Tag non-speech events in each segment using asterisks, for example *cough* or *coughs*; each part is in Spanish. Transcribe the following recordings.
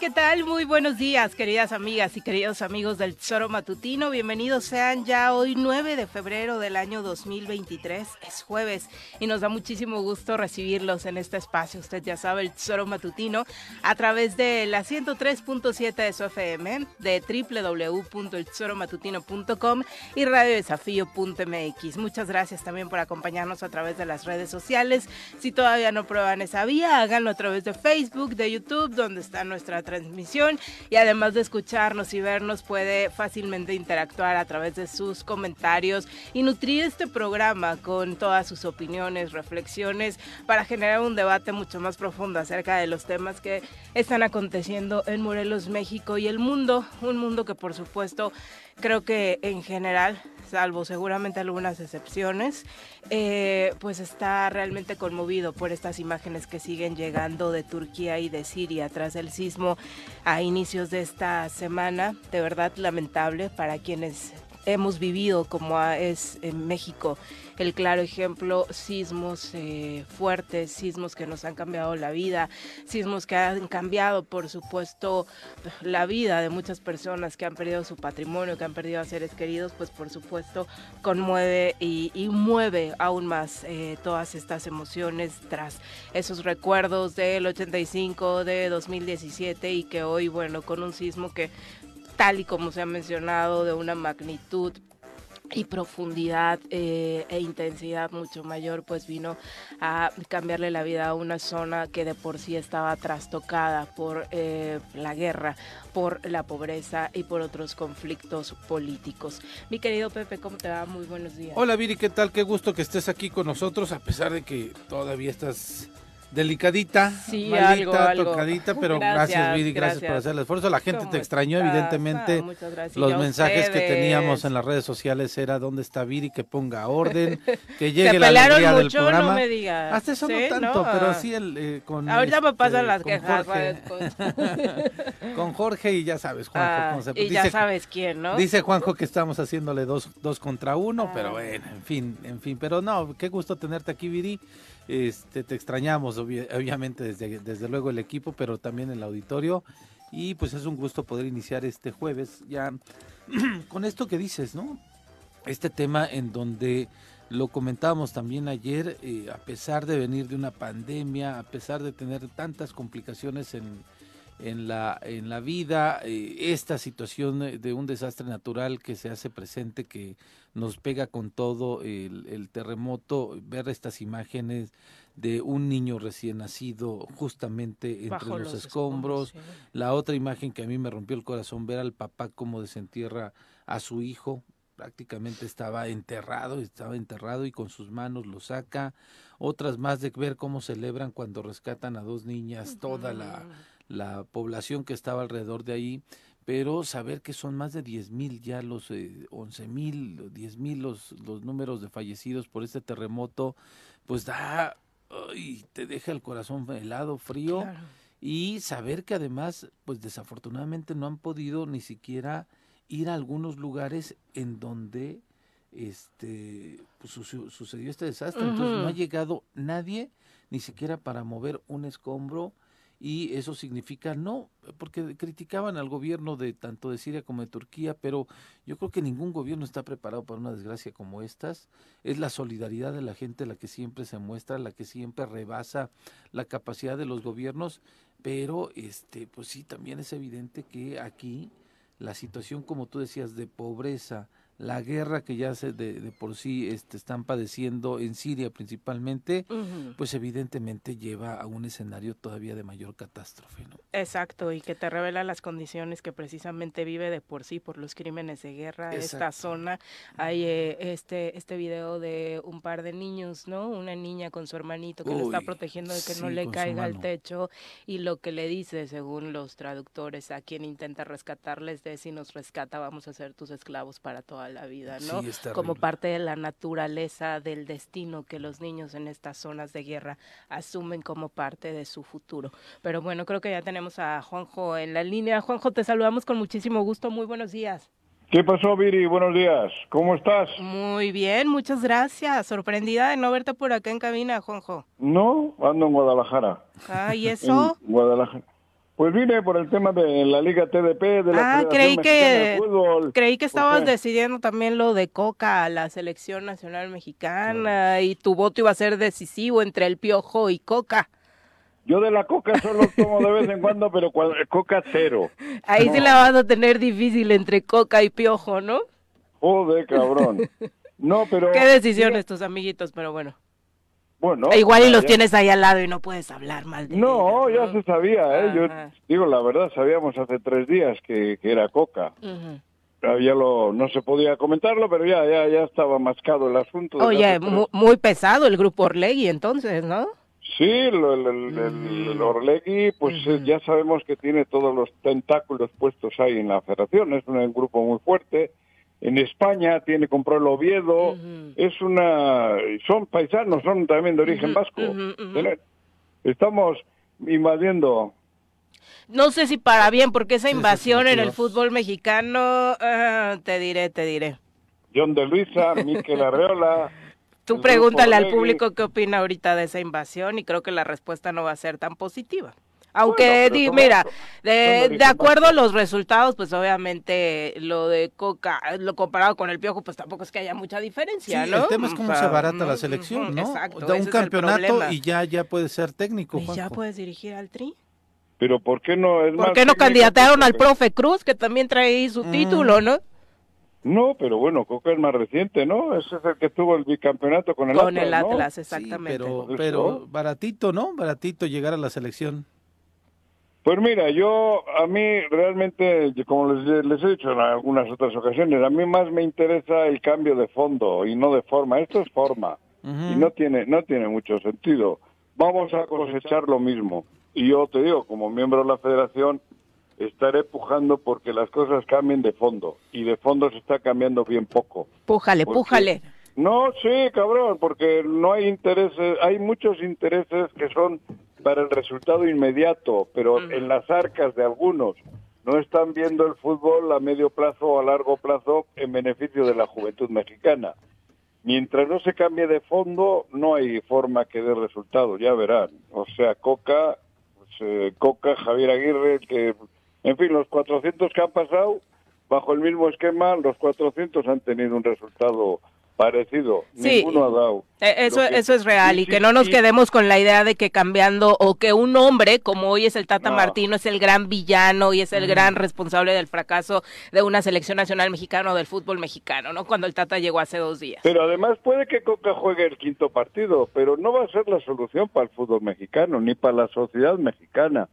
¿qué tal? Muy buenos días, queridas amigas y queridos amigos del Tesoro Matutino. Bienvenidos sean ya hoy 9 de febrero del año 2023. Es jueves y nos da muchísimo gusto recibirlos en este espacio. Usted ya sabe, el Tesoro Matutino a través de la 103.7 de su FM, de www.eltesoromatutino.com y radiodesafío.mx. Muchas gracias también por acompañarnos a través de las redes sociales. Si todavía no prueban esa vía, háganlo a través de Facebook, de YouTube, donde está nuestro transmisión y además de escucharnos y vernos puede fácilmente interactuar a través de sus comentarios y nutrir este programa con todas sus opiniones, reflexiones para generar un debate mucho más profundo acerca de los temas que están aconteciendo en Morelos, México y el mundo, un mundo que por supuesto creo que en general salvo seguramente algunas excepciones, eh, pues está realmente conmovido por estas imágenes que siguen llegando de Turquía y de Siria tras el sismo a inicios de esta semana. De verdad lamentable para quienes hemos vivido como es en México el claro ejemplo, sismos eh, fuertes, sismos que nos han cambiado la vida, sismos que han cambiado, por supuesto, la vida de muchas personas que han perdido su patrimonio, que han perdido a seres queridos, pues por supuesto conmueve y, mueve aún más eh, todas estas emociones tras esos recuerdos del 85, de 2017 y que hoy, bueno, con un sismo que tal y como se ha mencionado, de una magnitud y profundidad eh, e intensidad mucho mayor, pues vino a cambiarle la vida a una zona que de por sí estaba trastocada por eh, la guerra, por la pobreza y por otros conflictos políticos. Mi querido Pepe, ¿cómo te va? Muy buenos días. Hola Viri, ¿qué tal? Qué gusto que estés aquí con nosotros, a pesar de que todavía estás delicadita, sí, malita, tocadita, *laughs* pero gracias, Viri, gracias, por hacer el esfuerzo. La gente te extrañó, evidentemente. Ah, Los mensajes que teníamos en las redes sociales era dónde está Viri, que ponga orden, *laughs* que llegue la alegría del programa. No me digas. Hasta eso no tanto, pero sí el, eh, con Ahorita me pasan este, las quejas *laughs* con Jorge y ya sabes, Juanjo, ah, se, y ya sabes quién, ¿no? Dice Juanjo que estamos haciéndole dos, dos contra uno, pero ah. bueno, en fin, en fin, pero no, qué gusto tenerte aquí, Viri. Este, te extrañamos, obviamente, desde, desde luego el equipo, pero también el auditorio. Y pues es un gusto poder iniciar este jueves ya *clears throat* con esto que dices, ¿no? Este tema en donde lo comentábamos también ayer, eh, a pesar de venir de una pandemia, a pesar de tener tantas complicaciones en, en la, en la vida, eh, esta situación de un desastre natural que se hace presente, que nos pega con todo el, terremoto, ver estas imágenes de un niño recién nacido justamente entre los, escombros, la otra imagen que a mí me rompió el corazón, ver al papá cómo desentierra a su hijo, prácticamente estaba enterrado, estaba enterrado y con sus manos lo saca, otras más de ver cómo celebran cuando rescatan a dos niñas, toda la la población que estaba alrededor de ahí, pero saber que son más de 10 mil ya los eh, 11 mil, 10 mil los, los números de fallecidos por este terremoto, pues da, y te deja el corazón helado, frío. y saber que además, pues desafortunadamente no han podido ni siquiera ir a algunos lugares en donde este pues, sucedió este desastre. Entonces no ha llegado nadie ni siquiera para mover un escombro y eso significa no, porque criticaban al gobierno de tanto de Siria como de Turquía, pero yo creo que ningún gobierno está preparado para una desgracia como estas. Es la solidaridad de la gente la que siempre se muestra, la que siempre rebasa la capacidad de los gobiernos, pero este pues sí también es evidente que aquí la situación como tú decías de pobreza, la guerra que ya se de, por sí este, están padeciendo en Siria principalmente, pues evidentemente lleva a un escenario todavía de mayor catástrofe. ¿no? Exacto, y que te revela las condiciones que precisamente vive de por sí por los crímenes de guerra esta zona. Hay eh, este, este video de un par de niños, ¿no? Una niña con su hermanito que lo está protegiendo de que no le caiga al techo y lo que le dice, según los traductores, a quien intenta rescatarles de si nos rescata vamos a ser tus esclavos para toda la vida, ¿no? Como parte de la naturaleza del destino que los niños en estas zonas de guerra asumen como parte de su futuro. Pero bueno, creo que ya tenemos a Juanjo en la línea. Juanjo, te saludamos con muchísimo gusto. Muy buenos días. ¿Qué pasó, Viri? Buenos días. ¿Cómo estás? Muy bien, muchas gracias. Sorprendida de no verte por acá en cabina, Juanjo. No, ando en Guadalajara. Ah, ¿y *laughs* eso? Guadalajara. Pues vine por el tema de la Liga TDP, de la ah, creí que, Creí que estabas decidiendo también lo de Coca, la selección nacional mexicana, y tu voto iba a ser decisivo entre el Piojo y Coca. Yo de la coca solo tomo de vez en cuando, pero cuando, coca cero. Ahí sí la vas a tener difícil entre coca y piojo, ¿no? Joder, cabrón. No, pero... Qué decisiones tus amiguitos, pero bueno. Bueno. E igual y los tienes ahí al lado y no puedes hablar mal de No, ya se sabía, ¿eh? Yo digo la verdad, sabíamos hace tres días que, era coca. Ya lo, no se podía comentarlo, pero ya, ya, ya estaba mascado el asunto. Oye, muy, pesado el grupo Orlegui entonces, ¿no? Sí, el, el, mm. Orlegui, pues ya sabemos que tiene todos los tentáculos puestos ahí en la federación, es un grupo muy fuerte en España, tiene compró el Oviedo, es una, son paisanos, son también de origen vasco. Estamos invadiendo. No sé si para bien, porque esa invasión en el fútbol mexicano, ah, te diré, te diré. John de Luisa, Miquel Arreola. *laughs* Tú pregúntale al público qué opina ahorita de esa invasión y creo que la respuesta no va a ser tan positiva. Aunque, mira, de, acuerdo a los resultados, pues obviamente lo de Coca, lo comparado con el Piojo, pues tampoco es que haya mucha diferencia, ¿no? El tema es cómo se barata la selección, ¿no? Exacto, da un campeonato y ya, ya puede ser técnico. ¿Y ya puedes dirigir al Tri? Pero ¿por qué no es ¿Por qué no candidataron al profe Cruz, que también trae su mm. título, no? No, pero bueno, Coca es más reciente, ¿no? Ese es el que tuvo el bicampeonato con el Atlas. Con el Atlas, exactamente. pero, pero baratito, ¿no? Baratito llegar a la selección. Pues mira, yo a mí realmente, como les, he dicho en algunas otras ocasiones, a mí más me interesa el cambio de fondo y no de forma. Esto es forma y no tiene no tiene mucho sentido. Vamos a cosechar lo mismo. Y yo te digo, como miembro de la federación, estaré pujando porque las cosas cambien de fondo. Y de fondo se está cambiando bien poco. Pújale, pújale. No, sí, cabrón, porque no hay intereses, hay muchos intereses que son para el resultado inmediato, pero en las arcas de algunos no están viendo el fútbol a medio plazo o a largo plazo en beneficio de la juventud mexicana. Mientras no se cambie de fondo, no hay forma que dé resultados, ya verán. O sea, Coca, pues, eh, Coca, Javier Aguirre, que, en fin, los 400 que han pasado, bajo el mismo esquema, los 400 han tenido un resultado parecido. Ninguno ha dado. E, eso, eso es real y, que no nos quedemos con la idea de que cambiando o que un hombre como hoy es el Tata Martino es el gran villano y es el gran responsable del fracaso de una selección nacional mexicana o del fútbol mexicano, ¿no? Cuando el Tata llegó hace dos días. Pero además puede que Coca juegue el quinto partido, pero no va a ser la solución para el fútbol mexicano ni para la sociedad mexicana.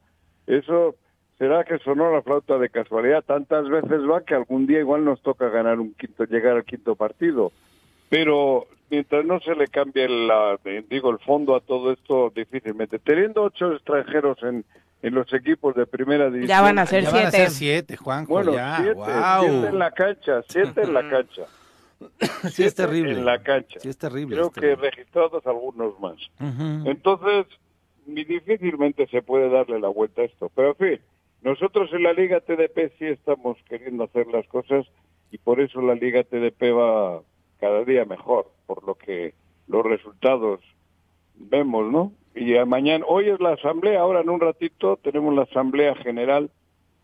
Eso será que sonó la flauta de casualidad. Tantas veces va que algún día igual nos toca ganar un quinto, llegar al quinto partido pero mientras no se le cambie la, digo, el fondo a todo esto, difícilmente. Teniendo ocho extranjeros en, en los equipos de primera división. Ya van a ser siete. Van a ser siete, Juanjo, bueno, ya. Siete, siete, en la cancha, siete en la cancha. *coughs* sí es terrible. En la cancha. Sí es terrible. Creo que registrados algunos más. Entonces, difícilmente se puede darle la vuelta a esto. Pero en fin, nosotros en la Liga TDP sí estamos queriendo hacer las cosas y por eso la Liga TDP va cada día mejor, por lo que los resultados vemos, ¿no? Y mañana, hoy es la asamblea, ahora en un ratito tenemos la asamblea general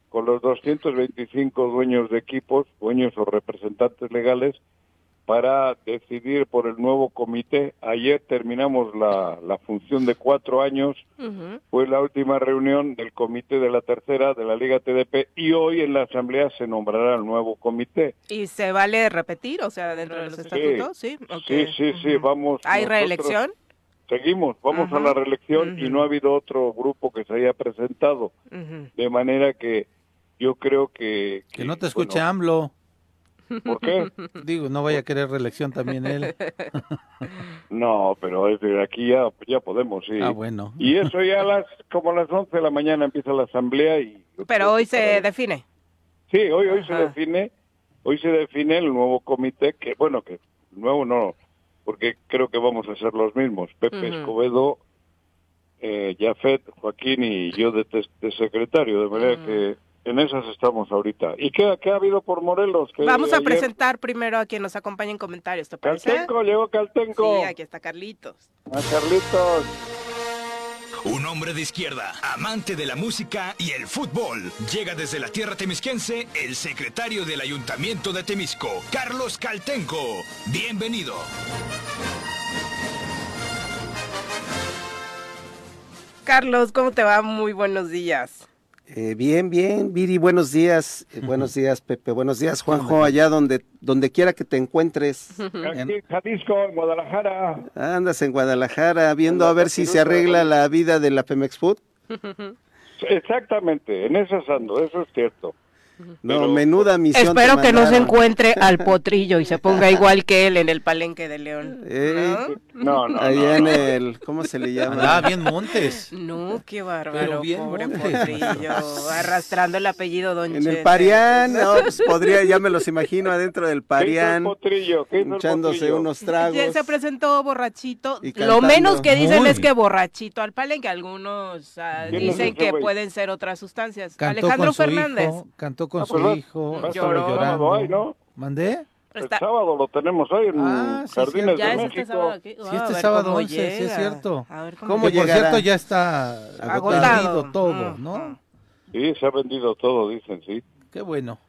con los 225 dueños de equipos, dueños o representantes legales, para decidir por el nuevo comité. Ayer terminamos la, la función de cuatro años, fue la última reunión del comité de la tercera de la Liga TDP y hoy en la asamblea se nombrará el nuevo comité. ¿Y se vale repetir, o sea, dentro de los estatutos? Sí, sí, sí, sí, vamos. ¿Hay reelección? Seguimos, vamos a la reelección y no ha habido otro grupo que se haya presentado. De manera que yo creo que... Que, no te escuche AMLO. ¿Por qué? Digo, no vaya a querer reelección también él. *laughs* no, pero aquí ya, ya podemos, sí. Ah, bueno. Y eso ya a las, como a las 11 de la mañana empieza la asamblea y... Pero hoy se define. Sí, hoy, hoy se define, hoy se define el nuevo comité, que bueno, que nuevo no, porque creo que vamos a ser los mismos. Pepe Escobedo, eh, Jafet, Joaquín y yo de, secretario, de manera que en esas estamos ahorita. ¿Y qué, ha habido por Morelos? Vamos a presentar primero a quien nos acompaña en comentarios, ¿te parece? Caltenco, llegó Caltenco. Sí, aquí está Carlitos. A Carlitos. Un hombre de izquierda, amante de la música y el fútbol. Llega desde la tierra temisquense el secretario del Ayuntamiento de Temisco, Carlos Caltenco. Bienvenido. Carlos, ¿cómo te va? Muy buenos días. Eh, bien, bien, Viri, buenos días, eh, buenos días, Pepe, buenos días, Juanjo, allá donde, donde quiera que te encuentres. Aquí en Jalisco, en Guadalajara. Andas en Guadalajara viendo a ver si se arregla la vida de la Pemex Food. Exactamente, en eso ando, eso es cierto. No, menuda misión. Espero que no se encuentre al potrillo y se ponga igual que él en el palenque de León. Eh, ¿No? no, Allá en el, ¿cómo se le llama? Ah, bien Montes. No, qué bárbaro, pobre potrillo, arrastrando el apellido Don En el Parián, no, pues podría, ya me los imagino adentro del Parián. ¿Qué potrillo? ¿Qué echándose unos tragos. Ya se presentó borrachito. Lo menos que dicen es que borrachito al palenque. Algunos uh, dicen que pueden ser otras sustancias. Alejandro Fernández. cantó con ah, su pues hijo, llorando. ¿no? ¿Mandé? El sábado lo tenemos hoy en ah, Jardines de México. Este sábado aquí. sí, este sábado 11, sí es cierto. A ver cómo, Por cierto ya está agotado todo, ¿no? Sí, se ha vendido todo, dicen, sí. Qué bueno.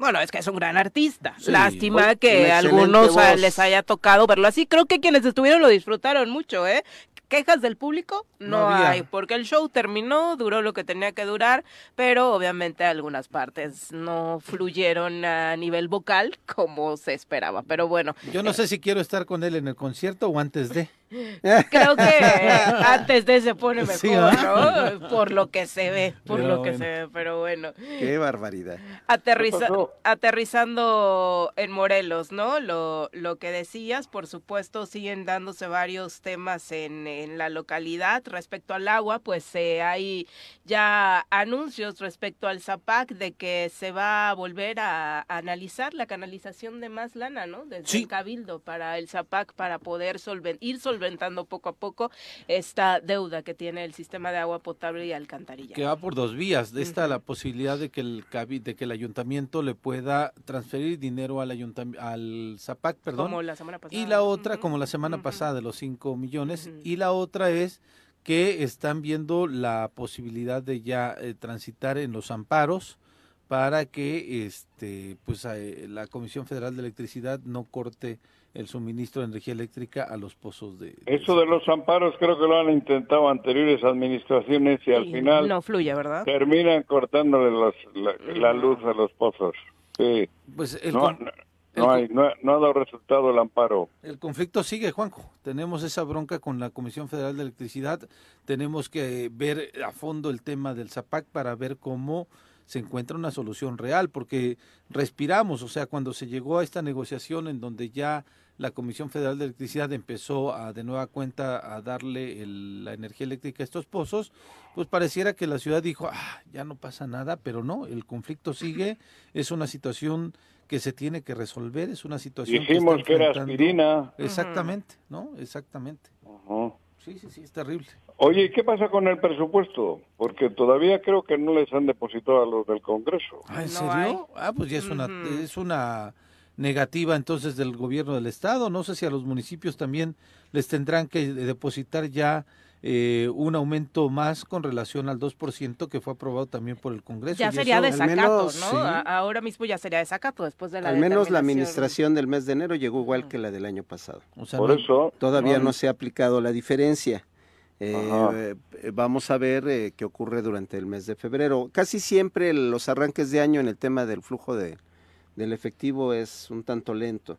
Bueno, es que es un gran artista. Lástima que a algunos les haya tocado verlo así. Creo que quienes estuvieron lo disfrutaron mucho, ¿eh? Quejas del público no, hay, porque el show terminó, duró lo que tenía que durar, pero obviamente algunas partes no fluyeron a nivel vocal como se esperaba. Pero bueno. Yo no sé si quiero estar con él en el concierto o antes de. Creo que *laughs* antes de se pone mejor, ¿no? Por lo que se ve, por lo que se ve, pero bueno. Qué barbaridad. aterrizando en Morelos, ¿no? Lo, lo que decías, por supuesto, siguen dándose varios temas en, en la localidad. Respecto al agua, pues eh, hay ya anuncios respecto al ZAPAC de que se va a volver a, analizar la canalización de más lana, ¿no? Desde el Cabildo para el ZAPAC para poder ir solventando solventando poco a poco esta deuda que tiene el sistema de agua potable y alcantarilla. Que va por dos vías. Esta la posibilidad de que el de que el ayuntamiento le pueda transferir dinero al ayuntamiento al ZAPAC, perdón. Como la semana pasada. Y la otra, como la semana pasada de los 5 millones, y la otra es que están viendo la posibilidad de ya eh, transitar en los amparos para que este pues eh, la Comisión Federal de Electricidad no corte el suministro de energía eléctrica a los pozos de... Eso de los amparos creo que lo han intentado anteriores administraciones y al final... No fluye, ¿verdad? Terminan cortándole la, luz a los pozos. Sí. Pues no, no, ha dado resultado el amparo. El conflicto sigue, Juanjo. Tenemos esa bronca con la Comisión Federal de Electricidad. Tenemos que ver a fondo el tema del ZAPAC para ver cómo se encuentra una solución real, porque respiramos, o sea, cuando se llegó a esta negociación en donde ya la Comisión Federal de Electricidad empezó a de nueva cuenta a darle la energía eléctrica a estos pozos, pues pareciera que la ciudad dijo, ah, ya no pasa nada, pero no, el conflicto sigue, es una situación que se tiene que resolver, es una situación Dijimos que, era aspirina. Exactamente, ¿no? Exactamente. Sí, sí, sí, es terrible. Oye, ¿y qué pasa con el presupuesto? Porque todavía creo que no les han depositado a los del Congreso. ¿Ah, ¿En No serio? hay. Ah, pues ya es una, es una negativa entonces del gobierno del estado. No sé si a los municipios también les tendrán que depositar ya eh, un aumento más con relación al 2% que fue aprobado también por el Congreso. Ya y sería eso- de al sacato, menos, ¿no? sí. Ahora mismo ya sería de sacato después de la Al menos la administración del mes de enero llegó igual que la del año pasado. o sea, Por no- eso... Todavía no se ha aplicado la diferencia. Eh, eh, vamos a ver eh, qué ocurre durante el mes de febrero. Casi siempre los arranques de año en el tema del flujo de, del efectivo es un tanto lento,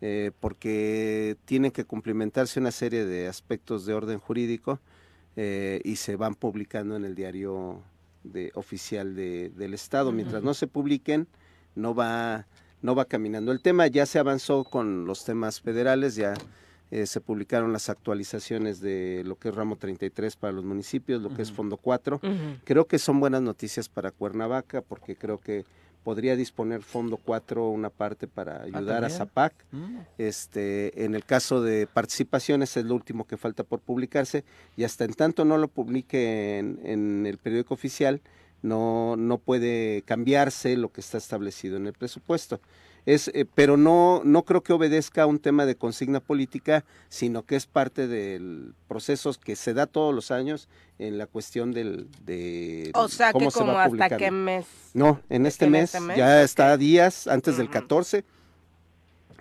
eh, porque tienen que cumplimentarse una serie de aspectos de orden jurídico eh, y se van publicando en el diario de, oficial de- del Estado. Mientras no se publiquen, no va, no va caminando. El tema ya se avanzó con los temas federales, ya eh, se publicaron las actualizaciones de lo que es ramo 33 para los municipios, lo que es fondo 4. Ujú. Creo que son buenas noticias para Cuernavaca porque creo que podría disponer fondo 4 una parte para ayudar a. Zapac. Mm. Este, en el caso de participaciones es lo último que falta por publicarse y hasta en tanto no lo publique en, en el periódico oficial no, no puede cambiarse lo que está establecido en el presupuesto. Es, eh, pero no, no creo que obedezca a un tema de consigna política, sino que es parte del proceso que se da todos los años en la cuestión del, de O sea que cómo se como va hasta publicando. qué mes. No, en este, ¿En mes, este mes? ya está días antes del Ujú. 14.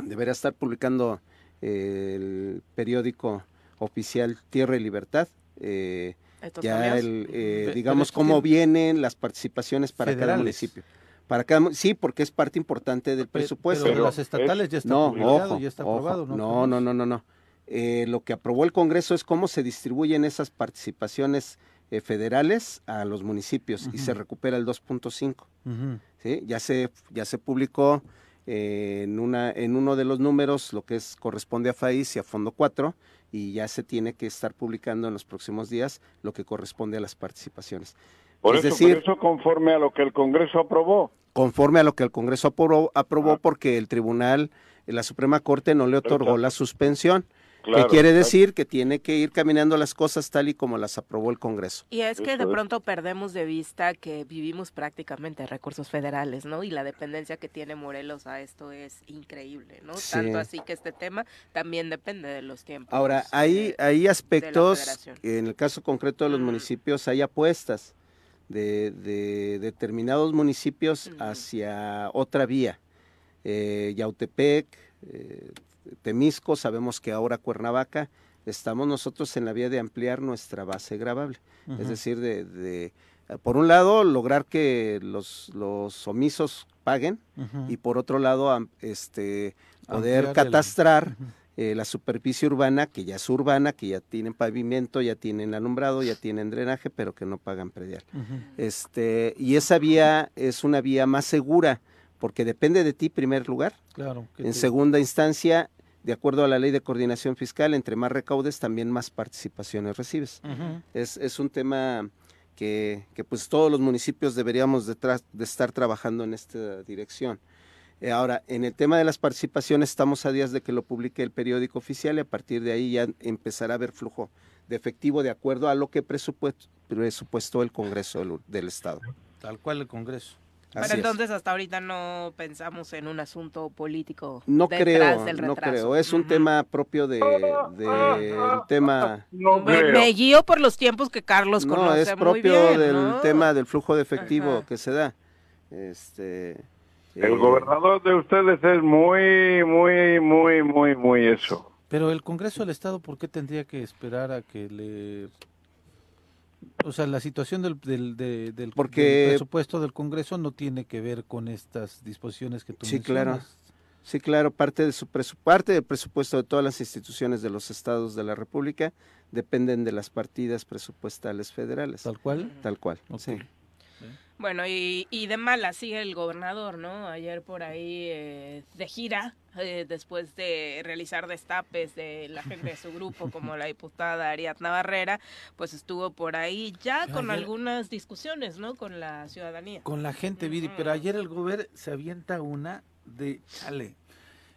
Debería estar publicando eh, el periódico oficial Tierra y Libertad. eh, ya el, eh, digamos cómo que- vienen las participaciones para cada municipio. Para cada, mu- sí, porque es parte importante del presupuesto. Pero, Pero las estatales ya está no, ojo, ya está ojo, aprobado, ¿no? no, no, no, no, no. Eh, lo que aprobó el Congreso es cómo se distribuyen esas participaciones eh, federales a los municipios y se recupera el 2.5. Ujú. ¿sí? Ya se ya se publicó eh, en una en uno de los números lo que es corresponde a FAIS y a Fondo 4 y ya se tiene que estar publicando en los próximos días lo que corresponde a las participaciones. Por es eso, decir, por eso conforme a lo que el Congreso aprobó. conforme a lo que el Congreso aprobó, aprobó Ah. porque el tribunal, la Suprema Corte no le otorgó Exacto. la suspensión, Claro, que quiere decir que tiene que ir caminando las cosas tal y como las aprobó el Congreso. Y es que de pronto perdemos de vista que vivimos prácticamente de recursos federales, ¿no? Y la dependencia que tiene Morelos a esto es increíble, ¿no? Sí. Tanto así que este tema también depende de los tiempos. Ahora, hay, eh, hay aspectos, en el caso concreto de los Mm. municipios, hay apuestas de, de determinados municipios hacia otra vía. Eh, Yautepec, eh, Temisco, sabemos que ahora Cuernavaca, estamos nosotros en la vía de ampliar nuestra base gravable. Es decir, de, de, por un lado, lograr que los, los omisos paguen y por otro lado, am- este, poder Ampliar el- catastrar. Eh, la superficie urbana, que ya es urbana, que ya tienen pavimento, ya tienen alumbrado, ya tienen drenaje, pero que no pagan predial. Este, y esa vía es una vía más segura, porque depende de ti, en primer lugar. Claro. En te- segunda instancia, de acuerdo a la ley de coordinación fiscal, entre más recaudes, también más participaciones recibes. Es, es un tema que, que, pues todos los municipios deberíamos de, de estar trabajando en esta dirección. Eh, ahora, en el tema de las participaciones estamos a días de que lo publique el periódico oficial y a partir de ahí ya empezará a haber flujo de efectivo de acuerdo a lo que presupuest- presupuestó el Congreso del, del Estado. Tal cual el Congreso. Pero es. entonces hasta ahorita no pensamos en un asunto político No detrás creo, del no creo. Es un tema propio de, de- el tema No me, guío por los tiempos que Carlos no conoce es muy propio bien, del ¿no? tema del flujo de efectivvo Ajá. que se da. Este El gobernador de ustedes es muy, muy, muy, muy, muy eso. Pero el Congreso del Estado, ¿por qué tendría que esperar a que le... O sea, la situación del, del, de- del- Porque- del presupuesto del Congreso no tiene que ver con estas disposiciones que tú Sí, claro. Sí, claro, parte de su presu- parte del presupuesto de todas las instituciones de los estados de la República dependen de las partidas presupuestales federales, tal, Tal cual. cual. Ok. sí. Bueno, y, y de mala sigue el gobernador, ¿no? Ayer por ahí eh, de gira, eh, después de realizar destapes de la gente de su grupo, *laughs* como la diputada Ariadna Barrera, pues estuvo por ahí ya con ayer- algunas discusiones, ¿no? Con la ciudadanía. Con la gente, Viri, pero ayer el gobierno se avienta una de chale.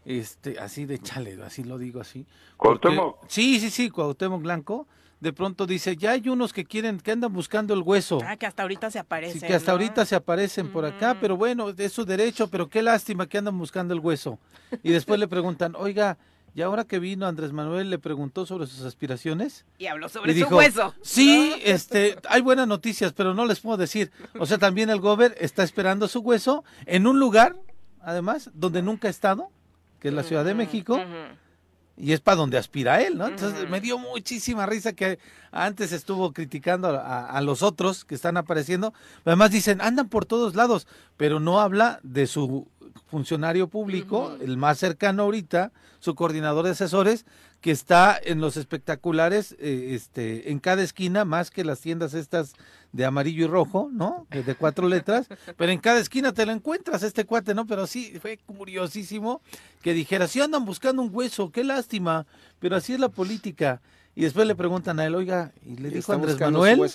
este, así de chale, así lo digo así. Cuauhtémoc. sí, sí, sí, Cuauhtémoc Blanco, de pronto dice, ya hay unos que quieren, que andan buscando el hueso. Ah, que hasta ahorita se aparecen. Sí, que hasta ¿no? ahorita se aparecen por acá, pero bueno, es su derecho, pero qué lástima que andan buscando el hueso. Y *laughs* después le preguntan, oiga, y ahora que vino Andrés Manuel le preguntó sobre sus aspiraciones. Y habló sobre y su hueso. Sí, este, hay buenas noticias, pero no les puedo decir. O sea, también el gober está esperando su hueso en un lugar, además, donde nunca ha estado, que es la Ciudad de México. Y es para donde aspira él, ¿no? Entonces me dio muchísima risa que antes estuvo criticando a, a los otros que están apareciendo. Además dicen, andan por todos lados, pero no habla de su funcionario público, el más cercano ahorita, su coordinador de asesores, que está en los espectaculares, eh, este, en cada esquina, más que las tiendas estas de amarillo y rojo, ¿no? De, cuatro letras, pero en cada esquina te lo encuentras, este cuate, ¿no? Pero sí, fue curiosísimo que dijera, si andan buscando un hueso, qué lástima, pero así es la política. Y después le preguntan a él, oiga, y le dijo ¿Está Andrés Manuel,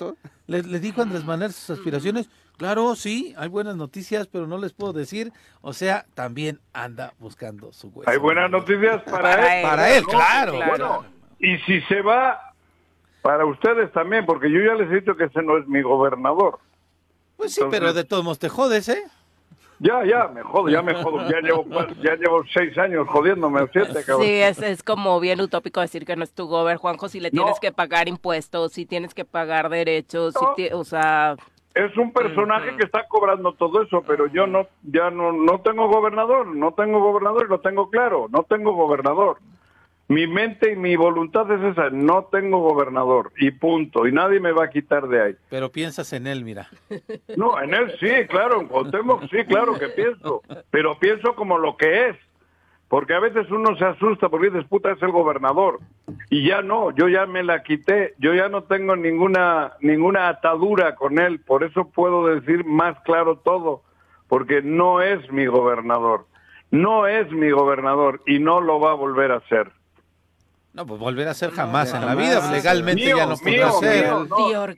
le, le dijo Andrés Manuel sus aspiraciones, claro, sí, hay buenas noticias, pero no les puedo decir, o sea, también anda buscando su hueso. Hay buenas noticias para, Para él. Para él, ¿no? claro. Claro. claro. Y si se va, para ustedes también, porque yo ya les he dicho que ese no es mi gobernador. Pues sí, Entonces- pero de todos modos te jodes, ¿eh? Ya, ya, me jodo, ya me jodo. Ya llevo, ya llevo seis años jodiéndome, siete, cabrón. Sí, es, es como bien utópico decir que no es tu gober, Juanjo, si le No. tienes que pagar impuestos, si tienes que pagar derechos, si No. ti- o sea, Es un personaje que está cobrando todo eso, pero yo no, ya no, no tengo gobernador, no tengo gobernador y lo tengo claro, no tengo gobernador. Mi mente y mi voluntad es esa, no tengo gobernador y punto, y nadie me va a quitar de ahí. Pero piensas en él, mira. No, en él sí, claro, en Cuauhtémoc sí, claro que pienso, pero pienso como lo que es, porque a veces uno se asusta porque dices, puta, es el gobernador, y ya no, yo ya me la quité, yo ya no tengo ninguna, ninguna atadura con él, por eso puedo decir más claro todo, porque no es mi gobernador, no es mi gobernador y no lo va a volver a ser. No, pues volver a ser jamás en la jamás. vida, legalmente Mío, ya no podrá ser. mío,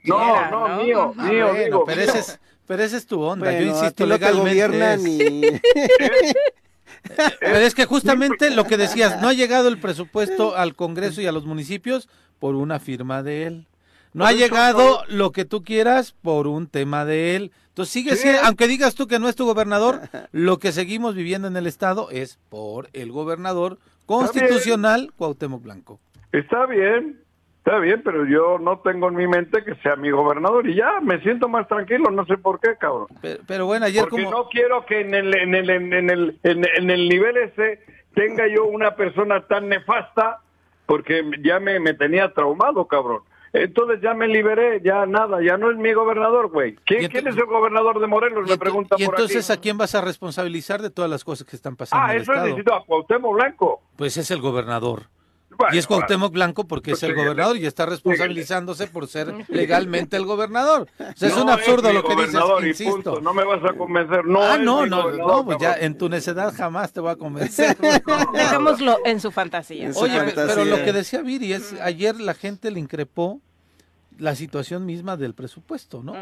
no, no, no, ¿no? mío, Ah, mío, bueno, digo, pero mío. ese es, pero esa es tu onda. Yo Bueno, insisto, no te legalmente gobiernan es- y... *laughs* *laughs* Pero es que justamente lo que decías, no ha llegado el presupuesto al Congreso y a los municipios por una firma de él. No ha Por llegado lo que tú quieras por un tema de él. Entonces sigue Sí. siendo, aunque digas tú que no es tu gobernador, lo que seguimos viviendo en el estado es por el gobernador constitucional Cuauhtémoc Blanco. Está bien, está bien, pero yo no tengo en mi mente que sea mi gobernador y ya me siento más tranquilo, no sé por qué, cabrón. Pero, pero bueno, ayer Porque como no quiero que en el, en el, en el, en, en el nivel ese tenga yo una persona tan nefasta, porque ya me, me tenía traumado, cabrón. Entonces ya me liberé, ya nada, ya no es mi gobernador, güey. ¿Quién, quién es el gobernador de Morelos? Me pregunta y por entonces aquí. a quién vas a responsabilizar de todas las cosas que están pasando Ah, en el eso necesito a Cuauhtémoc Blanco. Pues es el gobernador. Bueno, y es Cuauhtémoc Blanco porque es el síguele. gobernador y está responsabilizándose por ser legalmente el gobernador. O sea, es no un absurdo mi lo que dices, insisto. No me vas a convencer. No ah, es no, no, no, pues ya en tu necedad jamás te voy a convencer. *laughs* dejémoslo en su fantasía. En su Oye, fantasía. pero lo que decía Viri es, ayer la gente le increpó la situación misma del presupuesto, ¿no?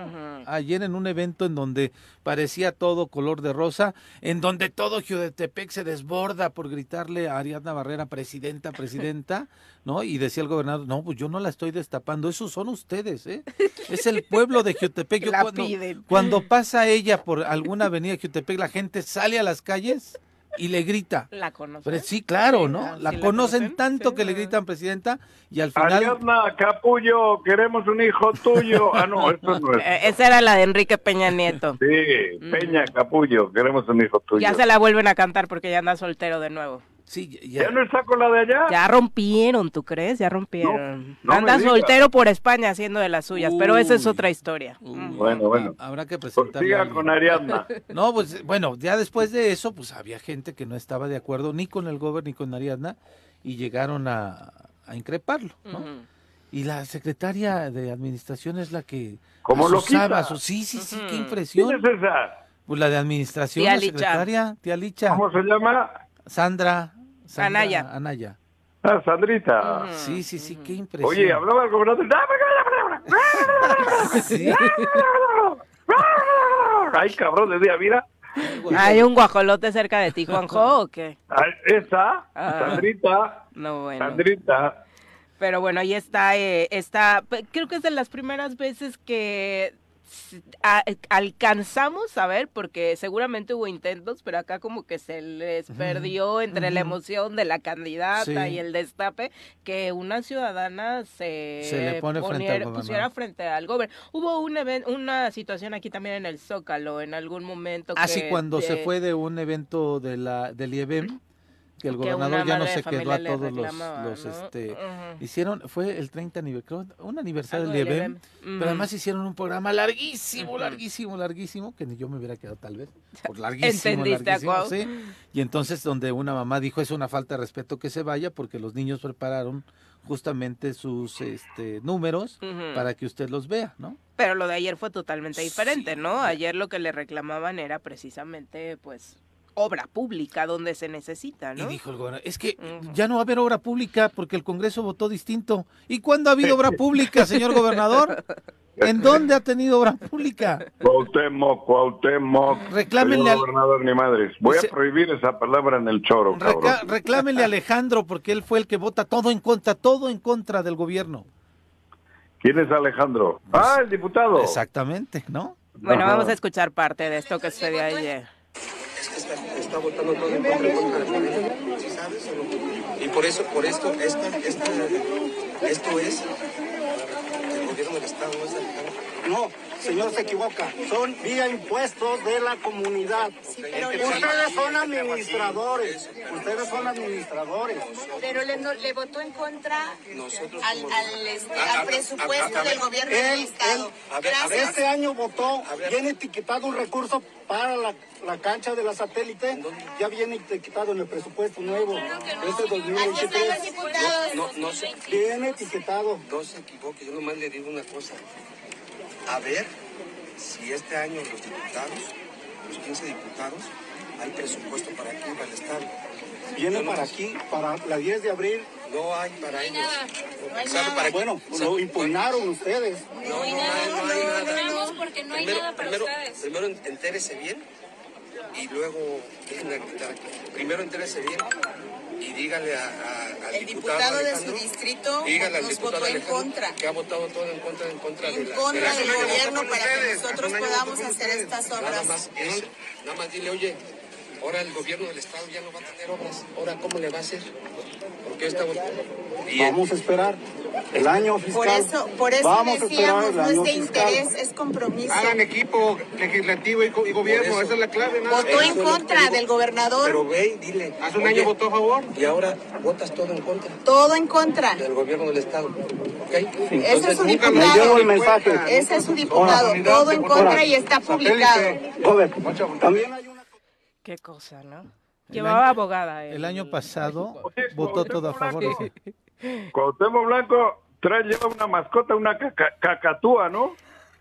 Ayer en un evento en donde parecía todo color de rosa, en donde todo Jiotepec se desborda por gritarle a Ariadna Barrera, presidenta, presidenta, *laughs* ¿no? Y decía el gobernador, no, pues yo no la estoy destapando, esos son ustedes, ¿eh? *laughs* Es el pueblo de. *laughs* Yo La cuando, piden. cuando pasa ella por alguna avenida de Jiotepec, la gente sale a las calles y le grita. La conocen. Pero sí, claro, ¿no? Ah, La sí conocen conocen, tanto sí. que le gritan presidenta y al final... Ariadna, capullo, queremos un hijo tuyo. Ah, no, *laughs* esto no es. Eh, esa era la de Enrique Peña Nieto. Sí, Peña, capullo, queremos un hijo tuyo. Ya se la vuelven a cantar porque ya anda soltero de nuevo. Sí, ¿Ya ya, no está con la de allá? Ya rompieron, ¿tú crees? Ya rompieron. No, no anda soltero por España haciendo de las suyas, pero esa es otra historia. Uy, Mm. Bueno, bueno. Habrá que Pues alguien. con Ariadna. *laughs* No, pues bueno, ya después de eso, pues había gente que no estaba de acuerdo ni con el gobierno ni con Ariadna y llegaron a, a increparlo, ¿no? Y la secretaria de administración es la que Como asusaba, loquita. asu- Sí, sí, sí, qué Ujú. impresión. ¿Quién es esa? Pues la de administración, Tía la Licha. secretaria, tía Licha, ¿Cómo se llama? Sandra, Sandra Anaya. Anaya. Ah, Sandrita. Sí, sí, sí, qué impresión. Oye, hablaba el gobernador. Sí. Ay, cabrón, de día, mira. ¿Hay un guajolote cerca de ti, Juanjo, o qué? Ah, Esa, Ah. Sandrita, No, bueno. Sandrita. Pero bueno, ahí está, eh, está, creo que es de las primeras veces que a- alcanzamos a ver, porque seguramente hubo intentos, pero acá como que se les perdió entre la emoción de la candidata Sí. y el destape, que una ciudadana se, Se le pone frente al pusiera frente al gobierno. Hubo un even- una situación aquí también en el Zócalo, en algún momento. Así que Ah, cuando se fue de un evento de la, del IEBM, que el gobernador ya no se quedó a todos los, reclamaba, los, ¿no? este, hicieron, fue el 30 aniversario, un aniversario del del IEBM, IEBM. pero Ujú. además hicieron un programa larguísimo, larguísimo, larguísimo, que ni yo me hubiera quedado tal vez, *laughs* por larguísimo, ¿Entendiste, larguísimo, sí. Y entonces donde una mamá dijo, es una falta de respeto que se vaya, porque los niños prepararon justamente sus este, números para que usted los vea, ¿no? Pero lo de ayer fue totalmente diferente, Sí. ¿no? Ayer lo que le reclamaban era precisamente, pues, obra pública donde se necesita, ¿no? Y dijo el gobernador, es que ya no va a haber obra pública porque el Congreso votó distinto. ¿Y cuándo ha habido obra pública, señor gobernador? ¿En dónde ha tenido obra pública? Cuauhtémoc, Cuauhtémoc. Reclámenle al- gobernador ni madres. Voy Se- a prohibir esa palabra en el choro, Reca- cabrón. reclámenle a Alejandro porque él fue el que vota todo en contra, todo en contra del gobierno. ¿Quién es Alejandro? Ah, el diputado. Exactamente, ¿no? Bueno, Ajá. vamos a escuchar parte de esto que sucedió ayer. Está, está votando todo en contra, contra familia. ¿Sí sabes? Y por eso, por esto, esta, esta, esto es el gobierno del Estado, no es Alejandro. No, señor se equivoca. Son vía impuestos de la comunidad. Ustedes son administradores. Ustedes son administradores. Pero le, no- le votó en contra Nosotros al, este, A- a- al presupuesto a- a- a del gobierno Él, del él, Estado. a ver, a Gracias. este año votó, viene etiquetado un recurso para la, la cancha de la satélite. Ya viene etiquetado en el presupuesto nuevo. Este Aquí están los 2023. diputados. No, no se, Viene etiquetado. no se equivoque, yo nomás le digo una cosa. A ver si este año los diputados, los 15 diputados, hay presupuesto para aquí, para el Estado. Viene para aquí, para la 10 de abril. No hay para ellos. No hay ¿Sabe nada. para qué? Bueno, ¿Sabe? lo impugnaron ustedes. No, no, hay, no hay nada. porque no hay nada para primero, ustedes. primero entérese bien y luego de gritar aquí. Primero entérese bien y dígale a, a- al El diputado, diputado de su distrito dígale al nos diputado votó en contra. que ha votado todo en contra, en contra de En la... contra Hace del gobierno para que nosotros podamos hacer ustedes. estas Nada obras. más, eso, nada más dile, oye, ahora el gobierno del Estado ya no va a tener obras, ahora ¿cómo le va a hacer? Porque el- Vamos a esperar el año fiscal. Por eso, por eso Vamos decíamos, el no es de fiscal. interés, es compromiso. equipo legislativo y, gobierno, esa es la clave. Votó en contra digo. del gobernador. Pero ve y dile. Hace un oye, año votó a favor. Y ahora votas todo en contra Todo en contra. del gobierno del Estado. ¿Ok? Ese es su Me llevo diputado. el mensaje. Ese es su diputado. Todo en contra y está publicado. Robert, también hay una Qué cosa, ¿no? El Llevaba abogada. El año pasado votó todo a favor. Dice. Cuauhtémoc Blanco trae lleva una mascota, una caca- cacatúa, ¿no?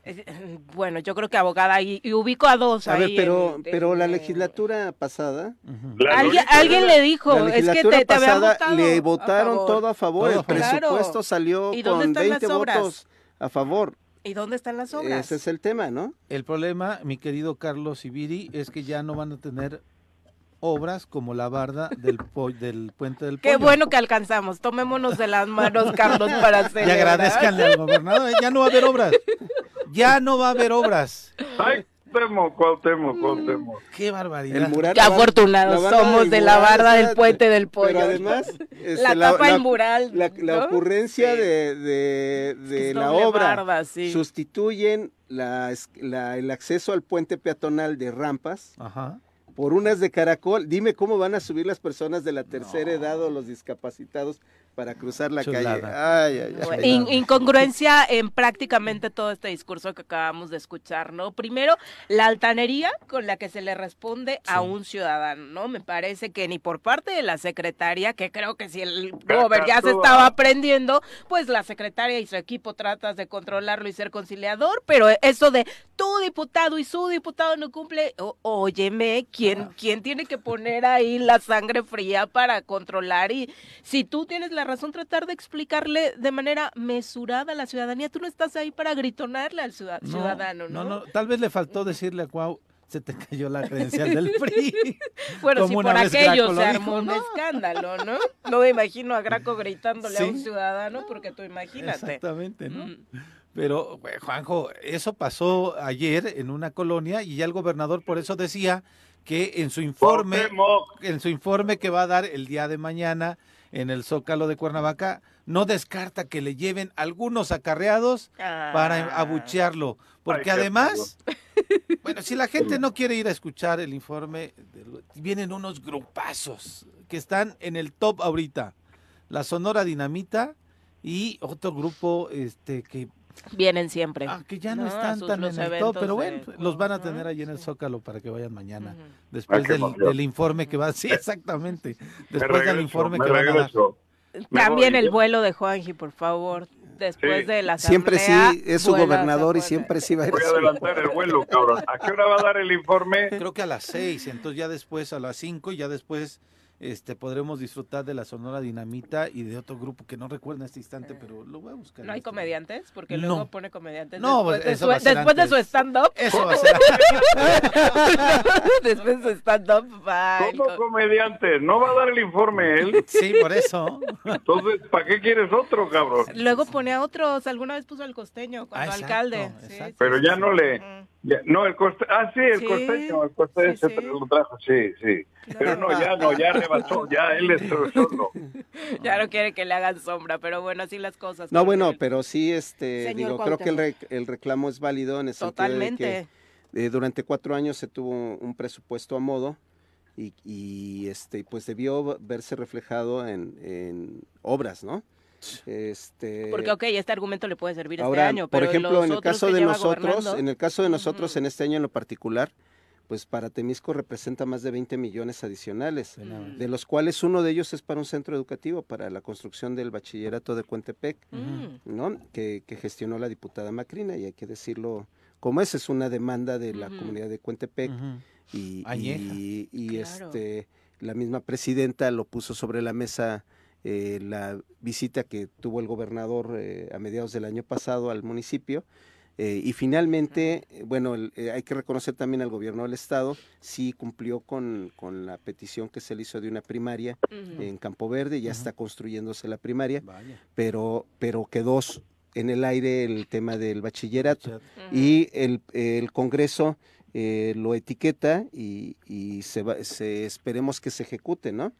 Eh, Bueno, yo creo que abogada y, y ubico a dos A ver, ahí pero, en- pero la en- legislatura pasada. La Alguien, le dijo, la es que legislatura te, pasada votado le votaron todo a favor. Todo El presupuesto Claro. salió ¿Y dónde con están las 20 obras? votos a favor. ¿Y dónde están las obras? Ese es el tema, ¿no? El problema, mi querido Carlos Ibiri, es que ya no van a tener obras como la barda del, po- del puente del Qué pollo. bueno que alcanzamos. Tomémonos de las manos, Carlos, para *laughs* Y celebrar. agradezcanle al gobernador. ¿eh? Ya no va a haber obras. Ya no va a haber obras. Ay, Cuauhtémoc, Cuauhtémoc, Cuauhtémoc. Qué barbaridad. El mural. Qué afortunados la somos de la barda del puente del pollo. Pero además, este, La tapa el mural, La, la ocurrencia de, de- la obra barda, sí. sustituyen la, es- la- el acceso al puente peatonal de rampas Ajá. Por unas de caracol. Dime cómo van a subir las personas de la tercera edad o los discapacitados para cruzar la Chulada. calle. Ay, ay, ay. Bueno, in- incongruencia en prácticamente todo este discurso que acabamos de escuchar, ¿no? Primero, la altanería con la que se le responde a un ciudadano, ¿no? Me parece que ni por parte de la secretaria, que creo que si el gober ya se estaba aprendiendo, pues la secretaria y su equipo tratas de controlarlo y ser conciliador, pero eso de tu diputado y su diputado no cumple, o- óyeme, ¿quién, ¿quién tiene que poner ahí la sangre fría para controlar? Y si tú tienes la razón, tratar de explicarle de manera mesurada a la ciudadanía. Tú no estás ahí para gritonarle al ciuda- ciudadano, ¿no? no, Tal vez le faltó decirle a Cuau, se te cayó la credencial del *laughs* PRI. Bueno, Como si por aquello Graco se dijo, armó un ¿no? escándalo, ¿no? No me imagino a Graco *laughs* gritándole a un ciudadano, porque tú imagínate. Exactamente, ¿no? Mm. Pero, güey, Juanjo, eso pasó ayer en una colonia y ya el gobernador por eso decía que en su informe, en su informe que va a dar el día de mañana en el Zócalo de Cuernavaca, no descarta que le lleven algunos acarreados para Ah. abuchearlo, porque Ay, además, bueno, si la gente no quiere ir a escuchar el informe, vienen unos grupazos que están en el top ahorita, la Sonora Dinamita y otro grupo este que Vienen siempre. Ah, que ya no, están sus- tan los en el top, eventos pero de- bueno, los van a tener ahí en el. Zócalo para que vayan mañana. Después qué del, informe que va, sí, exactamente. Me Después del informe me que van a dar. También voy. el vuelo de Juanji, por favor. Después Sí. de la Siempre asamblea, sí, es su gobernador y ¿se siempre sí va a ir. Voy a adelantar el vuelo, cabrón. ¿A qué hora va a dar el informe? Creo que a las seis, entonces ya después a las cinco y ya después este podremos disfrutar de la Sonora Dinamita y de otro grupo que no recuerdo en este instante, pero lo voy a buscar. ¿No hay Este- comediantes? Porque No. luego pone comediantes No, después, de eso su, va a ser después de su stand-up. Eso va a ser. *laughs* después de su stand-up ¿Cómo co- comediante? ¿No va a dar el informe él? *laughs* Sí, por eso. Entonces, ¿para qué quieres otro, cabrón? Luego pone a otros. Alguna vez puso al costeño cuando Ah, exacto, alcalde. Sí. Pero ya no le... Mm. Ya- no, el coste... Ah, sí, el Sí, costeño, el costeño sí, se sí. lo trajo, sí, sí. Pero no, ya no, ya rebasó, ya él es *laughs* solo. Ya no quiere que le hagan sombra, pero bueno, así las cosas. No, bueno, pero sí, este, Señor digo, creo que el, rec- el reclamo es válido en el sentido Totalmente. de que eh, durante cuatro años se tuvo un presupuesto a modo y, y, este, pues debió verse reflejado en, en obras, ¿no? Este, Porque, ok, este argumento le puede servir Ahora, este año, por pero ejemplo, los en el caso de nosotros, en el caso de nosotros en este año en lo particular, pues para Temisco representa más de 20 millones adicionales, de los cuales uno de ellos es para un centro educativo, para la construcción del bachillerato de Cuentepec. ¿no? Que, que gestionó la diputada Macrina, y hay que decirlo como es, es una demanda de la comunidad de Cuentepec, y, y, y, Claro. este la misma presidenta lo puso sobre la mesa eh, la visita que tuvo el gobernador eh, a mediados del año pasado al municipio eh, y finalmente bueno el- eh, hay que reconocer también al gobierno del estado sí cumplió con, con la petición que se le hizo de una primaria en Campo Verde ya está construyéndose la primaria Vaya. pero pero quedó en el aire el tema del bachillerato. Y el, el Congreso eh, lo etiqueta y, y se, va- se esperemos que se ejecute, ¿no?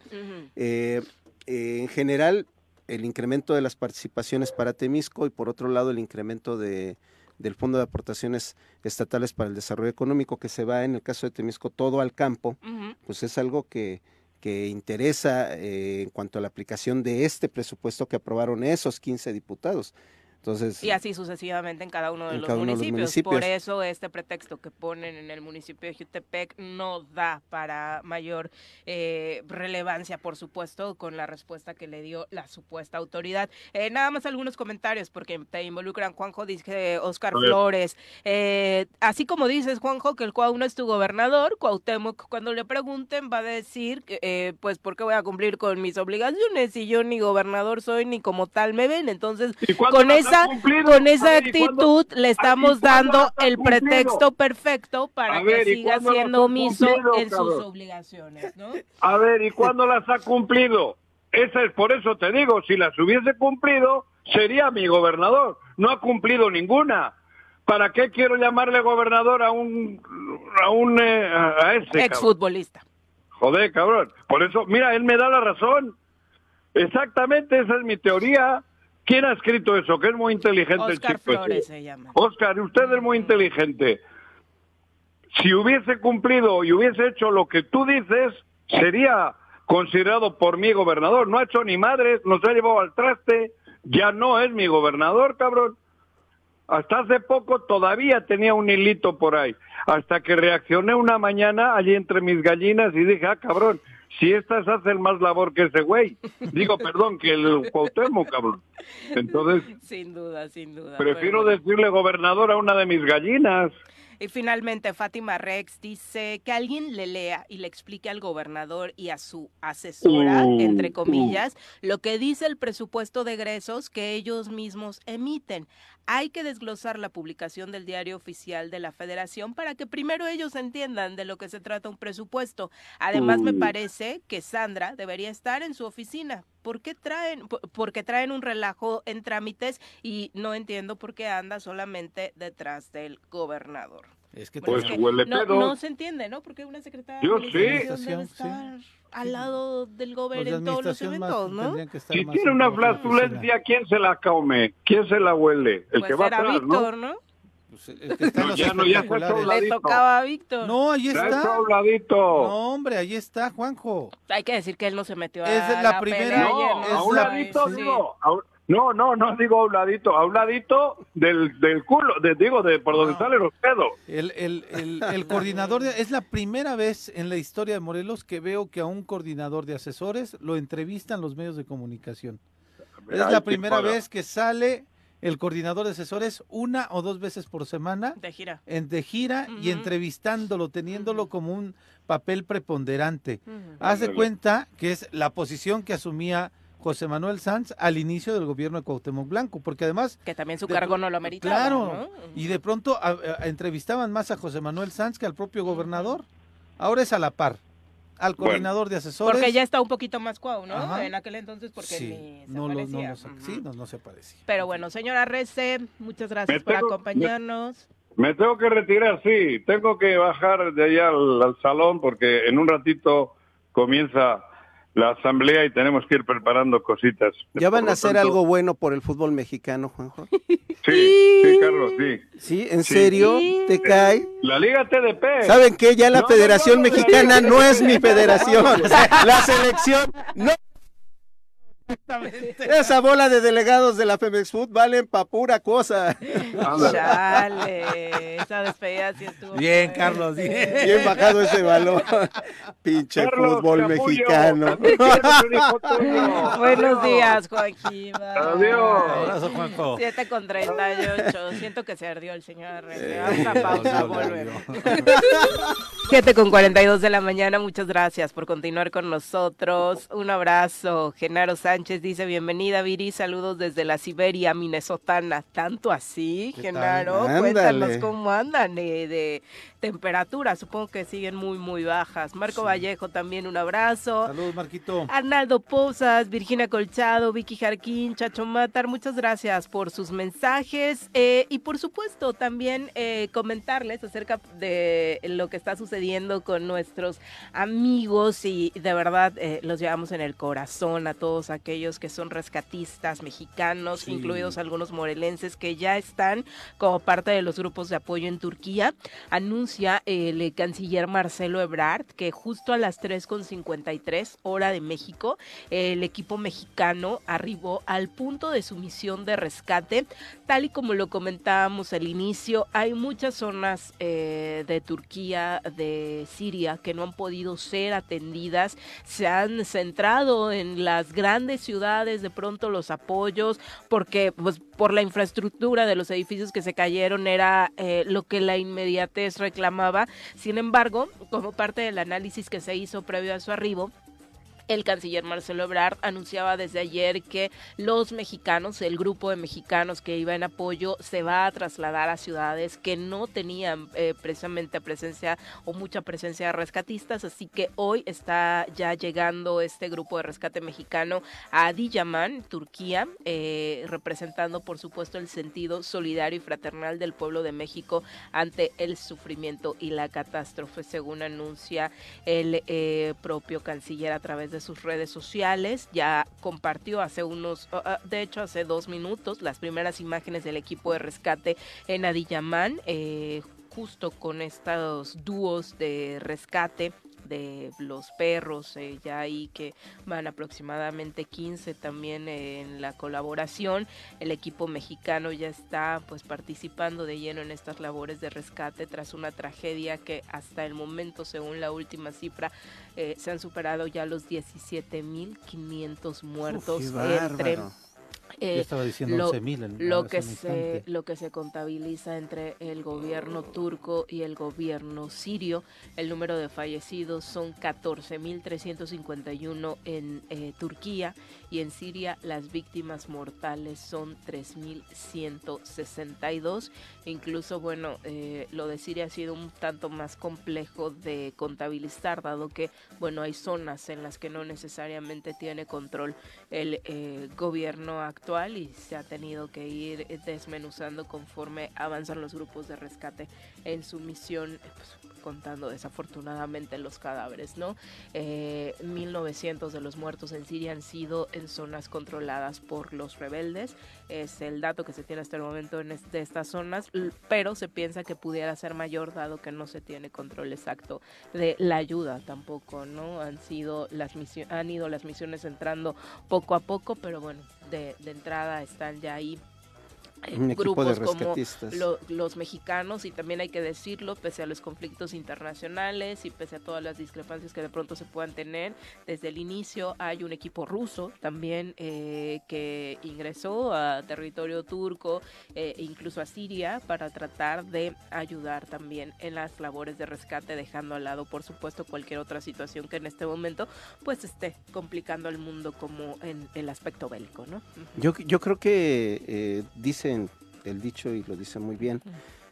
Eh, eh, en general, el incremento de las participaciones para Temisco y por otro lado el incremento de, del Fondo de Aportaciones Estatales para el Desarrollo Económico que se va en el caso de Temisco todo al campo, pues es algo que, que interesa eh, en cuanto a la aplicación de este presupuesto que aprobaron esos 15 diputados. Entonces, Y así sucesivamente en cada uno de, En los, cada uno de los municipios. Por eso este pretexto que ponen en el municipio de Jutepec no da para mayor eh, relevancia, por supuesto, con la respuesta que le dio la supuesta autoridad. Eh, nada más algunos comentarios, porque te involucran, Juanjo, dice Oscar. Flores. Eh, así como dices, Juanjo, que el Cuau no es tu gobernador, Cuauhtémoc, cuando le pregunten, va a decir, que, eh, pues, ¿por qué voy a cumplir con mis obligaciones si yo ni gobernador soy ni como tal me ven? Entonces, ¿Y cuándo con las esa con esa A ver, ¿y cuándo- actitud le estamos ¿y cuándo dando el pretexto perfecto para ver, que ¿y siga siendo omiso en sus cabrón? obligaciones, ¿no? A ver, ¿y cuándo las ha cumplido? Esa es por eso te digo, si las hubiese cumplido, sería mi gobernador. No ha cumplido ninguna. ¿Para qué quiero llamarle gobernador a un a un eh, a ese? Exfutbolista. Joder, cabrón. Por eso, mira, él me da la razón. Exactamente, esa es mi teoría. ¿Quién ha escrito eso? Que es muy inteligente el Oscar chico. ese. Flores se llama. Oscar, usted es muy inteligente. Si hubiese cumplido y hubiese hecho lo que tú dices, sería considerado por mí gobernador. No ha hecho ni madres, nos ha llevado al traste, ya no es mi gobernador, cabrón. Hasta hace poco todavía tenía un hilito por ahí. Hasta que reaccioné una mañana allí entre mis gallinas y dije, ah, cabrón, si estas hacen más labor que ese güey. Digo, *laughs* perdón, que el Cuauhtémoc, cabrón. Entonces, Sin duda, sin duda. prefiero bueno. decirle gobernador a una de mis gallinas. Y finalmente, Fátima Rex dice que alguien le lea y le explique al gobernador y a su asesora, Uh, entre comillas, lo que dice el presupuesto de egresos que ellos mismos emiten. Hay que desglosar la publicación del diario oficial de la federación para que primero ellos entiendan de lo que se trata un presupuesto. Además, me Uh. parece que Sandra debería estar en su oficina. ¿Por qué traen, por- porque traen un relajo en trámites y no entiendo por qué anda solamente detrás del gobernador? Es que Pues Es que huele no, pedo. no se entiende, ¿no? Porque una secretaria Yo de sí. administración debe estar al lado del gobierno de en todos los eventos, ¿no? que estar Si más tiene una flatulencia, ¿quién se la come? ¿Quién se la huele? El Pues que va era atrás, ¿no? Víctor, ¿no? Pues, el que está en No, ya no, ya hizo Le tocaba a Víctor. No, ahí está. eso a un ladito. No, hombre, ahí está, Juanjo. Hay que decir que él no se metió a Es la la primera- No, ayer, es a un la- ladito Sí. digo. a un- no, no, no digo a un ladito. A un ladito del, del culo, de, digo, de por donde No. salen los pedos. El, el, el, el coordinador de- es la primera vez en la historia de Morelos que veo que a un coordinador de asesores lo entrevistan los medios de comunicación. Es Ay, la primera para. vez que sale el coordinador de asesores una o dos veces por semana De gira. en de gira y entrevistándolo, teniéndolo como un papel preponderante. Haz de Ándale. cuenta que es la posición que asumía José Manuel Sanz al inicio del gobierno de Cuauhtémoc Blanco, porque además Que también su cargo no lo ameritaba, Claro, ¿no? y de pronto a- a- entrevistaban más a José Manuel Sanz que al propio gobernador. Ahora es a la par, al Bueno. coordinador de asesores. Porque ya está un poquito más cuau, ¿no? Ajá. En aquel entonces porque sí, ni se no, lo- no, sí, no, no se parecía. Pero bueno, señora Rece, muchas gracias Me por tengo- acompañarnos. Me tengo que retirar, sí. Tengo que bajar de allá al, al salón porque en un ratito comienza la asamblea y tenemos que ir preparando cositas. ¿Ya van Por a hacer tanto- algo bueno por el fútbol mexicano, Juanjo? Sí, sí, Carlos, sí. ¿Sí? ¿En Sí. serio? Sí. ¿Te cae? La Liga TDP. ¿Saben qué? Ya la No, Federación no, no, Mexicana no, no no, es mi federación. La selección no. Esa bola de delegados de la Femex Food valen pa' pura cosa. Chale, esa despedida sí estuvo. Bien. Carlos, bien. Bien bajado ese balón. Pinche Carlos, fútbol mexicano. *laughs* Buenos días, Joaquín. Adiós. Abrazo, Juanjo. 7 con 38. Siento que se ardió el señor Arrece. Vamos a Eh, pausa, dolió, volvemos. dolió. 7 con 42 de la mañana. Muchas gracias por continuar con nosotros. Un abrazo. Genaro Sánchez dice: Bienvenida, Viri. Saludos desde la Siberia minnesotana. ¿Tanto así, ¿Qué Genaro? Cuéntanos cómo andan eh, de temperatura. Supongo que siguen muy, muy bajas. Marco Vallejo también un abrazo. Saludos, Marquito. Arnaldo Pozas, Virginia Colchado, Vicky Jarquín, Chacho Matar, muchas gracias por sus mensajes eh, y por supuesto también eh, comentarles acerca de lo que está sucediendo con nuestros amigos y de verdad eh, los llevamos en el corazón a todos aquellos que son rescatistas mexicanos, Sí. incluidos algunos morelenses que ya están como parte de los grupos de apoyo en Turquía. Anuncia el eh, canciller Marcelo Ebrard que justo a las 3.53 hora de México, el equipo mexicano arribó al punto de su misión de rescate. Tal y como lo comentábamos al inicio, hay muchas zonas eh, de Turquía, de Siria, que no han podido ser atendidas. Se han centrado en las grandes ciudades, de pronto los apoyos, porque pues por la infraestructura de los edificios que se cayeron era eh, lo que la inmediatez reclamaba. Sin embargo, como parte del análisis que se hizo previo a su arribo, el canciller Marcelo Ebrard anunciaba desde ayer que los mexicanos, el grupo de mexicanos que iba en apoyo, se va a trasladar a ciudades que no tenían eh, precisamente presencia o mucha presencia de rescatistas, así que hoy está ya llegando este grupo de rescate mexicano a Adiyaman, Turquía, eh, representando por supuesto el sentido solidario y fraternal del pueblo de México ante el sufrimiento y la catástrofe, según anuncia el eh, propio canciller a través de sus redes sociales. Ya compartió hace unos, uh, de hecho hace dos minutos, las primeras imágenes del equipo de rescate en Adiyaman, eh, justo con estos dúos de rescate de los perros, eh, ya ahí que van aproximadamente 15 también en la colaboración. El equipo mexicano ya está pues participando de lleno en estas labores de rescate tras una tragedia que hasta el momento, según la última cifra, eh, se han superado ya los 17.500 muertos entre eh, estaba diciendo lo, 11.000 lo que se lo que se contabiliza entre el gobierno turco y el gobierno sirio el número de fallecidos son 14.351 en eh, Turquía y en Siria las víctimas mortales son 3.162 incluso bueno eh, lo de Siria ha sido un tanto más complejo de contabilizar dado que bueno hay zonas en las que no necesariamente tiene control el eh, gobierno actual y se ha tenido que ir desmenuzando conforme avanzan los grupos de rescate en su misión, pues, contando desafortunadamente los cadáveres, ¿no? 1900 eh, de los muertos en Siria han sido en zonas controladas por los rebeldes, es el dato que se tiene hasta el momento en de estas zonas, pero se piensa que pudiera ser mayor dado que no se tiene control exacto de la ayuda tampoco, ¿no? Han sido las misiones, han ido las misiones entrando poco a poco, pero bueno, de entrada están ya ahí grupos como los mexicanos y también hay que decirlo pese a los conflictos internacionales y pese a todas las discrepancias que de pronto se puedan tener desde el inicio hay un equipo ruso también eh, que ingresó a territorio turco eh, incluso a Siria para tratar de ayudar también en las labores de rescate dejando al lado por supuesto cualquier otra situación que en este momento pues esté complicando al mundo como en el aspecto bélico no yo, yo creo que eh, dice el dicho y lo dice muy bien,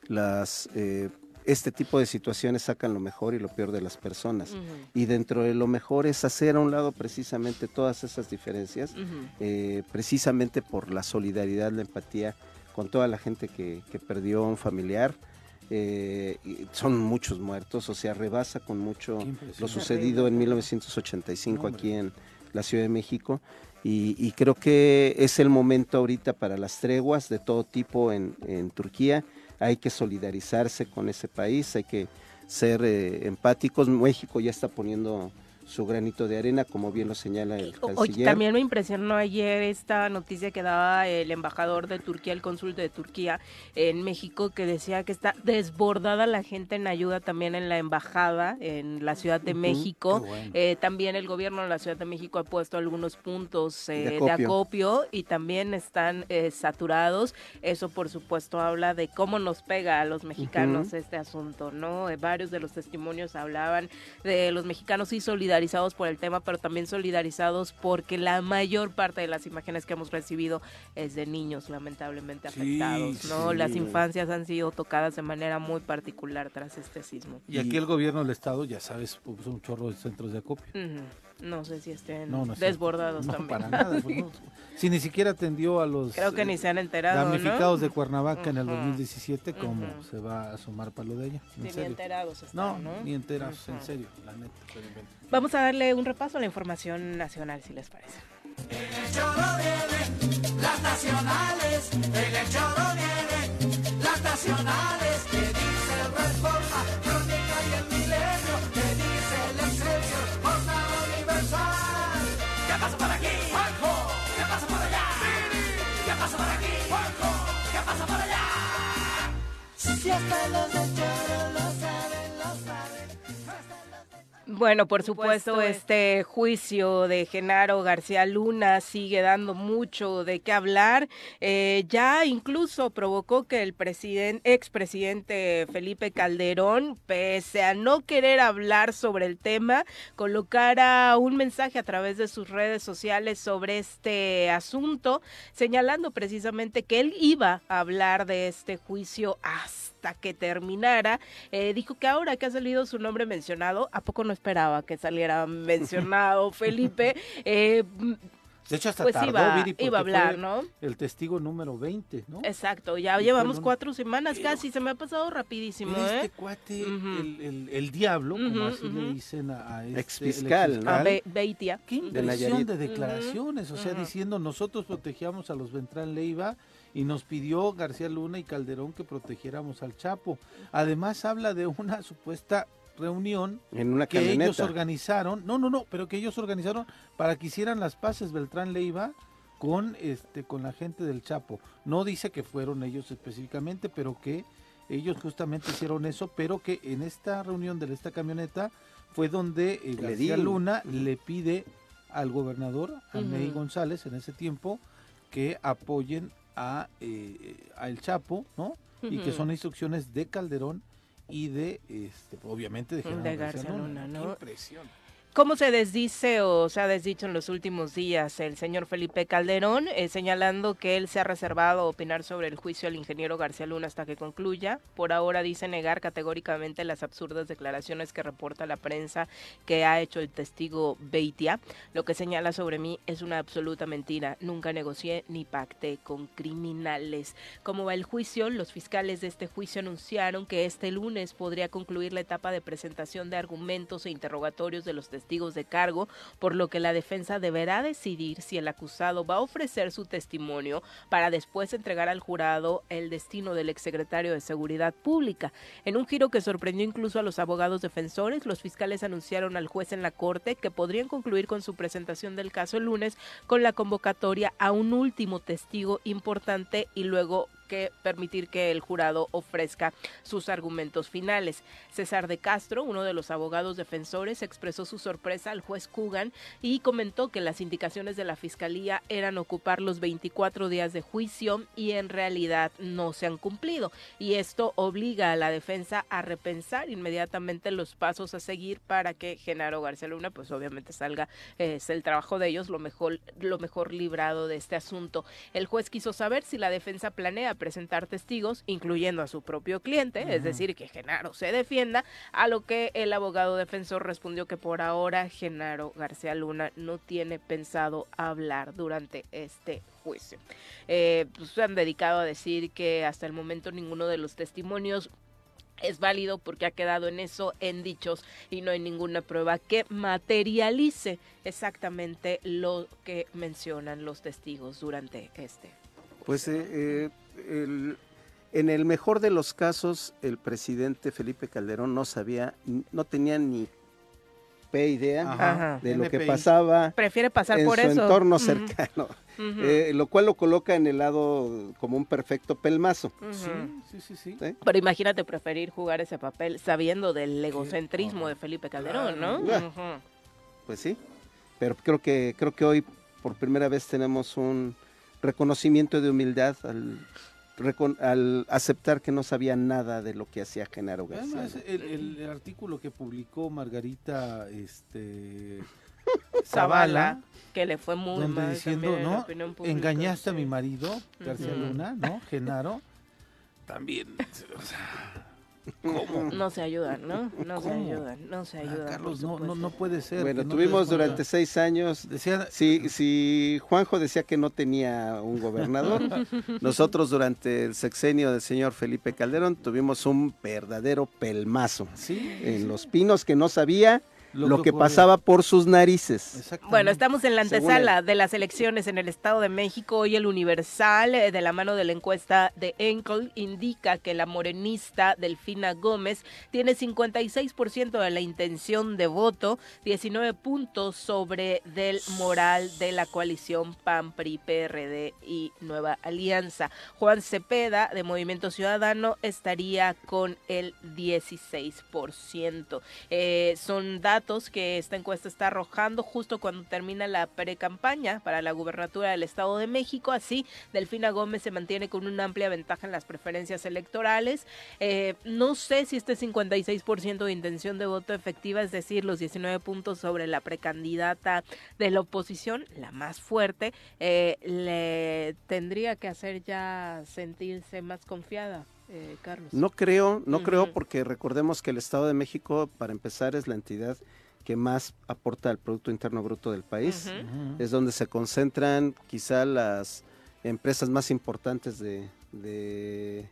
las eh, este tipo de situaciones sacan lo mejor y lo peor de las personas. Y dentro de lo mejor es hacer a un lado precisamente todas esas diferencias, eh, precisamente por la solidaridad, la empatía con toda la gente que, perdió un familiar. Eh, son muchos muertos, o sea, rebasa con mucho lo sucedido en 1985 aquí en la Ciudad de México y, creo que es el momento ahorita para las treguas de todo tipo en, en Turquía. Hay que solidarizarse con ese país, hay que ser eh, empáticos. México ya está poniendo su granito de arena, como bien lo señala el canciller. también me impresionó ayer esta noticia que daba el embajador de Turquía, el cónsul de Turquía en México, que decía que está desbordada la gente en ayuda también en la embajada en la Ciudad de México. Eh, también el gobierno de la Ciudad de México ha puesto algunos puntos eh, de, acopio. y también están eh, saturados. Eso, por supuesto, habla de cómo nos pega a los mexicanos este asunto, ¿no? varios de los testimonios hablaban de los mexicanos y solidaridad solidarizados por el tema, pero también solidarizados porque la mayor parte de las imágenes que hemos recibido es de niños lamentablemente afectados, ¿no? Las infancias han sido tocadas de manera muy particular tras este sismo. Y aquí el gobierno del estado, ya sabes, puso un chorro de centros de acopio. No sé si estén desbordados no, también. para nada. Pues *laughs* si ni siquiera atendió a los Creo que ni se han enterado, damnificados de Cuernavaca en el 2017, ¿cómo se va a sumar para lo de ella? ni enterados están, no, ni enterados, en serio, la neta. Vamos a darle un repaso a la información nacional, si les parece. En el choro viene las nacionales, en el choro viene las nacionales, que dice Reforma, Bueno, por supuesto, este juicio de Genaro García Luna sigue dando mucho de qué hablar. Eh, ya incluso provocó que el presidente, expresidente Felipe Calderón, pese a no querer hablar sobre el tema, colocara un mensaje a través de sus redes sociales sobre este asunto, señalando precisamente que él iba a hablar de este juicio hasta que terminara. Eh, dijo que ahora que ha salido su nombre mencionado, ¿a poco no esperaba que saliera mencionado *laughs* Felipe? Eh, de hecho, hasta pues tardó, iba, iba a hablar, ¿no? El testigo número 20, ¿no? Exacto, ya llevamos cuatro semanas casi, se me ha pasado rapidísimo, ¿eh? Este cuate, el, el, diablo, como así le dicen a, este... Ex fiscal, ¿no? A Beitia. Qué impresión de, declaraciones, o sea, diciendo nosotros protegíamos a los Ventral Leiva y nos pidió García Luna y Calderón que protegiéramos al Chapo. Además habla de una supuesta reunión En una que ellos organizaron, no, no, no, pero que ellos organizaron para que hicieran las paces Beltrán Leiva con este con la gente del Chapo. No dice que fueron ellos específicamente, pero que ellos justamente hicieron eso, pero que en esta reunión de esta camioneta fue donde eh, García. Luna le pide al gobernador, a Ney Ujú. González, en ese tiempo, que apoyen a, eh, a El Chapo, ¿no? Y que son instrucciones de Calderón y de, este, obviamente, de, Genaro De García Luna. Impresión. ¿Cómo se desdice o se ha desdicho en los últimos días el señor Felipe Calderón, eh, señalando que él se ha reservado opinar sobre el juicio al ingeniero García Luna hasta que concluya? Por ahora dice negar categóricamente las absurdas declaraciones que reporta la prensa que ha hecho el testigo Beitia. Lo que señala sobre mí es una absoluta mentira. Nunca negocié ni pacté con criminales. ¿Cómo va el juicio? Los fiscales de este juicio anunciaron que este lunes podría concluir la etapa de presentación de argumentos e interrogatorios de los testigos de cargo, por lo que la defensa deberá decidir si el acusado va a ofrecer su testimonio para después entregar al jurado el destino del exsecretario de Seguridad Pública. En un giro que sorprendió incluso a los abogados defensores, los fiscales anunciaron al juez en la corte que podrían concluir con su presentación del caso el lunes con la convocatoria a un último testigo importante y luego que permitir que el jurado ofrezca sus argumentos finales. César de Castro, uno de los abogados defensores, expresó su sorpresa al juez Kugan y comentó que las indicaciones de la fiscalía eran ocupar los 24 días de juicio y en realidad no se han cumplido. Y esto obliga a la defensa a repensar inmediatamente los pasos a seguir para que Genaro García Luna, pues obviamente salga, eh, es el trabajo de ellos, lo mejor, lo mejor librado de este asunto. El juez quiso saber si la defensa planea presentar testigos, incluyendo a su propio cliente, es decir, que Genaro se defienda, a lo que el abogado defensor respondió que por ahora Genaro García Luna no tiene pensado hablar durante este juicio. Eh, pues, se han dedicado a decir que hasta el momento ninguno de los testimonios es válido porque ha quedado en eso, en dichos, y no hay ninguna prueba que materialice exactamente lo que mencionan los testigos durante este. Pues eh, eh, el- en el mejor de los casos, el presidente Felipe Calderón no sabía, no tenía ni pe idea Ajá. de lo que pasaba Prefiere pasar en por su eso. entorno Ujú, cercano, ujú, eh, lo cual lo coloca en el lado como un perfecto pelmazo. Sí, sí, sí, sí. ¿sí? Pero imagínate preferir jugar ese papel sabiendo del egocentrismo de Felipe Calderón, ¿no? Ujú. Pues sí, pero creo que creo que hoy por primera vez tenemos un reconocimiento de humildad al, al aceptar que no sabía nada de lo que hacía Genaro García. Además, el, el- el artículo que publicó Margarita este, *laughs* Zavala, que le fue muy donde mal diciendo, ¿no? Engañaste a mi marido, García. Luna, ¿no? Genaro. También, o sea, ¿cómo? No se ayudan, ¿no? No se ayudan, no se Ah, ayudan. Carlos, no, no, no puede ser. Bueno, no tuvimos durante seis años. Decía, Si, si Juanjo decía que no tenía un gobernador, *laughs* nosotros durante el sexenio del señor Felipe Calderón tuvimos un verdadero pelmazo sí, en Los Pinos que no sabía lo, que pasaba por sus narices. Exactamente. Bueno, estamos en la antesala de las elecciones en el Estado de México. Hoy el Universal, eh, de la mano de la encuesta de Enkel, indica que la morenista Delfina Gómez tiene 56% de la intención de voto, 19 puntos sobre del moral de la coalición PAN, PRI, PRD y Nueva Alianza. Juan Cepeda, de Movimiento Ciudadano, estaría con el 16%. Eh, son datos que esta encuesta está arrojando justo cuando termina la pre-campaña para la gubernatura del Estado de México. Así, Delfina Gómez se mantiene con una amplia ventaja en las preferencias electorales. Eh, no sé si este 56% de intención de voto efectiva, es decir, los 19 puntos sobre la precandidata de la oposición, la más fuerte, eh, le tendría que hacer ya sentirse más confiada, eh, Carlos. No creo, no creo porque recordemos que el Estado de México, para empezar, es la entidad que más aporta al Producto Interno Bruto del país. Es donde se concentran quizá las empresas más importantes de, de,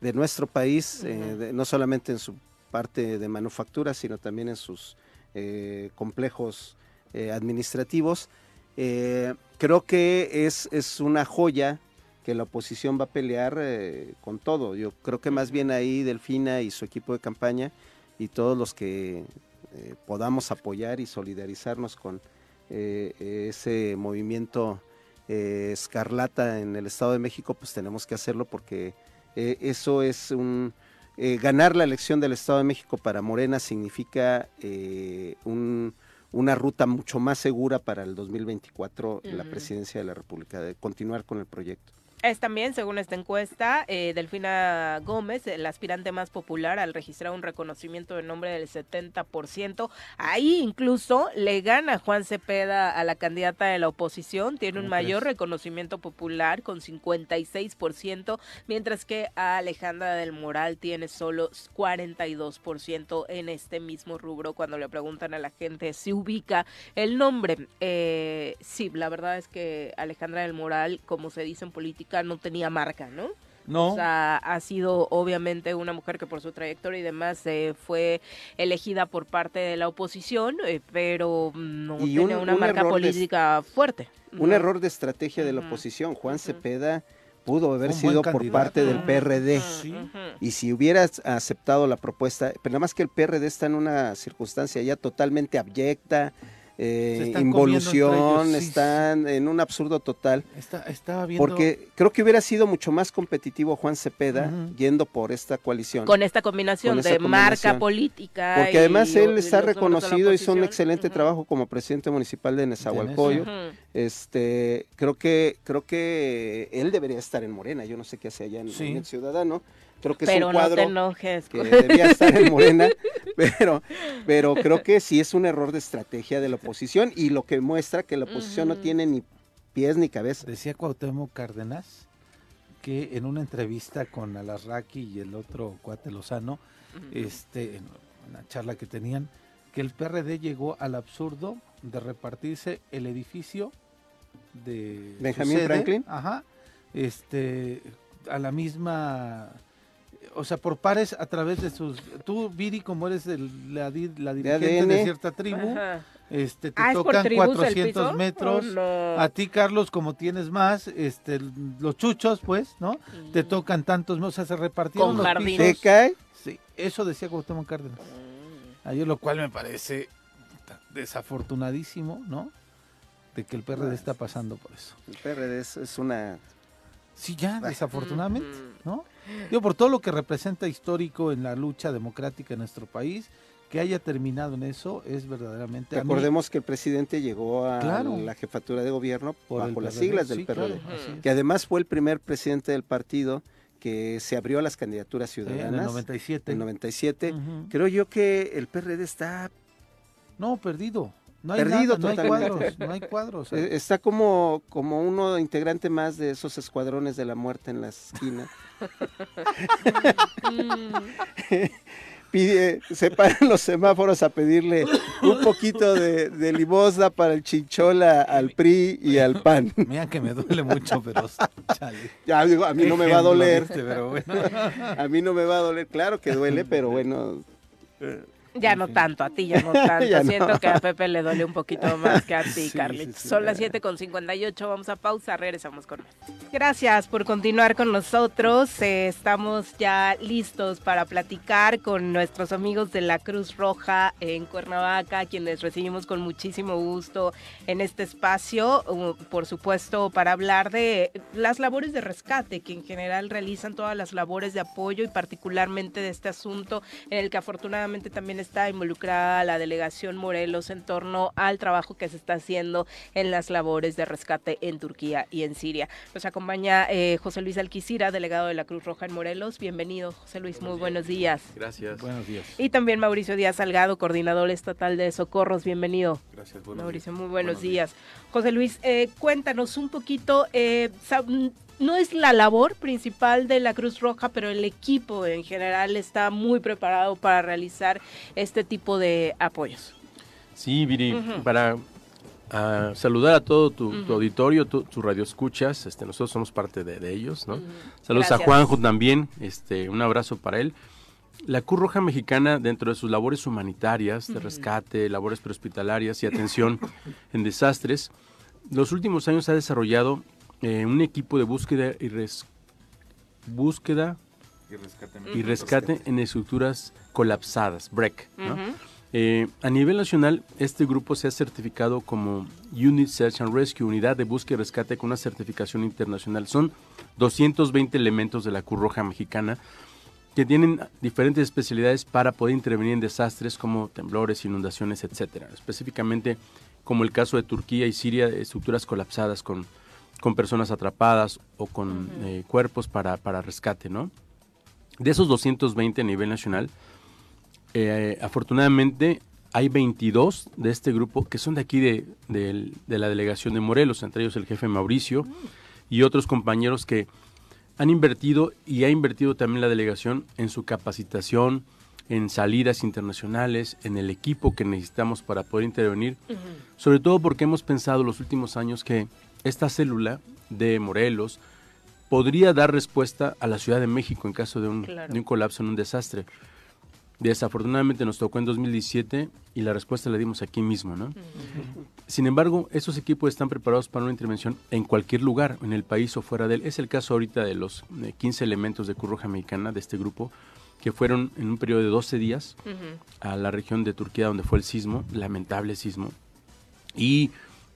de nuestro país, eh, de- no solamente en su parte de manufactura, sino también en sus eh, complejos eh, administrativos. Eh, creo que es, es una joya que la oposición va a pelear eh, con todo. Yo creo que más bien ahí Delfina y su equipo de campaña y todos los que eh, podamos apoyar y solidarizarnos con eh, ese movimiento eh, escarlata en el Estado de México, pues tenemos que hacerlo porque eso es un... ganar la elección del Estado de México para Morena significa eh, un- una ruta mucho más segura para el 2024 en la Ujú. presidencia de la República, de continuar con el proyecto. Es también, según esta encuesta, eh, Delfina Gómez, el aspirante más popular al registrar un reconocimiento de nombre del 70%. Ahí incluso le gana Juan Cepeda a la candidata de la oposición. Tiene un ¿Cómo mayor crees? reconocimiento popular con 56%, mientras que a Alejandra del Moral tiene solo 42% en este mismo rubro. Cuando le preguntan a la gente si ubica el nombre, eh, sí, la verdad es que Alejandra del Moral, como se dice en política, no tenía marca, ¿no? No, O sea, ha sido obviamente una mujer que por su trayectoria y demás eh, fue elegida por parte de la oposición, eh, pero no Y tiene un- una un marca de- política fuerte. Un ¿no? error de estrategia de la oposición. Juan Cepeda pudo haber Un sido por parte del PRD. Sí. Y si hubieras aceptado la propuesta, pero nada más que el PRD está en una circunstancia ya totalmente abyecta, eh, están involución, ellos, sí, están en un absurdo total, Está- estaba viendo... porque creo que hubiera sido mucho más competitivo Juan Cepeda yendo por esta coalición. Con esta combinación Con esta de marca política. Porque y además él está reconocido, hizo un excelente trabajo como presidente municipal de Nezahualcóyotl. Este, creo que creo que él debería estar en Morena. Yo no sé qué hace allá en el Sí. Movimiento Ciudadano. Creo que es Pero un no te cuadro enojes. que debía estar en *laughs* Morena, pero, pero creo que sí es un error de estrategia de la oposición y lo que muestra que la oposición no tiene ni pies ni cabeza. Decía Cuauhtémoc Cárdenas que en una entrevista con Alarraqui y el otro cuate Lozano, este, en una charla que tenían, que el PRD llegó al absurdo de repartirse el edificio de Benjamín sede, Franklin. ajá, este, a la misma, o sea, por pares a través de sus, tú Viri como eres el- la, la dirigente de cierta tribu, Ajá. este, te Ah, ¿es por tocan tribus el 400 piso? metros. Oh, no. A ti, Carlos, como tienes más, este, los chuchos, pues, ¿no? Te tocan tantos, o sea, se repartieron Con los. Sí, eso decía Cuauhtémoc Cárdenas. Ayer, lo cual me parece desafortunadísimo, ¿no? De que el PRD está pasando por eso. El PRD es, es una... Sí, ya, desafortunadamente, Ujú. ¿no? Digo, por todo lo que representa histórico en la lucha democrática en nuestro país, que haya terminado en eso es verdaderamente... Recordemos que el presidente llegó a Claro. la jefatura de gobierno por el bajo las siglas del sí, PRD. claro. Que además fue el primer presidente del partido que se abrió a las candidaturas Sí, en ciudadanas. el 97. en 97. Ujú. Creo yo que el PRD está No, perdido. No hay Perdido nada, no hay totalmente. cuadros, no hay cuadros. *laughs* Eh, Está como, como uno integrante más de esos escuadrones de la muerte en la esquina. *laughs* *laughs* Pide, se paran los semáforos a pedirle un poquito de, de limosna para el chinchola al PRI y al PAN. Mira que me duele mucho, pero chale. Ya digo, a mí no me va a doler. ¿viste? Pero bueno. A mí no me va a doler. Claro que duele, pero bueno. Ya no tanto, a ti ya no *laughs* tanto. Ya no. Siento que a Pepe le duele un poquito *laughs* más que a ti, Sí, Carlitos. sí, sí. Son las 7 con 58, vamos a pausa, regresamos con más. Gracias por continuar con nosotros. Eh, estamos ya listos para platicar con nuestros amigos de la Cruz Roja en Cuernavaca, quienes recibimos con muchísimo gusto en este espacio, por supuesto, para hablar de las labores de rescate, que en general realizan todas las labores de apoyo y particularmente de este asunto en el que afortunadamente también está involucrada la delegación Morelos en torno al trabajo que se está haciendo en las labores de rescate en Turquía y en Siria. Nos acompaña eh, José Luis Alquicira, delegado de la Cruz Roja en Morelos. Bienvenido, José Luis, muy buenos días. Gracias. Buenos días. Y también Mauricio Díaz Salgado, coordinador estatal de Socorros. Bienvenido. Gracias. buenos Mauricio, días. muy buenos, días. José Luis, eh, cuéntanos un poquito, eh, no es la labor principal de la Cruz Roja, pero el equipo en general está muy preparado para realizar este tipo de apoyos. Sí, Viri, para ah, saludar a todo tu, auditorio, tu, tu radio escuchas, este, nosotros somos parte de, de ellos, ¿no? Saludos Gracias. a Juanjo también, este, un abrazo para él. La Cruz Roja Mexicana, dentro de sus labores humanitarias, de rescate, labores prehospitalarias y atención *laughs* en desastres, los últimos años ha desarrollado eh, un equipo de búsqueda y res- búsqueda, Y rescate en, y rescate en estructuras colapsadas, BREC. ¿no? Eh, a nivel nacional, este grupo se ha certificado como Unit Search and Rescue, unidad de búsqueda y rescate con una certificación internacional. Son 220 elementos de la Cruz Roja Mexicana que tienen diferentes especialidades para poder intervenir en desastres como temblores, inundaciones, etcétera. Específicamente, como el caso de Turquía y Siria, estructuras colapsadas con, con personas atrapadas o con eh, cuerpos para, para rescate, ¿no? De esos 220 a nivel nacional, eh, afortunadamente hay 22 de este grupo que son de aquí de, de- de la delegación de Morelos, entre ellos el jefe Mauricio y otros compañeros que han invertido y ha invertido también la delegación en su capacitación, en salidas internacionales, en el equipo que necesitamos para poder intervenir, sobre todo porque hemos pensado los últimos años que esta célula de Morelos podría dar respuesta a la Ciudad de México en caso de un, Claro. de un colapso, en un desastre. Desafortunadamente nos tocó en 2017 y la respuesta la dimos aquí mismo, ¿no? Sin embargo, esos equipos están preparados para una intervención en cualquier lugar, en el país o fuera de él. Es el caso ahorita de los eh, 15 elementos de Cruz Roja Mexicana de este grupo que fueron en un periodo de 12 días a la región de Turquía donde fue el sismo, lamentable sismo. Y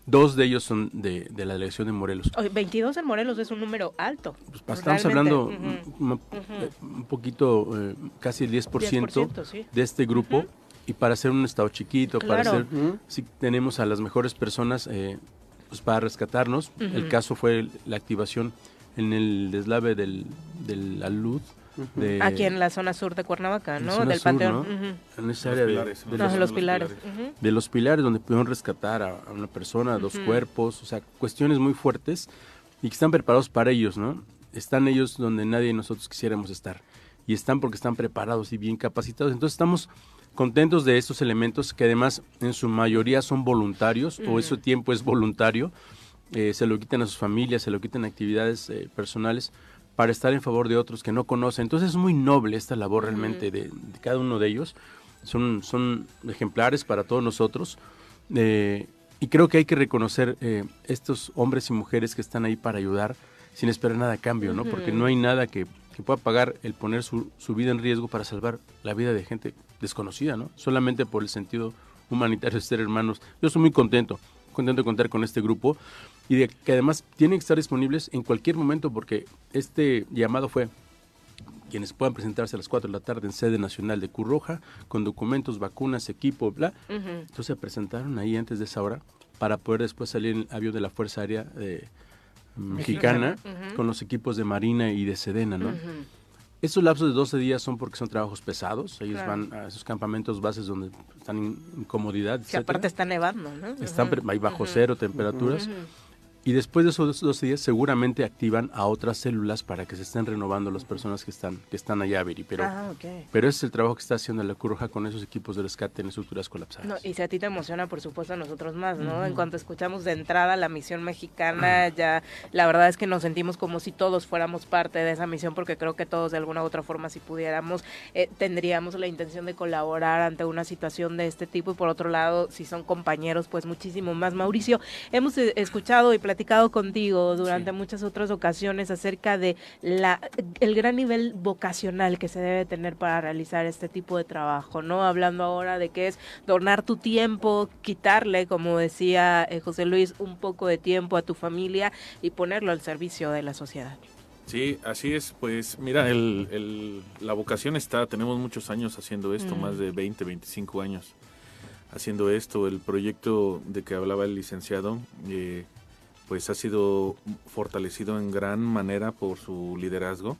dos de ellos son de, de la delegación de Morelos. Oye, 22 en Morelos es un número alto. Pues, Estamos Realmente, hablando ujú. un, un- eh, un poquito, eh, casi el 10%, 10%, sí. de este grupo. Y para hacer un estado chiquito, para Claro. hacer, sí tenemos a las mejores personas eh, pues para rescatarnos. El caso fue la activación en el deslave del, del alud. De- Aquí en la zona sur de Cuernavaca, ¿no? Del sur, Panteón. ¿no? Ujú. En esa área de- los, pilares. De los pilares donde pudieron rescatar a, a una persona, a dos Ujú. cuerpos, o sea, cuestiones muy fuertes y que están preparados para ellos, ¿no? Están ellos donde nadie de nosotros quisiéramos estar y están porque están preparados y bien capacitados. Entonces estamos contentos de estos elementos que además en su mayoría son voluntarios o ese tiempo es voluntario, eh, se lo quitan a sus familias, se lo quitan a actividades eh, personales para estar en favor de otros que no conocen. Entonces es muy noble esta labor realmente de, de cada uno de ellos. Son, son ejemplares para todos nosotros. eh, y creo que hay que reconocer eh, estos hombres y mujeres que están ahí para ayudar sin esperar nada a cambio, ¿no? Porque no hay nada que, que pueda pagar el poner su, su vida en riesgo para salvar la vida de gente desconocida, ¿no? Solamente por el sentido humanitario de ser hermanos. Yo estoy muy contento, contento de contar con este grupo y de que además tienen que estar disponibles en cualquier momento porque este llamado fue quienes puedan presentarse a las 4 de la tarde en sede nacional de Cruz Roja con documentos, vacunas, equipo, bla. Ujú. Entonces se presentaron ahí antes de esa hora para poder después salir en el avión de la Fuerza Aérea eh, Mexicana con los equipos de Marina y de Sedena, ¿no? Ujú. Estos lapsos de 12 días son porque son trabajos pesados. Ellos Claro. van a esos campamentos bases donde están en incomodidad, Que etcétera. aparte está nevando, ¿no? Están hay bajo cero temperaturas. Y después de esos 12 días seguramente activan a otras células para que se estén renovando las personas que están, que están allá, Viri. Pero, Ah, ok. pero ese es el trabajo que está haciendo la Cruz Roja con esos equipos de rescate en estructuras colapsadas. No, y si a ti te emociona, por supuesto, a nosotros más, ¿no? En cuanto escuchamos de entrada la misión mexicana, ya la verdad es que nos sentimos como si todos fuéramos parte de esa misión, porque creo que todos de alguna u otra forma, si pudiéramos, eh, tendríamos la intención de colaborar ante una situación de este tipo. Y por otro lado, si son compañeros, pues muchísimo más. Mauricio, hemos eh, escuchado y platicado contigo durante muchas otras ocasiones acerca de la el gran nivel vocacional que se debe tener para realizar este tipo de trabajo, ¿no? Hablando ahora de que es donar tu tiempo, quitarle, como decía eh, José Luis, un poco de tiempo a tu familia y ponerlo al servicio de la sociedad. Sí, así es. Pues mira, el, el- la vocación está, tenemos muchos años haciendo esto, Mm. más de 20, 25 años haciendo esto. El proyecto de que hablaba el licenciado, eh, pues ha sido fortalecido en gran manera por su liderazgo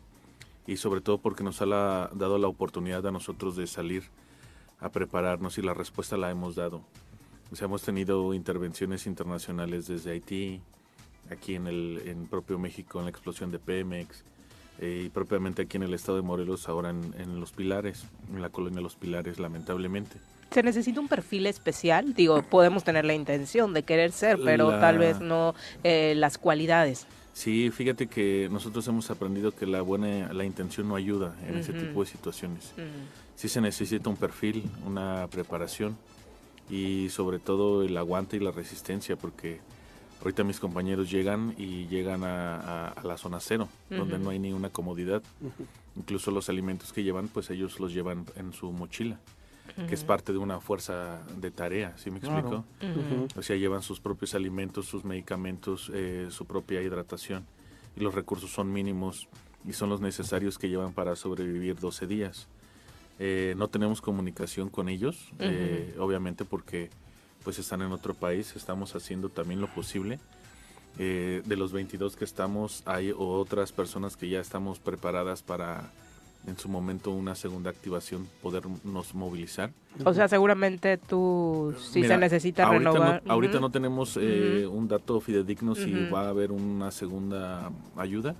y sobre todo porque nos ha dado la oportunidad a nosotros de salir a prepararnos y la respuesta la hemos dado. O sea, hemos tenido intervenciones internacionales desde Haití, aquí en el en propio México, en la explosión de Pemex, eh, y propiamente aquí en el estado de Morelos, ahora en, en Los Pilares, en la colonia Los Pilares, lamentablemente. ¿Se necesita un perfil especial? Digo, podemos tener la intención de querer ser, pero La- tal vez no eh, las cualidades. Sí, fíjate que nosotros hemos aprendido que la buena, la intención no ayuda en ese tipo de situaciones. Ujú. Sí se necesita un perfil, una preparación y sobre todo el aguante y la resistencia, porque ahorita mis compañeros llegan y llegan a, a- a la zona cero, donde no hay ni una comodidad. Incluso los alimentos que llevan, pues ellos los llevan en su mochila, que es parte de una fuerza de tarea, ¿sí me Claro. explico? Ujú. O sea, llevan sus propios alimentos, sus medicamentos, eh, su propia hidratación y los recursos son mínimos y son los necesarios que llevan para sobrevivir 12 días. Eh, no tenemos comunicación con ellos, eh, obviamente porque pues están en otro país, estamos haciendo también lo posible. Eh, de los 22 que estamos, hay otras personas que ya estamos preparadas para en su momento una segunda activación podernos movilizar. O sea, seguramente tú, si Mira, se necesita ahorita renovar. No, ahorita no tenemos eh, un dato fidedigno si va a haber una segunda ayuda,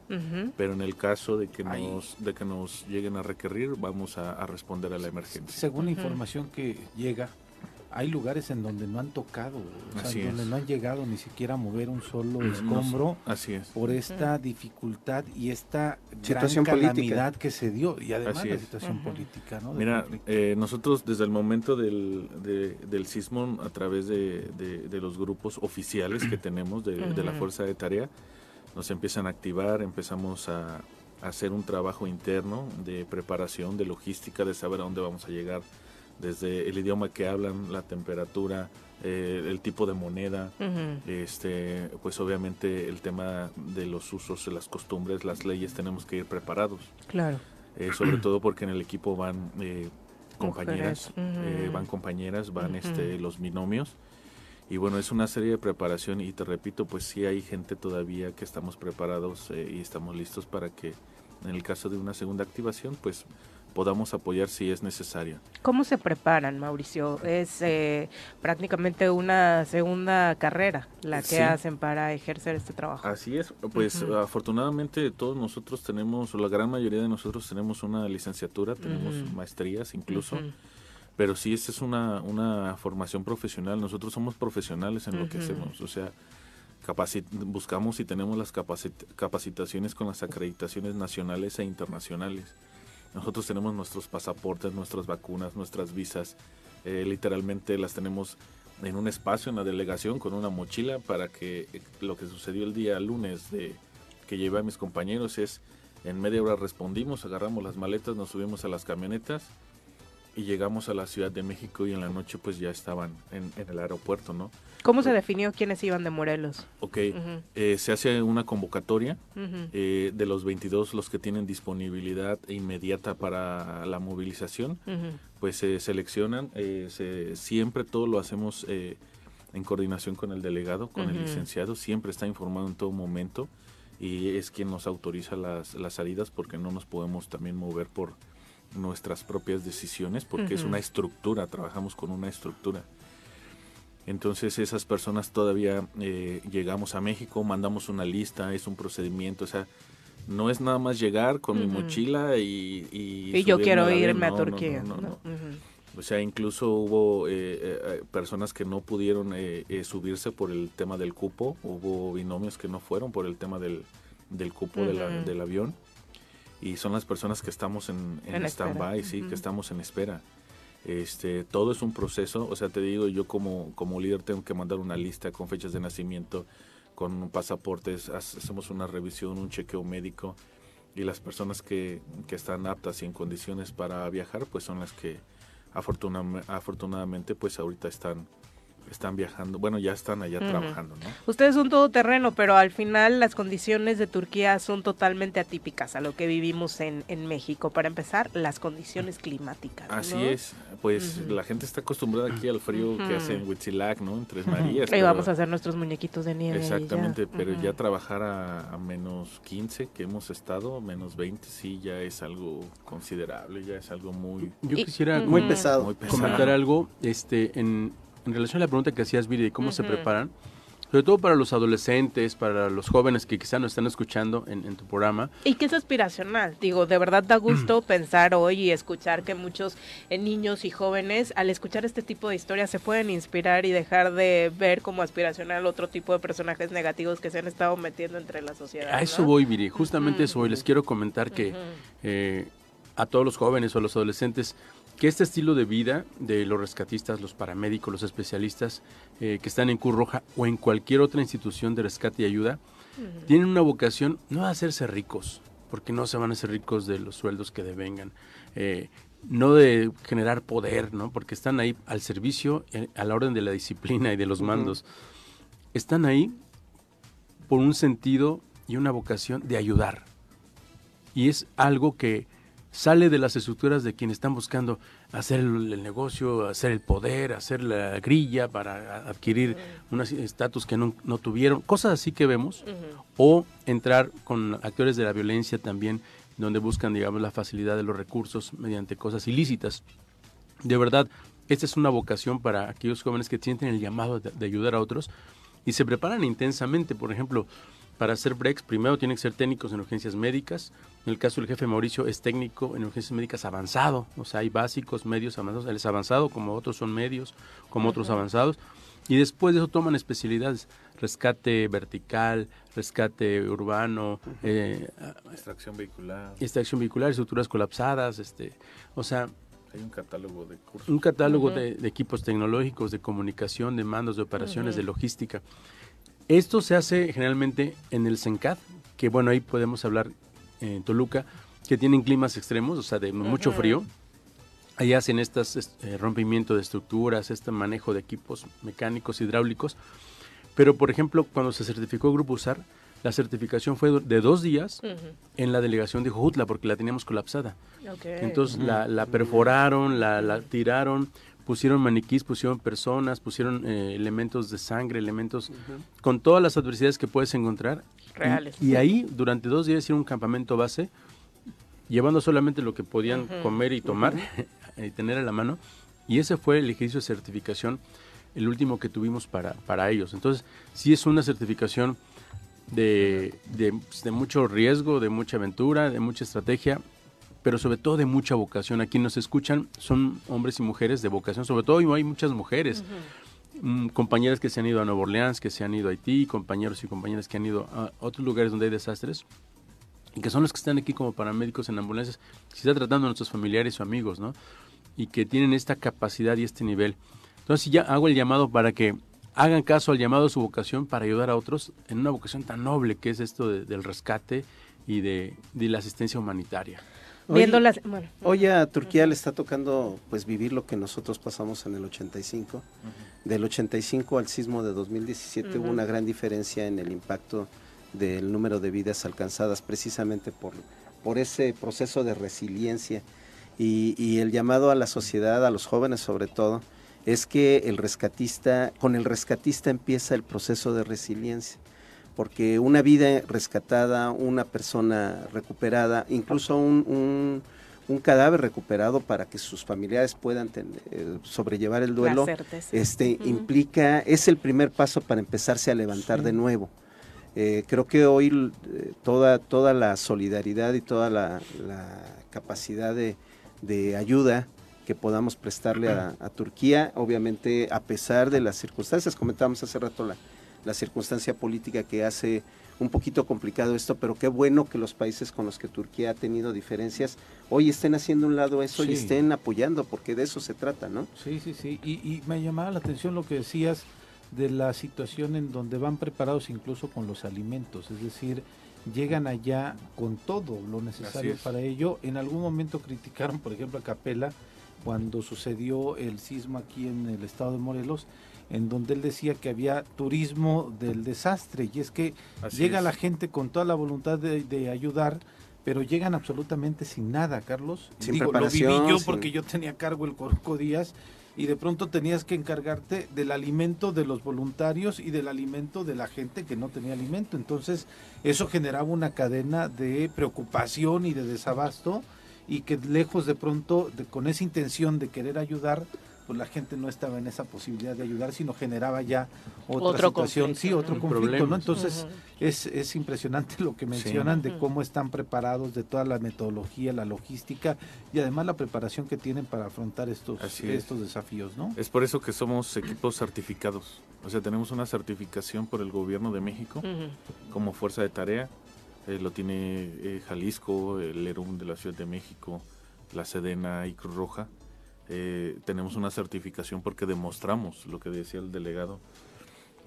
pero en el caso de que nos de que nos lleguen a requerir, vamos a, a responder a la emergencia. Según la información que llega, hay lugares en donde no han tocado, o sea, en donde es. no han llegado ni siquiera a mover un solo escombro no, así es. por esta dificultad y esta Situación gran política. calamidad que se dio y además Así la situación política, Mira, eh, nosotros desde el momento del, de- del sismo, a través de, de- de los grupos oficiales que tenemos de, de la. Fuerza de Tarea, nos empiezan a activar, empezamos a, a hacer un trabajo interno de preparación, de logística, de saber a dónde vamos a llegar, desde el idioma que hablan, la temperatura, eh, el tipo de moneda, este, pues obviamente el tema de los usos, las costumbres, las leyes, tenemos que ir preparados. Claro. Eh, sobre todo porque en el equipo van eh, compañeras, eh, van compañeras, van este, los binomios. Y bueno, es una serie de preparación y te repito, pues sí hay gente todavía que estamos preparados y estamos listos para que en el caso de una segunda activación, pues podamos apoyar si es necesario. ¿Cómo se preparan, Mauricio? Es eh, prácticamente una segunda carrera la que Sí. hacen para ejercer este trabajo. Así es, pues afortunadamente todos nosotros tenemos, o la gran mayoría de nosotros tenemos una licenciatura, tenemos maestrías incluso. Pero sí, esta es una, una formación profesional. Nosotros somos profesionales en lo que hacemos. O sea, capacit buscamos y tenemos las capacit- capacitaciones con las acreditaciones nacionales e internacionales. Nosotros tenemos nuestros pasaportes, nuestras vacunas, nuestras visas. eh, literalmente las tenemos en un espacio en la delegación con una mochila para que eh, lo que sucedió el día lunes de que llevé a mis compañeros es en media hora respondimos, agarramos las maletas, nos subimos a las camionetas y llegamos a la Ciudad de México y en la noche pues ya estaban en, en el aeropuerto, ¿no? ¿Cómo se definió quiénes iban de Morelos? Ok, eh, se hace una convocatoria eh, de los 22 los que tienen disponibilidad inmediata para la movilización, pues se seleccionan, eh, se- siempre todo lo hacemos eh, en coordinación con el delegado, con el licenciado, siempre está informado en todo momento y es quien nos autoriza las, las salidas porque no nos podemos también mover por nuestras propias decisiones porque es una estructura, trabajamos con una estructura. Entonces esas personas todavía eh, llegamos a México, mandamos una lista, es un procedimiento, o sea, no es nada más llegar con mi mochila y... Y, Y yo quiero irme a no, Turquía. no. O sea, incluso hubo eh, eh, eh, personas que no pudieron subirse por el tema del cupo, hubo binomios que no fueron por el tema del, del cupo de la- Ujú. del avión, y son las personas que estamos en, en, stand-by, sí, que estamos en espera. Este, todo es un proceso, o sea, te digo, yo como, como líder tengo que mandar una lista con fechas de nacimiento, con pasaportes, ha- hacemos una revisión, un chequeo médico, y las personas que, que están aptas y en condiciones para viajar, pues son las que afortunadamente pues ahorita están están viajando, bueno, ya están allá trabajando, ¿no? Ustedes son todoterreno, pero al final las condiciones de Turquía son totalmente atípicas a lo que vivimos en, en México. Para empezar, las condiciones climáticas. Así ¿no? es, pues la gente está acostumbrada aquí al frío que hace en Huitzilac, ¿no? En Tres Marías. Y pero- vamos a hacer nuestros muñequitos de nieve. y ya. Exactamente, pero ya trabajar a, a menos 15 que hemos estado, menos 20, sí, ya es algo considerable, ya es algo muy... Yo Y- quisiera Muy pesado. Muy pesado. comentar algo este, en, en relación a la pregunta que hacías, Viri, de cómo se Ujú. preparan. Sobre todo para los adolescentes, para los jóvenes que quizá no están escuchando en, en tu programa. Y que es aspiracional. Digo, de verdad da gusto pensar hoy y escuchar que muchos eh, niños y jóvenes, al escuchar este tipo de historias, se pueden inspirar y dejar de ver como aspiracional otro tipo de personajes negativos que se han estado metiendo entre la sociedad. A eso ¿no? voy, Viri, justamente eso voy. Les quiero comentar que eh, a todos los jóvenes o a los adolescentes que este estilo de vida de los rescatistas, los paramédicos, los especialistas eh, que están en Cruz Roja o en cualquier otra institución de rescate y ayuda, tienen una vocación no a hacerse ricos, porque no se van a hacer ricos de los sueldos que devengan. Eh, no de generar poder, ¿no? Porque están ahí al servicio, eh, a la orden de la disciplina y de los mandos. Están ahí por un sentido y una vocación de ayudar. Y es algo que sale de las estructuras de quienes están buscando hacer el, el negocio, hacer el poder, hacer la grilla para adquirir un estatus que no, no tuvieron, cosas así que vemos, o entrar con actores de la violencia también, donde buscan, digamos, la facilidad de los recursos mediante cosas ilícitas. De verdad, esta es una vocación para aquellos jóvenes que sienten el llamado de, de ayudar a otros y se preparan intensamente. Por ejemplo, para hacer breaks, primero tienen que ser técnicos en urgencias médicas. En el caso del jefe Mauricio es técnico en urgencias médicas avanzado. O sea, hay básicos, medios, avanzados. Él es avanzado, como otros son medios, como otros avanzados. Y después de eso toman especialidades. Rescate vertical, rescate urbano, eh, Extracción vehicular. extracción vehicular, estructuras colapsadas. este O sea, Hay un catálogo de cursos. un catálogo de, de equipos tecnológicos, de comunicación, de mandos, de operaciones, de logística. Esto se hace generalmente en el CENCAD, que bueno, ahí podemos hablar en Toluca, que tienen climas extremos, o sea, de mucho Ujú. frío. Ahí hacen estas este, rompimiento de estructuras, este manejo de equipos mecánicos, hidráulicos. Pero, por ejemplo, cuando se certificó Grupo USAR, la certificación fue de dos días Ujú. en la delegación de Jojutla, porque la teníamos colapsada. Ok. Entonces Ujú. la, la perforaron, la, la tiraron, pusieron maniquís, pusieron personas, pusieron eh, elementos de sangre, elementos con todas las adversidades que puedes encontrar. Y- Reales. Y, ahí durante dos días hicieron un campamento base, llevando solamente lo que podían comer y tomar *laughs* y tener a la mano. Y ese fue el ejercicio de certificación, el último que tuvimos para, para ellos. Entonces, sí es una certificación de, de, pues, de mucho riesgo, de mucha aventura, de mucha estrategia, pero sobre todo de mucha vocación. Aquí nos escuchan son hombres y mujeres de vocación, sobre todo hay muchas mujeres. Mm, compañeras que se han ido a Nueva Orleans, que se han ido a Haití, compañeros y compañeras que han ido a otros lugares donde hay desastres y que son los que están aquí como paramédicos en ambulancias, que se está tratando a nuestros familiares o amigos, ¿no? Y que tienen esta capacidad y este nivel. Entonces ya hago el llamado para que hagan caso al llamado de su vocación para ayudar a otros en una vocación tan noble que es esto de- del rescate y de, de la asistencia humanitaria. Viendo las- bueno. Hoy a Turquía le está tocando pues vivir lo que nosotros pasamos en el 85. Del 85 al sismo de 2017 hubo Ujú. una gran diferencia en el impacto del número de vidas alcanzadas precisamente por, por ese proceso de resiliencia y, y el llamado a la sociedad, a los jóvenes sobre todo, es que el rescatista, con el rescatista empieza el proceso de resiliencia porque una vida rescatada, una persona recuperada, incluso un, un- un cadáver recuperado para que sus familiares puedan ten- eh, sobrellevar el duelo, este implica, es el primer paso para empezarse a levantar Sí. de nuevo. Eh, creo que hoy eh, toda, toda la solidaridad y toda la, la capacidad de, de ayuda que podamos prestarle a, a Turquía, obviamente a pesar de las circunstancias, comentábamos hace rato la, la circunstancia política que hace un poquito complicado esto, pero qué bueno que los países con los que Turquía ha tenido diferencias hoy estén haciendo un lado eso y estén apoyando, porque de eso se trata, ¿no? Sí, sí, sí. Y, y me llamaba la atención lo que decías de la situación en donde van preparados incluso con los alimentos, es decir, llegan allá con todo lo necesario es. para ello. En algún momento criticaron, por ejemplo, a Capela cuando sucedió el sismo aquí en el estado de Morelos, en donde él decía que había turismo del desastre y es que Así llega es. la gente con toda la voluntad de, de ayudar, pero llegan absolutamente sin nada, Carlos. Sin Digo, lo viví preparación, yo sin- porque yo tenía cargo el Corco Díaz y de pronto tenías que encargarte del alimento de los voluntarios y del alimento de la gente que no tenía alimento. Entonces eso generaba una cadena de preocupación y de desabasto y que lejos de pronto de, con esa intención de querer ayudar, pues la gente no estaba en esa posibilidad de ayudar, sino generaba ya otra Otro situación, conflicto, sí, otro ¿no? conflicto, ¿no? Entonces es, es impresionante lo que mencionan de cómo están preparados, de toda la metodología, la logística y además la preparación que tienen para afrontar estos, Así es. estos desafíos, ¿no? Es por eso que somos equipos certificados. O sea, tenemos una certificación por el gobierno de México como fuerza de tarea. Eh, lo tiene eh, Jalisco, el ERUM de la Ciudad de México, la Sedena y Cruz Roja. Eh, tenemos una certificación porque demostramos lo que decía el delegado.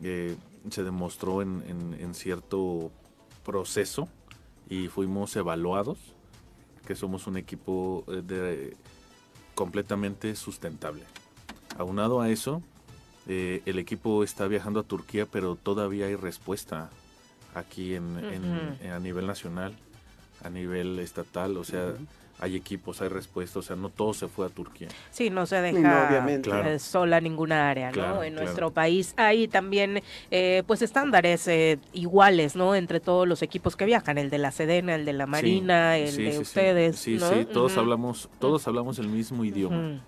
Eh, se demostró en, en- en cierto proceso y fuimos evaluados que somos un equipo eh, de, completamente sustentable. Aunado a eso, eh, el equipo está viajando a Turquía, pero todavía hay respuesta aquí en, a nivel nacional, a nivel estatal, o sea, hay equipos, hay respuesta, o sea, no todo se fue a Turquía. Sí, no se No, deja. Claro. eh, sola ninguna área, ¿no? En claro. nuestro país hay también, eh, pues, estándares eh, iguales, ¿no? Entre todos los equipos que viajan, el de la Sedena, el de la Marina, Sí, el sí, de sí, ustedes, Sí, ¿no? sí, todos Ujú. hablamos, todos hablamos el mismo idioma.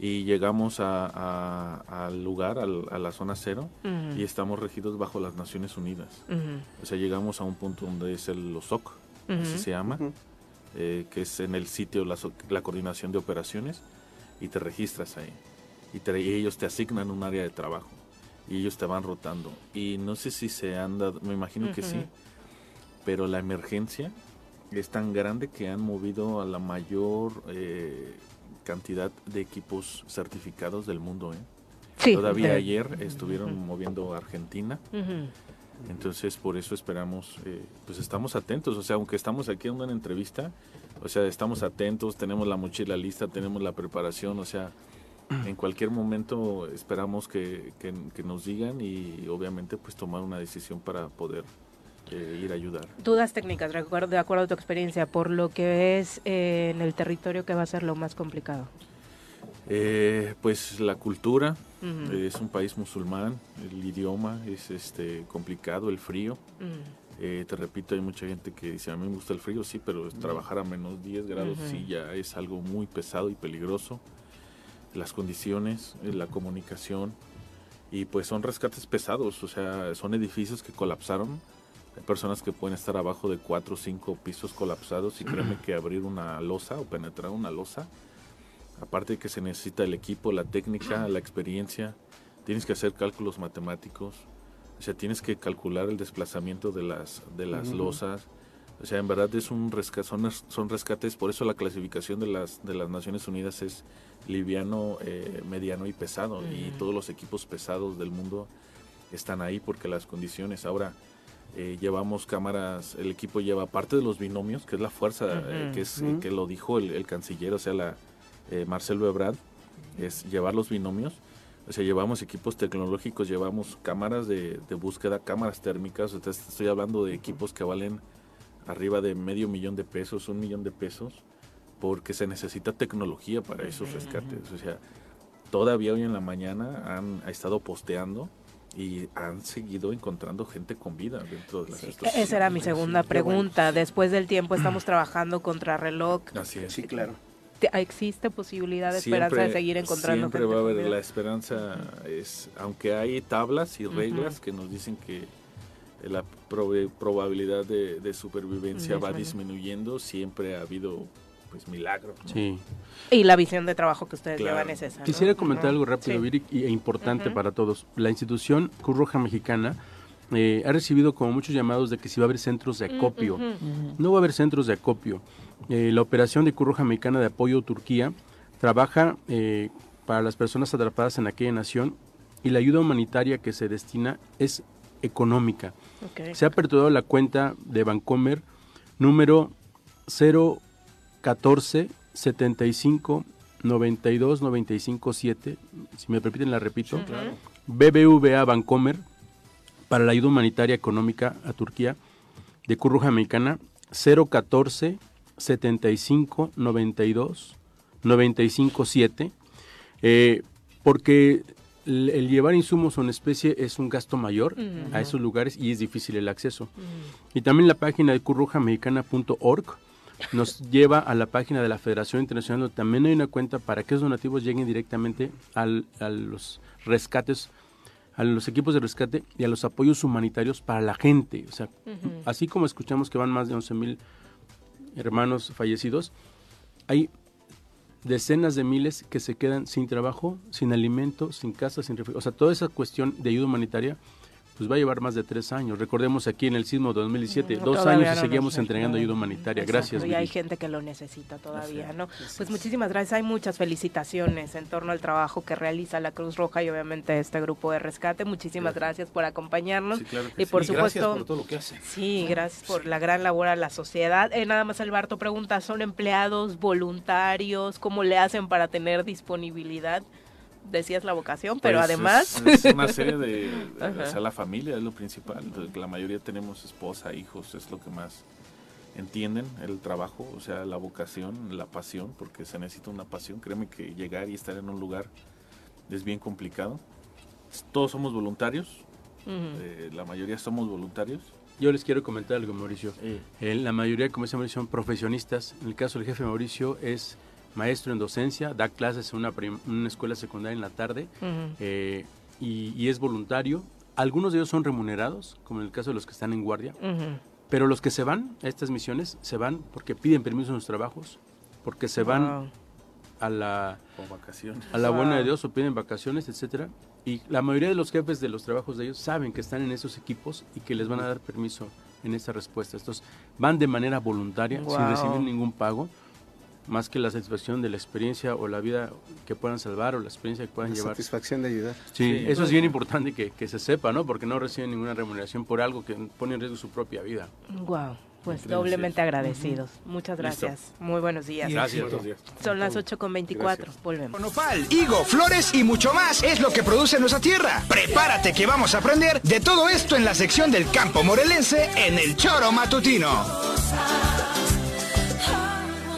Y llegamos a- a- al lugar, al- a la zona cero, y estamos regidos bajo las Naciones Unidas. O sea, llegamos a un punto donde es el OSOC, así se llama, eh, que es en el sitio la, la coordinación de operaciones, y te registras ahí. Y, te- y ellos te asignan un área de trabajo, y ellos te van rotando. Y no sé si se han dado, me imagino que sí, pero la emergencia es tan grande que han movido a la mayor eh, cantidad de equipos certificados del mundo. ¿eh? Sí, Todavía ayer estuvieron moviendo a Argentina. Entonces, por eso esperamos, eh, pues estamos atentos, o sea, aunque estamos aquí en una entrevista, o sea, estamos atentos, tenemos la mochila lista, tenemos la preparación, o sea, en cualquier momento esperamos que, que- que nos digan y obviamente pues tomar una decisión para poder eh, ir a ayudar. Dudas técnicas, de acuerdo, a tu experiencia, por lo que ves eh, en el territorio que va a ser lo más complicado. Eh, pues la cultura, Ujú. eh, es un país musulmán, el idioma es este complicado, el frío. Ujú. Eh, te repito, hay mucha gente que dice, a mí me gusta el frío, sí, pero trabajar a menos 10 grados Ujú. sí ya es algo muy pesado y peligroso. Las condiciones, eh, la comunicación, y pues son rescates pesados, o sea, son edificios que colapsaron. Hay personas que pueden estar abajo de 4 o 5 pisos colapsados y créeme *clears throat* que abrir una losa o penetrar una losa, aparte de que se necesita el equipo, la técnica, *clears throat* la experiencia, tienes que hacer cálculos matemáticos, o sea, tienes que calcular el desplazamiento de las, de las losas. O sea, en verdad es un resca- son, son rescates, por eso la clasificación de las, de las Naciones Unidas es liviano, eh, mediano y pesado. Y todos los equipos pesados del mundo están ahí porque las condiciones. Ahora, eh, llevamos cámaras, el equipo lleva parte de los binomios, que es la fuerza, eh, que, es, que lo dijo el, el canciller, o sea, la, eh, Marcelo Ebrard, es llevar los binomios. O sea, llevamos equipos tecnológicos, llevamos cámaras de, de búsqueda, cámaras térmicas. o sea, estoy hablando de equipos que valen arriba de medio millón de pesos, un millón de pesos, porque se necesita tecnología para esos rescates. O sea, todavía hoy en la mañana han ha estado posteando y han seguido encontrando gente con vida dentro de las estaciones. Esa era mi segunda pregunta. Después del tiempo estamos trabajando contra reloj. Así es. Sí, claro. ¿Te- ¿Existe posibilidad de esperanza de seguir encontrando siempre gente va a haber la esperanza es aunque hay tablas y reglas que nos dicen que la probe- probabilidad de, de supervivencia va Disminuye. disminuyendo siempre ha habido pues milagro ¿no? Sí. Y la visión de trabajo que ustedes Claro. llevan es esa. ¿no? Quisiera comentar Ujú. algo rápido, Sí. Viri, y- e importante para todos. La institución Cruz Roja Mexicana eh, ha recibido como muchos llamados de que si va a haber centros de acopio. No va a haber centros de acopio. Eh, la operación de Cruz Roja Mexicana de apoyo a Turquía trabaja eh, para las personas atrapadas en aquella nación y la ayuda humanitaria que se destina es económica. Se ha aperturado la cuenta de Bancomer número 014 75 92 95 7. Si me permiten, la repito. BBVA Bancomer para la ayuda humanitaria económica a Turquía de Cruz Roja Mexicana 014 75 92 95 7. Eh, porque el, el llevar insumos o en especie es un gasto mayor a esos lugares y es difícil el acceso. Y también la página de cruzrojamexicana.org nos lleva a la página de la Federación Internacional, donde también hay una cuenta para que esos donativos lleguen directamente al- a los rescates, a los equipos de rescate y a los apoyos humanitarios para la gente. O sea, así como escuchamos que van más de 11 mil hermanos fallecidos, hay decenas de miles que se quedan sin trabajo, sin alimento, sin casa, sin refugio. O sea, toda esa cuestión de ayuda humanitaria pues va a llevar más de tres años. Recordemos aquí en el sismo de 2017, Mm, dos años y no seguimos entregando ayuda humanitaria. Exacto, Gracias. Y hay Viri. gente que lo necesita todavía, ¿no? Pues muchísimas gracias. Hay muchas felicitaciones en torno al trabajo que realiza la Cruz Roja y obviamente este grupo de rescate. Muchísimas gracias por acompañarnos. Sí, claro que y por sí. Y gracias supuesto, por todo lo que hacen. Sí, gracias por la gran labor a la sociedad. Eh, nada más Alberto pregunta, ¿son empleados voluntarios? ¿Cómo le hacen para tener disponibilidad? Decías la vocación, pero Pues además... Es, es una serie de... *laughs* O sea, la familia es lo principal. La mayoría tenemos esposa, hijos, es lo que más entienden el trabajo, o sea, la vocación, la pasión, porque se necesita una pasión. Créeme que llegar y estar en un lugar es bien complicado. Todos somos voluntarios, Ujú. eh, la mayoría somos voluntarios. Yo les quiero comentar algo, Mauricio. Eh, la mayoría, como dice Mauricio, son profesionistas. En el caso del jefe Mauricio es maestro en docencia, da clases en una, una escuela secundaria en la tarde eh, y, y es voluntario. Algunos de ellos son remunerados, como en el caso de los que están en guardia. Pero los que se van a estas misiones se van porque piden permiso en sus trabajos, porque se van Wow. a la vacaciones. a la buena de. Dios o piden vacaciones, etcétera. Y la mayoría de los jefes de los trabajos de ellos saben que están en esos equipos y que les van a dar permiso en esa respuesta. Estos van de manera voluntaria, sin recibir ningún pago, más que la satisfacción de la experiencia o la vida que puedan salvar o la experiencia que puedan La llevar. satisfacción de ayudar. Sí, Sí. eso es bien importante que, que se sepa, ¿no? Porque no reciben ninguna remuneración por algo que pone en riesgo su propia vida. Wow, pues doblemente agradecidos. Muchas Listo. gracias. Muy buenos días. Gracias. Buenos días. Son las 8 con 24. Gracias. Volvemos. Nopal, higo, flores y mucho más es lo que produce nuestra tierra. Prepárate que vamos a aprender de todo esto en la sección del campo morelense en el Choro Matutino.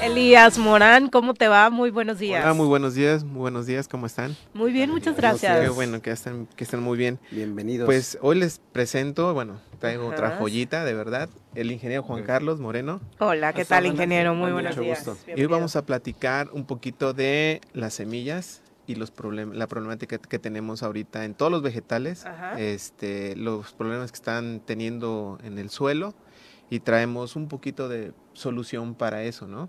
Elías Morán, ¿cómo te va? Muy buenos días. Hola, muy buenos días, muy buenos días, ¿cómo están? Muy bien, muchas gracias. Qué bueno que estén, que estén muy bien. Bienvenidos. Pues hoy les presento, bueno, traigo Ajá. otra joyita, de verdad, el ingeniero Juan Carlos Moreno. Hola, ¿qué tal, ingeniero? Muy buenos Mucho días. gusto. Y hoy vamos a platicar un poquito de las semillas y los problem la problemática que tenemos ahorita en todos los vegetales, Ajá. este, los problemas que están teniendo en el suelo y traemos un poquito de solución para eso, ¿no?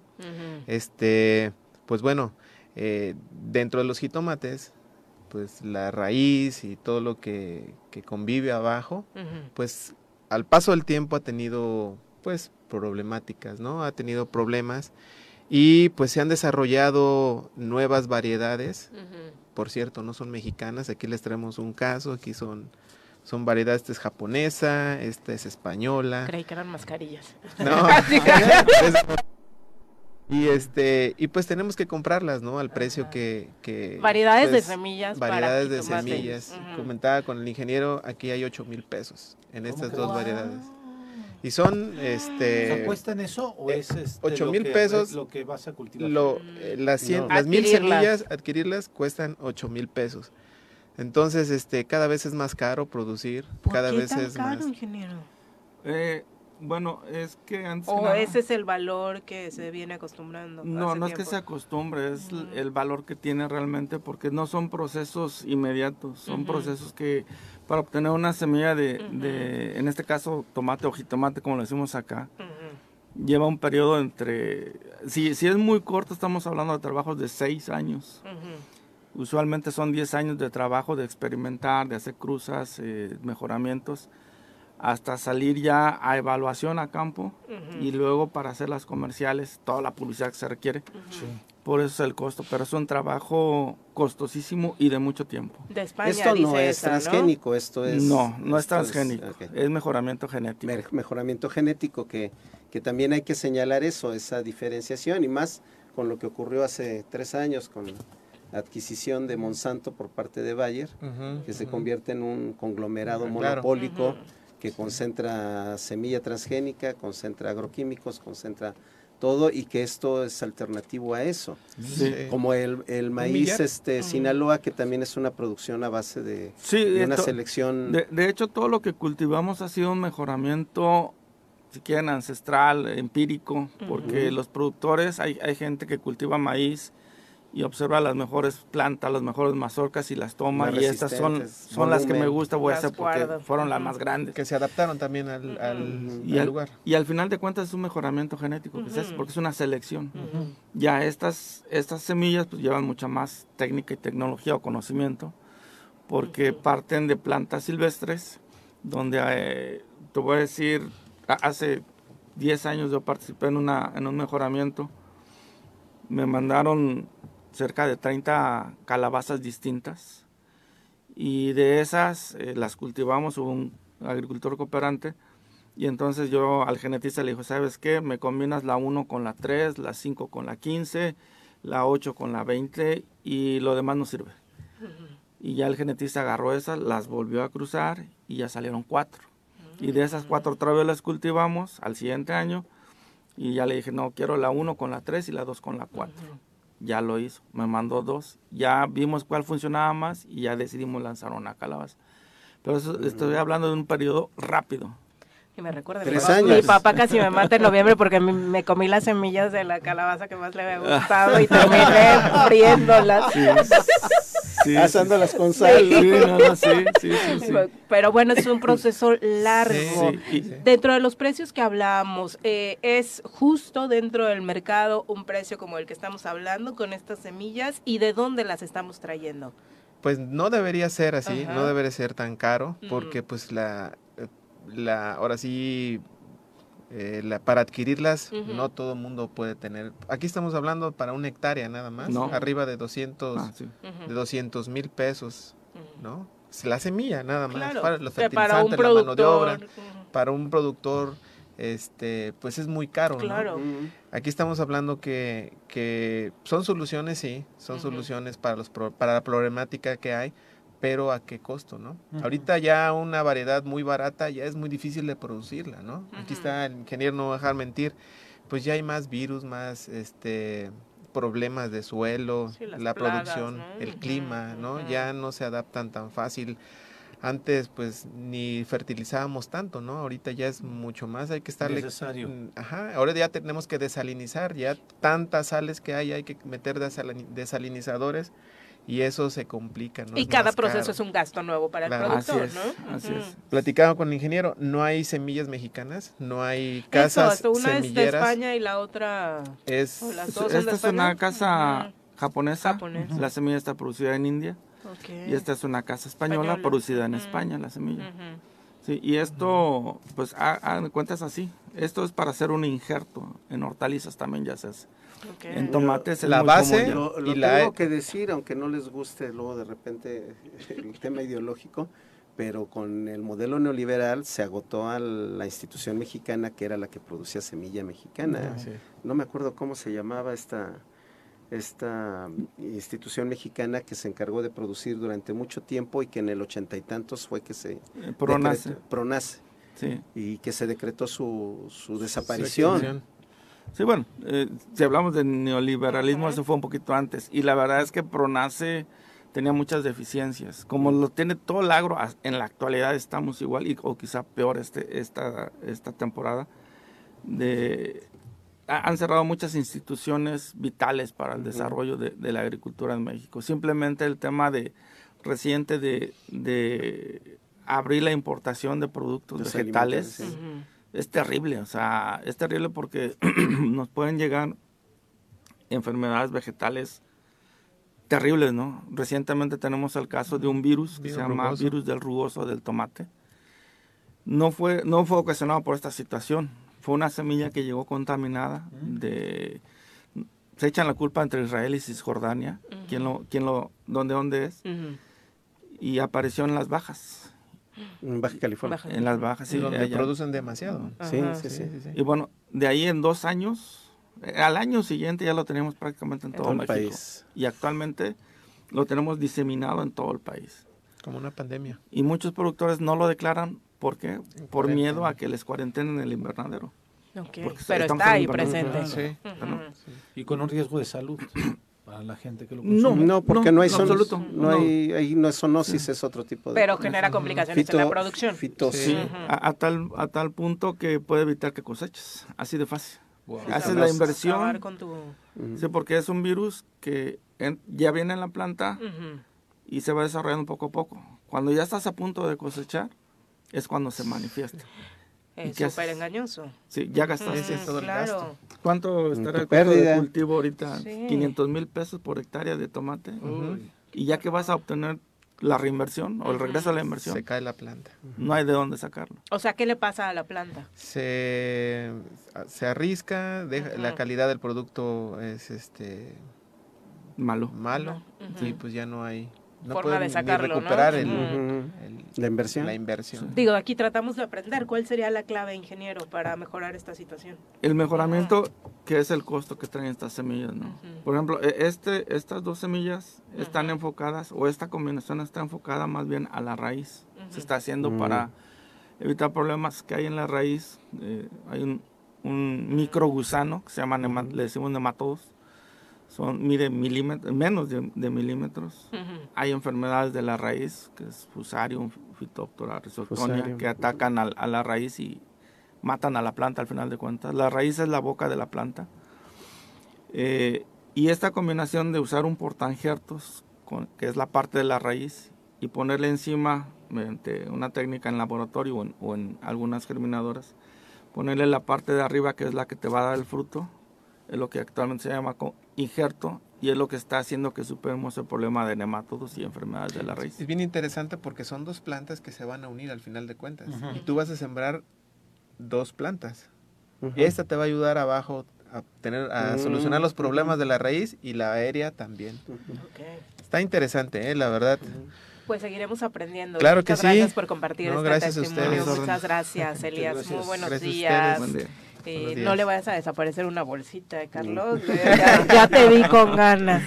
Este, pues bueno, eh, dentro de los jitomates, pues la raíz y todo lo que, que convive abajo, pues al paso del tiempo ha tenido pues problemáticas, ¿no? Ha tenido problemas y pues se han desarrollado nuevas variedades, por cierto, no son mexicanas, aquí les traemos un caso, aquí son, son variedades, esta es japonesa, esta es española. Creí que eran mascarillas. No. *laughs* *laughs* *laughs* y este y pues tenemos que comprarlas, ¿no? Al precio que, que Variedades de pues, semillas para variedades de semillas. Comentaba con el ingeniero, aquí hay 8 mil pesos en estas dos Wow. variedades. Y son este ¿Se cuestan eso o eh, es este, ocho lo mil que- pesos, lo que vas a cultivar? lo, eh, las, cien- No. las mil semillas, adquirirlas cuestan 8 mil pesos. Entonces, este, cada vez es más caro producir, ¿Por cada qué vez tan es caro, más. ingeniero? Eh, bueno, es que antes que ¿O nada- ese es el valor que se viene acostumbrando? No, no es que se acostumbre, es Ujú. el valor que tiene realmente, porque no son procesos inmediatos, son procesos que para obtener una semilla de, de, en este caso, tomate o jitomate, como lo decimos acá, lleva un periodo entre, si, si es muy corto, estamos hablando de trabajos de seis años. Usualmente son 10 años de trabajo, de experimentar, de hacer cruzas, eh, mejoramientos, hasta salir ya a evaluación a campo Ujú. y luego para hacer las comerciales, toda la publicidad que se requiere. Por eso es el costo, pero es un trabajo costosísimo y de mucho tiempo. De España esto no dice es esa, ¿no? transgénico, esto es... no, no es transgénico, ok. es mejoramiento genético. Mer- mejoramiento genético que, que también hay que señalar eso, esa diferenciación y más con lo que ocurrió hace tres años con adquisición de Monsanto por parte de Bayer, que se convierte en un conglomerado claro. monopólico que concentra semilla transgénica, concentra agroquímicos, concentra todo y que esto es alternativo a eso. Sí. Como el, el maíz este Sinaloa, que también es una producción a base de, Sí, de una esto- selección De, de hecho, todo lo que cultivamos ha sido un mejoramiento, si quieren, ancestral, empírico, porque los productores, hay, hay gente que cultiva maíz y observa las mejores plantas, las mejores mazorcas y las toma, Más y estas son, son las que me gusta, voy a hacer porque fueron las más grandes. que se adaptaron también al, al- Y al al, lugar. y al final de cuentas es un mejoramiento genético, que es eso, Ujú. porque es una selección. Ya estas, estas semillas pues llevan mucha más técnica y tecnología o conocimiento, porque Ujú. parten de plantas silvestres donde eh, te voy a decir, hace 10 años yo participé en, una, en un mejoramiento. Me mandaron cerca de 30 calabazas distintas y de esas eh, las cultivamos, hubo un agricultor cooperante y entonces yo al genetista le dijo, ¿sabes qué? Me combinas la 1 con la 3, la 5 con la 15, la 8 con la 20 y lo demás no sirve. Y ya el genetista agarró esas, las volvió a cruzar y ya salieron cuatro. Y de esas cuatro otra vez las cultivamos al siguiente año. Y ya le dije, no, quiero la 1 con la 3 y la 2 con la 4. Ya lo hizo, me mandó dos. Ya vimos cuál funcionaba más y ya decidimos lanzar una calabaza. Pero eso, estoy hablando de un periodo rápido. Y me recuerda, Tres mi, papá, años. mi papá casi me mata en noviembre porque me, me comí las semillas de la calabaza que más le había gustado y terminé *laughs* friéndolas. Sí. Asándolas con sal. Sí, no, no, sí, sí, sí, *laughs* sí. Pero bueno, es un proceso largo. Sí, sí, y- Dentro de los precios que hablamos, eh, ¿es justo dentro del mercado un precio como el que estamos hablando con estas semillas y de dónde las estamos trayendo? Pues no debería ser así, Ajá. no debería ser tan caro, porque pues la, eh, la ahora sí, eh, la, para adquirirlas no todo mundo puede tener. Aquí estamos hablando para una hectárea nada más, No. arriba de 200, Ah, sí. De 200 mil pesos, ¿no? Es La semilla nada más, Claro, para los que para un fertilizantes, la mano de obra, para un productor, este, pues es muy caro, ¿no? Aquí estamos hablando que, que son soluciones, sí, son soluciones para, los pro- para la problemática que hay, pero a qué costo, ¿no? Ahorita ya una variedad muy barata ya es muy difícil de producirla, ¿no? Aquí está el ingeniero, no dejar mentir, pues ya hay más virus, más este problemas de suelo, Sí, la plagas, producción, ¿no? el clima, ¿no? Ya no se adaptan tan fácil. Antes pues ni fertilizábamos tanto, ¿no? Ahorita ya es mucho más, hay que estarle Necesario. Mm, Ajá, ahora ya tenemos que desalinizar, ya tantas sales que hay, hay que meter desalini- desalinizadores y eso se complica, ¿no? Y Es cada proceso caro. es un gasto nuevo para el productor, Así es, ¿no? así es. Platicaba con el ingeniero, no hay semillas mexicanas, no hay Eso, casas hasta una es de semilleras. España y la otra... Es, las dos Esta es una casa japonesa. Japonesa. La semilla está producida en India. Y esta es una casa española, Española. producida en. España, la semilla. Sí, y esto, pues, ha- hagan cuentas así. Esto es para hacer un injerto. En hortalizas también ya se hace. En tomates es La muy base- común. Lo, lo Y la- tengo que decir, aunque no les guste luego de repente el tema ideológico, pero con el modelo neoliberal se agotó a la institución mexicana que era la que producía semilla mexicana. Ah, sí. No me acuerdo cómo se llamaba esta, esta institución mexicana que se encargó de producir durante mucho tiempo y que en el ochenta y tantos fue que se... Eh, Pronace. decretó- Pronace. Sí. Y que se decretó su, su desaparición. Sí, bueno, eh, si hablamos de neoliberalismo, eso fue un poquito antes. Y la verdad es que Pronace tenía muchas deficiencias. Como lo tiene todo el agro, en la actualidad estamos igual, y, o quizá peor este, esta, esta temporada. De, ha- han cerrado muchas instituciones vitales para el desarrollo de, de la agricultura en México. Simplemente el tema de reciente de, de abrir la importación de productos Los vegetales alimentos, es terrible, o sea, es terrible porque *clears throat* nos pueden llegar enfermedades vegetales terribles, ¿no? Recientemente tenemos el caso de un virus que Virus se llama rugoso. virus del rugoso del tomate. No fue, no fue ocasionado por esta situación, fue una semilla que llegó contaminada de se echan la culpa entre Israel y Cisjordania, quién lo, quién lo, dónde, dónde es, Ujú. y apareció en las bajas, En Baja California. Baja. en las bajas, sí, donde allá. producen demasiado. Sí, Ajá. sí, sí. Y bueno, de ahí en dos años, eh, al año siguiente ya lo tenemos prácticamente en En todo, todo el México. país. Y actualmente lo tenemos diseminado en todo el país. Como una pandemia. Y muchos productores no lo declaran, ¿por qué? Por miedo a que les cuarentenen el invernadero. Ok, Porque Pero está ahí presente. Sí. Y con un riesgo de salud para la gente que lo No, consume. No, porque no, no, hay absoluto, no, no. hay, no es zoonosis, es otro tipo de... Pero genera complicaciones en la producción. fitos- Sí, a, a tal, a tal punto que puede evitar que coseches. Así de fácil. Wow. Haces la inversión. con tu... Sí, porque es un virus que en- ya viene en la planta y se va desarrollando poco a poco. Cuando ya estás a punto de cosechar, es cuando se manifiesta. Es súper engañoso. Sí, ya gastaste. Todo el gasto. ¿Cuánto estará el costo de pérdida. cultivo ahorita? Sí. 500 mil pesos por hectárea de tomate. Y ya que vas a obtener la reinversión o el regreso a la inversión. Se cae la planta. No hay de dónde sacarlo. O sea, ¿qué le pasa a la planta? Se, se arrisca, deja- la calidad del producto es este malo. malo Ujú. y pues ya no hay no Forma pueden de ni sacarlo, ¿no? recuperar el, Ujú. el- La inversión. La inversión. Digo, aquí tratamos de aprender cuál sería la clave, ingeniero, para mejorar esta situación. El mejoramiento, que es el costo que traen estas semillas, ¿no? Por ejemplo, e- este, estas dos semillas están enfocadas, o esta combinación está enfocada más bien a la raíz. Se está haciendo Mm. para evitar problemas que hay en la raíz. Eh, hay un, un microgusano que se llama, nema- le decimos nematodos. Son, mide milímetros, menos de, de milímetros. Hay enfermedades de la raíz, que es Fusarium, Phytophthora rhizotonia, Fusarium. que atacan al- a, la raíz y matan a la planta al final de cuentas. La raíz es la boca de la planta. Eh, y esta combinación de usar un portainjertos, con- que es la parte de la raíz, y ponerle encima, mediante una técnica en laboratorio o en, o en algunas germinadoras, ponerle la parte de arriba, que es la que te va a dar el fruto, es lo que actualmente se llama injerto, y es lo que está haciendo que superemos el problema de nematodos y enfermedades de la raíz. Es bien interesante porque son dos plantas que se van a unir al final de cuentas. Y tú vas a sembrar dos plantas. Esta te va a ayudar abajo a tener a Mm. solucionar los problemas de la raíz y la aérea también. Está interesante, ¿eh? la verdad. Pues seguiremos aprendiendo. Claro Muchas que sí. gracias por compartir No, este gracias a testimonio. ustedes. Muchas gracias, *laughs* Muchas Elías. gracias. Muy buenos Gracias a días. Eh, no le vayas a desaparecer una bolsita, eh, Carlos. *laughs* Eh, ya, ya te vi con ganas.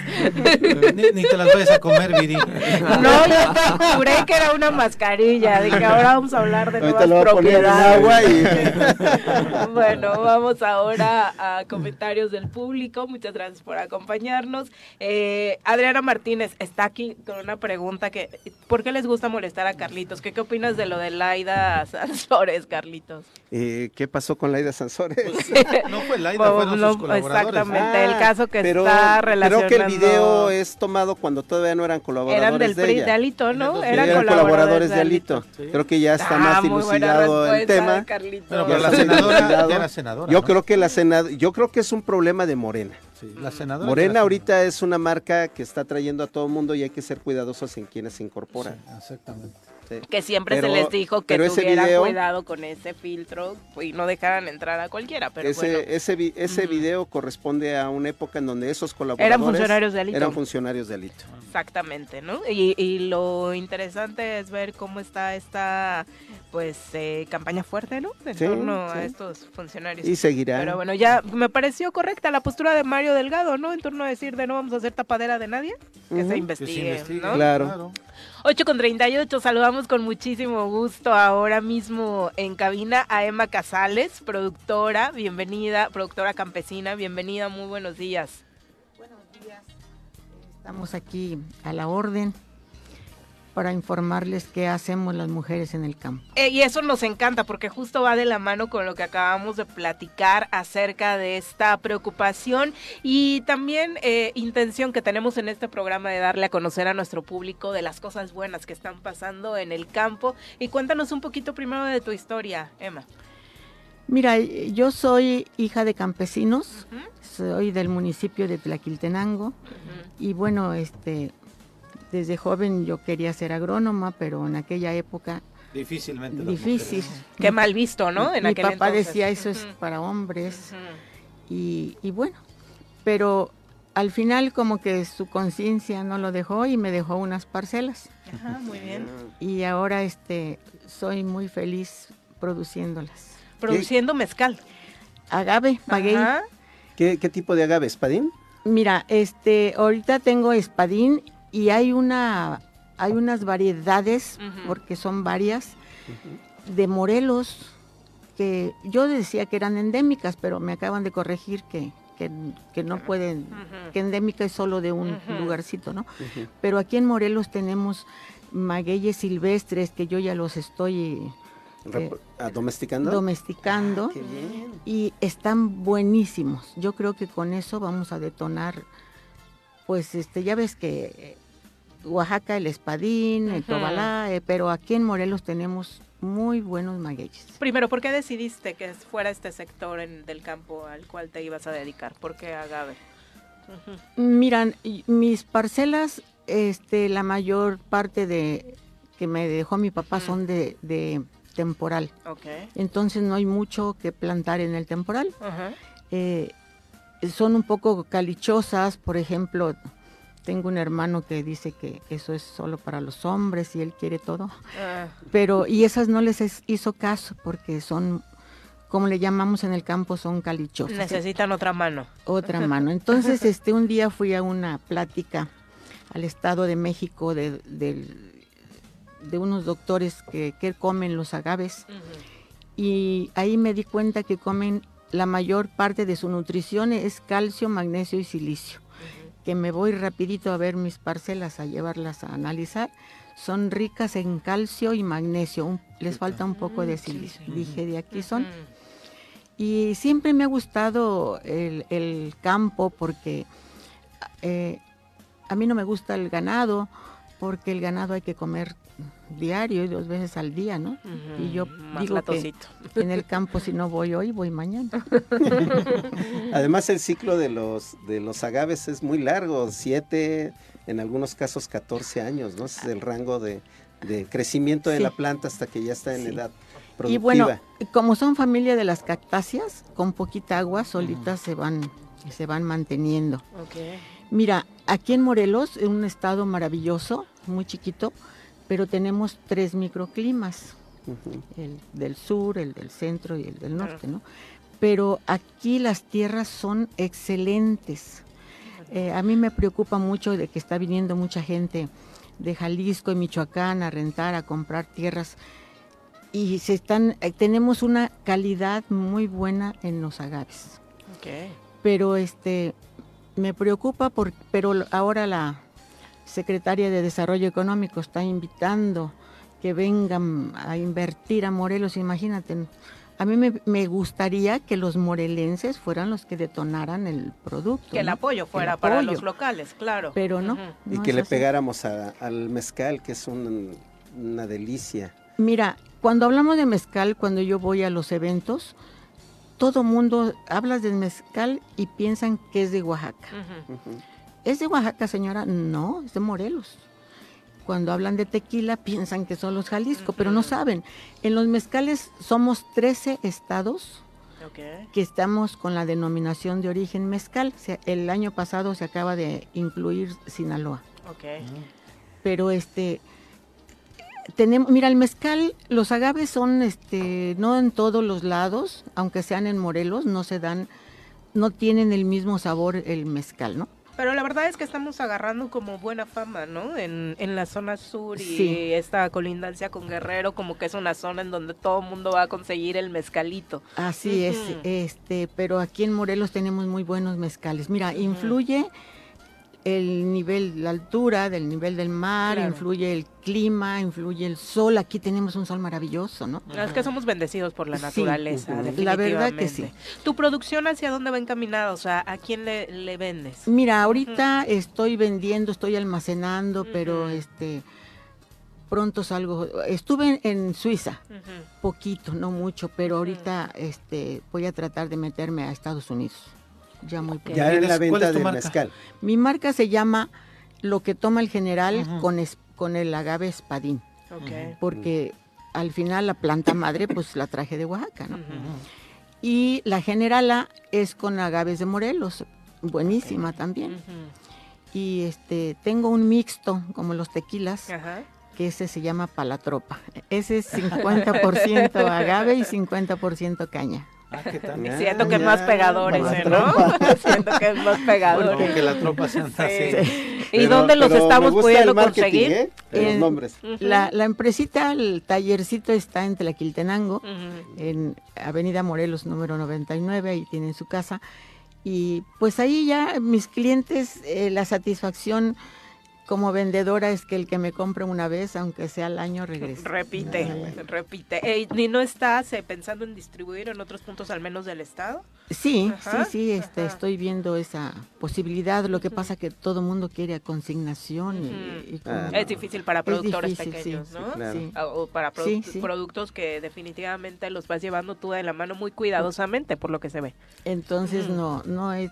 Ni, ni te las vayas a comer, Viri. No, yo te juré que era una mascarilla. Dije, ahora vamos a hablar de Ahorita nuevas lo voy a poner en propiedades. agua *laughs* bueno, vamos ahora a comentarios del público. Muchas gracias por acompañarnos. Eh, Adriana Martínez está aquí con una pregunta que, ¿por qué les gusta molestar a Carlitos? ¿Qué, qué opinas de lo de Laida Sansores, Carlitos? Eh, ¿Qué pasó con Laida Sansores? *laughs* No fue Laida, fueron sus colaboradores. Exactamente, el caso que Ah, pero está Creo relacionando... que el video es tomado cuando todavía no eran colaboradores Eran del de PRI ella. de Alito, ¿no? Eran, eran colaboradores de Alito. Sí. Creo que ya está Ah, más dilucidado el tema. Ya pero la senadora era senadora, Yo ¿no? creo que la senadora, yo creo que es un problema de Morena. Sí, la senadora Morena ahorita es una marca que está trayendo a todo el mundo y hay que ser cuidadosos en quienes se incorporan. Exactamente. Sí. Que siempre Pero- se les dijo que tuvieran video- cuidado con ese filtro y no dejaran entrar a cualquiera, pero ese bueno. ese, vi- ese Ujú. video corresponde a una época en donde esos colaboradores funcionarios de Alito. Eran funcionarios de Alito. Exactamente, ¿no? Y, y lo interesante es ver cómo está esta, pues, eh, campaña fuerte, ¿no? En Sí, torno sí. a estos funcionarios. Y seguirá. Pero bueno, ya me pareció correcta la postura de Mario Delgado, ¿no? En torno a decir de no vamos a hacer tapadera de nadie, que se Que investigue, investigue, ¿no? Claro. 8 con 38, saludamos con muchísimo gusto ahora mismo en cabina a Emma Casales, productora, bienvenida, productora campesina, bienvenida, muy buenos días. Estamos aquí a la orden para informarles qué hacemos las mujeres en el campo. Eh, y eso nos encanta porque justo va de la mano con lo que acabamos de platicar acerca de esta preocupación y también eh, intención que tenemos en este programa de darle a conocer a nuestro público de las cosas buenas que están pasando en el campo. Y cuéntanos un poquito primero de tu historia, Emma. Mira, yo soy hija de campesinos, soy del municipio de Tlaquiltenango y bueno, este, desde joven yo quería ser agrónoma, pero en aquella época Difícilmente. las difícil. Qué mal visto, ¿no? En Mi aquel papá entonces. decía eso es para hombres y, y bueno, pero al final como que su conciencia no lo dejó y me dejó unas parcelas Ajá, muy bien. y ahora este soy muy feliz produciéndolas. Produciendo mezcal. Agave, maguey. Ajá. ¿Qué, qué tipo de agave? ¿Espadín? Mira, este, ahorita tengo espadín y hay una, hay unas variedades, porque son varias, de Morelos, que yo decía que eran endémicas, pero me acaban de corregir que, que, que no pueden, que endémica es solo de un lugarcito, ¿no? Pero aquí en Morelos tenemos magueyes silvestres que yo ya los estoy Rep- ah, ¿Domesticando? domesticando Ah, qué bien. y están buenísimos. Yo creo que con eso vamos a detonar, pues este, ya ves que eh, Oaxaca el espadín, el tobalá, eh, pero aquí en Morelos tenemos muy buenos magueyes. Primero, ¿por qué decidiste que fuera este sector en- del campo al cual te ibas a dedicar? ¿Por qué agave? Miran, mis parcelas este, la mayor parte de que me dejó mi papá son de, de temporal. Ok. Entonces no hay mucho que plantar en el temporal. Ajá. Eh, son un poco calichosas, por ejemplo, tengo un hermano que dice que eso es solo para los hombres y él quiere todo. Ah. Pero, y esas no les es- hizo caso porque son, como le llamamos en el campo, son calichosas. Necesitan otra mano. Otra *laughs* mano. Entonces, este, un día fui a una plática al Estado de México de, de unos doctores que, que comen los agaves y ahí me di cuenta que comen la mayor parte de su nutrición es calcio, magnesio y silicio. Que me voy rapidito a ver mis parcelas a llevarlas a analizar. Son ricas en calcio y magnesio. un- les falta un poco de silicio. Dije, de aquí son. Y siempre me ha gustado el, el campo porque eh, a mí no me gusta el ganado, porque el ganado hay que comer diario y dos veces al día, ¿no? Y yo más digo que *laughs* en el campo si no voy hoy, voy mañana. *laughs* Además el ciclo de los de los agaves es muy largo, siete, en algunos casos 14 años, ¿no? Es el rango de, de crecimiento de Sí. la planta hasta que ya está en edad productiva. Y bueno, como son familia de las cactáceas, con poquita agua solitas se van se van manteniendo. Mira, aquí en Morelos, es un estado maravilloso, muy chiquito, pero tenemos tres microclimas, el del sur, el del centro y el del norte, ¿no? Pero aquí las tierras son excelentes. Eh, a mí me preocupa mucho de que está viniendo mucha gente de Jalisco y Michoacán a rentar, a comprar tierras y se están, eh, tenemos una calidad muy buena en los agaves. Pero este me preocupa por, pero ahora la secretaria de Desarrollo Económico está invitando que vengan a invertir a Morelos, imagínate. A mí me, me gustaría que los morelenses fueran los que detonaran el producto. Que el ¿no? apoyo El fuera para los locales, claro. Pero no. Y no que le así. pegáramos a- al mezcal, que es un- una delicia. Mira, cuando hablamos de mezcal, cuando yo voy a los eventos, todo mundo hablas del mezcal y piensan que es de Oaxaca. ¿Es de Oaxaca, señora? No, es de Morelos. Cuando hablan de tequila *laughs* piensan que son los Jalisco, pero no saben. En los mezcales somos 13 estados que estamos con la denominación de origen mezcal. El año pasado se acaba de incluir Sinaloa. Pero este tenemos, mira, el mezcal, los agaves son este no en todos los lados, aunque sean en Morelos, no se dan no tienen el mismo sabor el mezcal, ¿no? Pero la verdad es que estamos agarrando como buena fama, ¿no? En, en la zona sur y Sí. esta colindancia con Guerrero, como que es una zona en donde todo el mundo va a conseguir el mezcalito. Así es, este, pero aquí en Morelos tenemos muy buenos mezcales. Mira, influye el nivel, la altura del nivel del mar, Claro. influye el clima, influye el sol. Aquí tenemos un sol maravilloso, ¿no? Es que somos bendecidos por la naturaleza, definitivamente. La verdad que sí. ¿Tu producción hacia dónde va encaminada? O sea, ¿a quién le, le vendes? Mira, ahorita estoy vendiendo, estoy almacenando, pero este pronto salgo. Estuve en, en Suiza, poquito, no mucho, pero ahorita este voy a tratar de meterme a Estados Unidos. Ya muy pronto. Ya en la venta del mezcal. Mi marca se llama Lo que toma el general con es- con el agave espadín. Porque al final la planta madre pues la traje de Oaxaca, ¿no? Y la generala es con agaves de Morelos, buenísima también. Y este tengo un mixto como los tequilas, que ese se llama palatropa. Ese es 50% agave y 50% caña. Siento que es más pegador ese, ¿no? Siento que es más pegador. Bueno, que la tropa se anda Sí. así. ¿Y Pero- dónde los estamos pudiendo conseguir? ¿eh? De los nombres. La, la empresita, el tallercito está en Tlaquiltenango, en Avenida Morelos número 99, ahí tienen su casa. Y pues ahí ya mis clientes, eh, la satisfacción como vendedora es que el que me compre una vez, aunque sea al año, regrese. Repite, repite. Ey, ¿Y no estás eh, pensando en distribuir en otros puntos al menos del estado? Sí, Ajá, sí, sí, este, estoy viendo esa posibilidad. Lo que pasa que todo el mundo quiere a consignación. y- y como- Es difícil para Es productores difícil, pequeños, sí, ¿no? claro. Sí. Ah, O para produ- Sí, sí. productos que definitivamente los vas llevando tú de la mano muy cuidadosamente, por lo que se ve. Entonces no, no he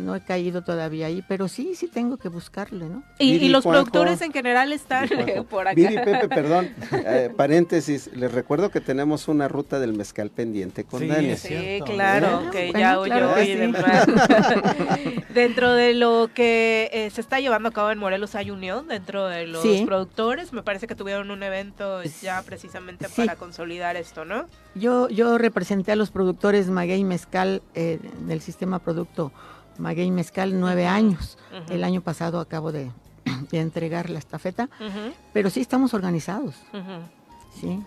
no he caído todavía ahí, pero sí, sí tengo que buscarle, ¿no? Y, los Juanjo. productores en general están por acá. Viri, Pepe, perdón, *laughs* eh, paréntesis, les recuerdo que tenemos una ruta del mezcal pendiente con Sí, Dani. Sí, claro, ¿Eh? que Bueno, ya claro oyó y sí. demás. *laughs* dentro de lo que eh, se está llevando a cabo en Morelos hay unión dentro de los Sí. productores. Me parece que tuvieron un evento ya precisamente Sí. para consolidar esto, ¿no? Yo, yo representé a los productores Maguey Mezcal eh, del sistema producto Maguey Mezcal nueve años. El año pasado acabo de, *clears throat* de entregar la estafeta, pero sí estamos organizados, sí.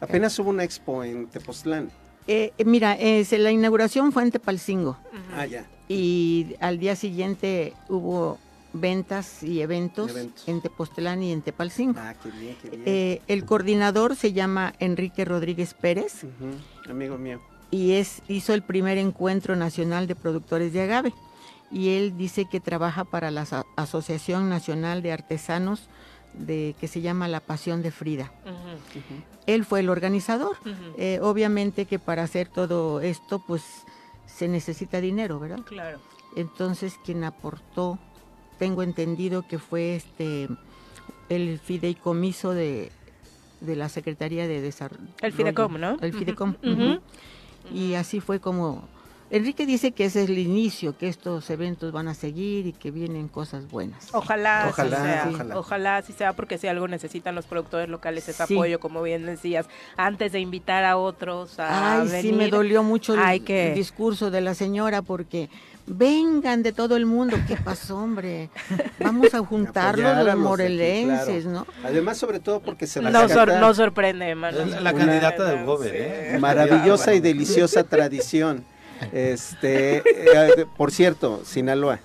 Apenas hubo una expo en Tepoztlán. Eh, eh, mira, eh, la inauguración fue en Tepalcingo Ah, ya. y al día siguiente hubo ventas y eventos, Eventos. en Tepoztlán y en Tepalcingo. Ah, qué bien, qué bien. Eh, el coordinador se llama Enrique Rodríguez Pérez Amigo mío. Y es hizo el primer encuentro nacional de productores de agave y él dice que trabaja para la Aso- Asociación Nacional de Artesanos de que se llama La Pasión de Frida. Él fue el organizador. Eh, obviamente que para hacer todo esto pues se necesita dinero, ¿verdad? Claro. Entonces quien aportó, tengo entendido que fue este el fideicomiso de, de la Secretaría de Desarrollo. El Fidecom, ¿no? El Fidecom. Ujú, Y así fue como... Enrique dice que ese es el inicio, que estos eventos van a seguir y que vienen cosas buenas. Ojalá, Ojalá, así sea. ojalá. Ojalá así sea, porque si algo necesitan los productores locales es Sí. apoyo, como bien decías, antes de invitar a otros a Ay, sí, me dolió mucho el, hay que- el discurso de la señora porque vengan de todo el mundo. ¿Qué pasó, hombre? Vamos a juntarlos a los los de aquí, morelenses, claro. ¿no? Además, sobre todo porque se No, sor- rescata no sorprende. Es la candidata del Gober, ¿eh? *laughs* maravillosa y deliciosa *laughs* tradición. Este, *laughs* eh, por cierto, Sinaloa.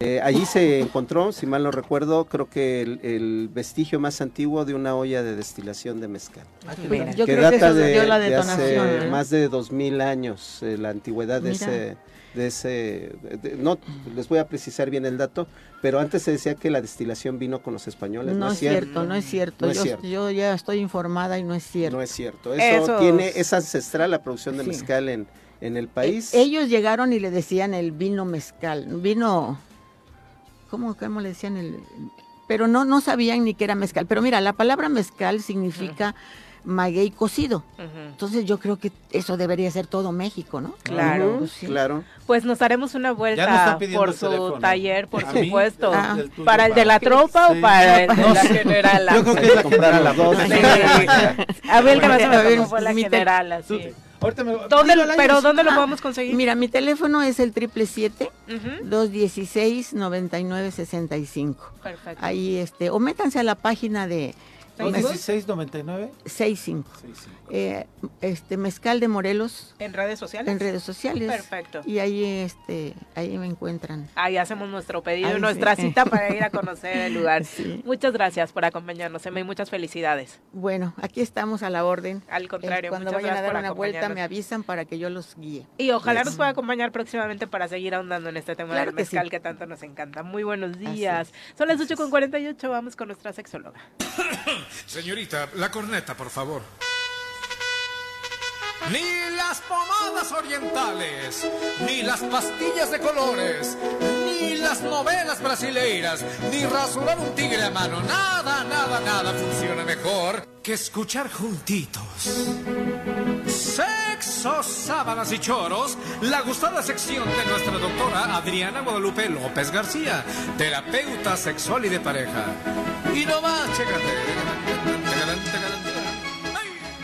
Eh, allí se encontró, si mal no recuerdo, creo que el, el vestigio más antiguo de una olla de destilación de mezcal. Mira. Yo que data eso de, dio la de hace ¿eh? más de dos mil años, eh, la antigüedad de ese, de ese, de- no les voy a precisar bien el dato, pero antes se decía que la destilación vino con los españoles. No, es cierto, no es cierto. No es yo, cierto. yo ya estoy informada y no es cierto. No es cierto. Eso, Esos- tiene, es ancestral la producción de Sí. mezcal en, en el país. Eh, ellos llegaron y le decían el vino mezcal, vino, ¿cómo, cómo le decían el? Pero no, no sabían ni que era mezcal. Pero mira, la palabra mezcal significa maguey cocido. Entonces yo creo que eso debería ser todo México, ¿no? Claro. Pues sí. Claro. Pues nos haremos una vuelta por su teléfono. taller, por supuesto. Ah. El tuyo ¿Para el de la tropa Sí. o para el de No la general? Yo creo que es la general. los dos. Sí. A ver, que no se la general, así. Ahorita me... ¿Dónde, Dígalo, pero. ¿dónde lo Ah, podemos conseguir? Mira, mi teléfono es el triple siete Ujú. 216 99 65. Perfecto. Ahí este, o métanse a la página de Facebook. 1699. 65. 65. Eh, este Mezcal de Morelos ¿En redes sociales? en redes sociales. Perfecto. Y ahí este ahí me encuentran. Ahí hacemos nuestro pedido y Ahí nuestra sí. cita para ir a conocer el lugar. *laughs* Sí. Muchas gracias por acompañarnos, Emma, y muchas felicidades. Bueno, aquí estamos a la orden. Al contrario, Eh, cuando muchas vayan a gracias dar una vuelta me avisan para que yo los guíe. Y ojalá Yes. nos pueda acompañar próximamente para seguir ahondando en este tema Claro del que sí. mezcal que tanto nos encanta. Muy buenos días. Son las 8 con 48, vamos con nuestra sexóloga. *coughs* Señorita, la corneta, por favor. Ni las pomadas orientales, ni las pastillas de colores, ni las novelas brasileiras, ni rasurar un tigre a mano. Nada, nada, nada funciona mejor que escuchar juntitos. Sexo, sábanas y choros, la gustada sección de nuestra doctora Adriana Guadalupe López García, terapeuta sexual y de pareja. Y no más,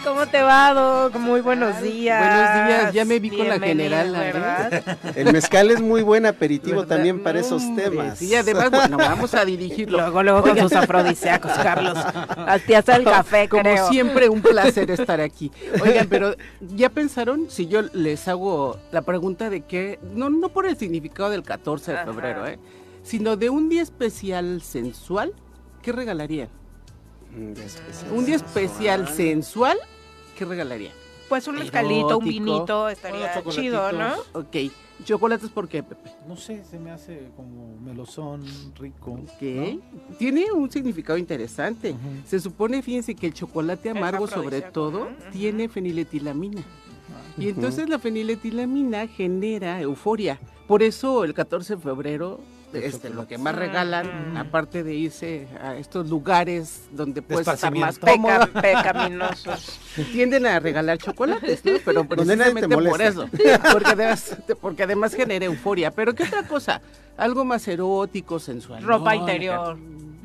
¿Cómo te va, Doc? Muy buenos días. Buenos días, ya me vi con la general. ¿verdad? *laughs* El mezcal es muy buen aperitivo ¿Verdad? también para esos temas. Sí, además, bueno, vamos a dirigirlo. Luego, luego con sus afrodisíacos, Carlos. Hasta el café, Como creo. siempre, un placer estar aquí. Oigan, pero ¿ya pensaron si yo les hago la pregunta de qué? No, no por el significado del 14 de Ajá. febrero, ¿eh? Sino de un día especial sensual, ¿qué regalarían? Un día especial. Un día especial sensual, ¿qué regalarían? Pues un mezcalito, un vinito, estaría chido, ¿no? Ok, chocolates, ¿por qué, Pepe? No sé, se me hace como melosón, rico. Ok. Tiene un significado interesante. Se supone, fíjense, que el chocolate amargo, sobre todo, tiene feniletilamina. Y entonces la feniletilamina genera euforia. Por eso el 14 de febrero este, lo que más regalan, aparte de irse a estos lugares donde puedes estar más cómodo, Peca- *laughs* pecaminosos. tienden a regalar chocolates, ¿no? Pero *laughs* precisamente por eso, porque además, porque además genera euforia. Pero qué otra cosa, algo más erótico, sensual. Ropa ¿no? interior.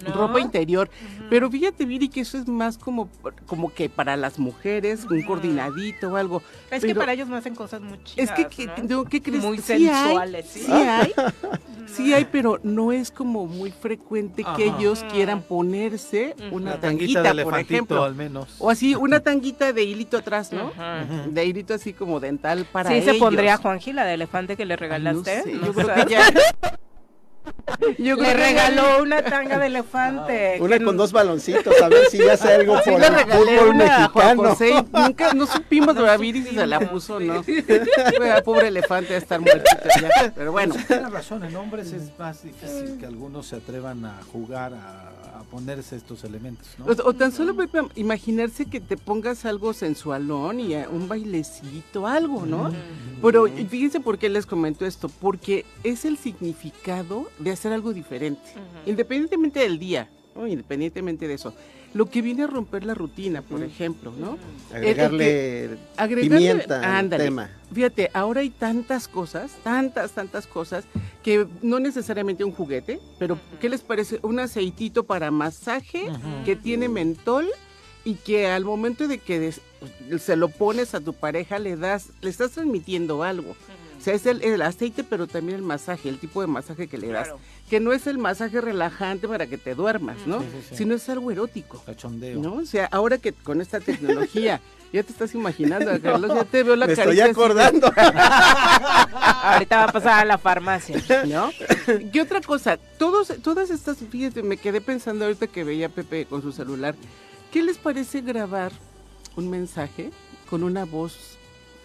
¿No? Ropa interior. Pero fíjate, Viri, que eso es más como, como que para las mujeres, un coordinadito o algo. Es que para ellos me hacen cosas muy chidas. es que, que- ¿no? no, ¿qué crees? Muy Sí hay, sensuales. ¿sí? Sí hay, *laughs* sí hay, pero no es como muy frecuente que ellos quieran ponerse una Una tanguita tanguita, de por ejemplo. al menos. O así, una *laughs* tanguita de hilito atrás, ¿no? Ajá. De hilito así como dental para sí, se pondría Juanji la de elefante que le Ay, no regalaste. sé, No yo creo que ya... *laughs* Yo le regaló una tanga de elefante. Una que con dos baloncitos, a ver si ya hace algo por el fútbol mexicano. Nunca, no supimos de Viri si se la puso no. Pobre elefante a estar muertito ya. Pero bueno. Sí, Tiene razón, en hombres es más difícil que algunos se atrevan a jugar, a, a ponerse estos elementos, ¿no? O, o tan solo Pepe, imaginarse que te pongas algo sensualón y un bailecito, algo, ¿no? Pero fíjense por qué les comento esto, porque es el significado de hacer algo diferente, independientemente del día, ¿no? independientemente de eso. Lo que viene a romper la rutina, por ejemplo, ¿no? El- el Agregarle que- agregarle- pimienta al ándale. tema. Fíjate, ahora hay tantas cosas, tantas, tantas cosas, que no necesariamente un juguete, pero ¿qué les parece? Un aceitito para masaje que tiene mentol y que al momento de que des- se lo pones a tu pareja le das, le estás transmitiendo algo. O sea, es el, el aceite, pero también el masaje, el tipo de masaje que le das. Claro. Que no es el masaje relajante para que te duermas, ¿no? Sí, sí, sí. Sino es algo erótico. Cachondeo. ¿No? O sea, ahora que con esta tecnología *laughs* ya te estás imaginando, Carlos, ya te veo la Me estoy acordando. *laughs* Ahorita va a pasar a la farmacia. ¿No? ¿Qué otra cosa? Todos, todas estas, fíjate, me quedé pensando ahorita que veía a Pepe con su celular. ¿Qué les parece grabar un mensaje con una voz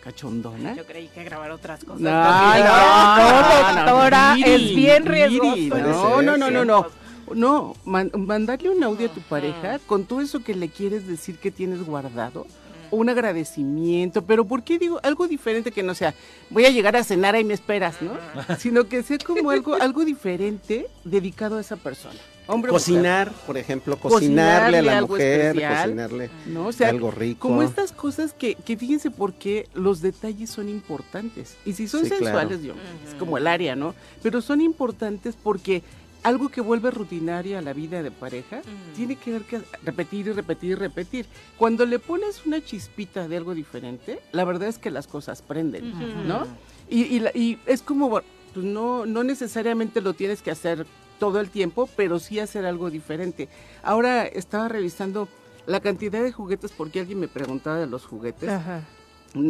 cachondona? Yo creí que grabar otras cosas. No, Porque- no, no, doctora, es bien riesgoso. No, no, no, no, no. No, man- mandarle un audio a tu pareja con todo eso que le quieres decir que tienes guardado, un agradecimiento, pero ¿por qué digo algo diferente que no sea, voy a llegar a cenar y me esperas, ¿no? Sino que sea como algo, algo diferente dedicado a esa persona. Hombre, mujer. Cocinar, por ejemplo, cocinarle a la mujer, especial, cocinarle ¿no? O sea, algo rico. Como estas cosas que, que fíjense por qué los detalles son importantes. Y si son Sí, claro. sensuales, yo, es como el área, ¿no? Pero son importantes porque algo que vuelve rutinaria a la vida de pareja tiene que ver que repetir y repetir y repetir. Cuando le pones una chispita de algo diferente, la verdad es que las cosas prenden. ¿no? Y, y, la- y es como, bueno, pues no, no necesariamente lo tienes que hacer todo el tiempo, pero sí hacer algo diferente. Ahora estaba revisando la cantidad de juguetes porque alguien me preguntaba de los juguetes. Ajá.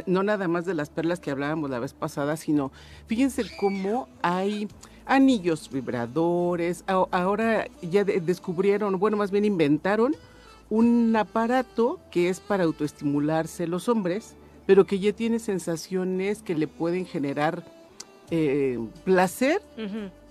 No nada más de las perlas que hablábamos la vez pasada, sino fíjense cómo hay anillos vibradores. Ahora ya de- descubrieron, bueno, más bien inventaron un aparato que es para autoestimularse los hombres, pero que ya tiene sensaciones que le pueden generar eh, placer,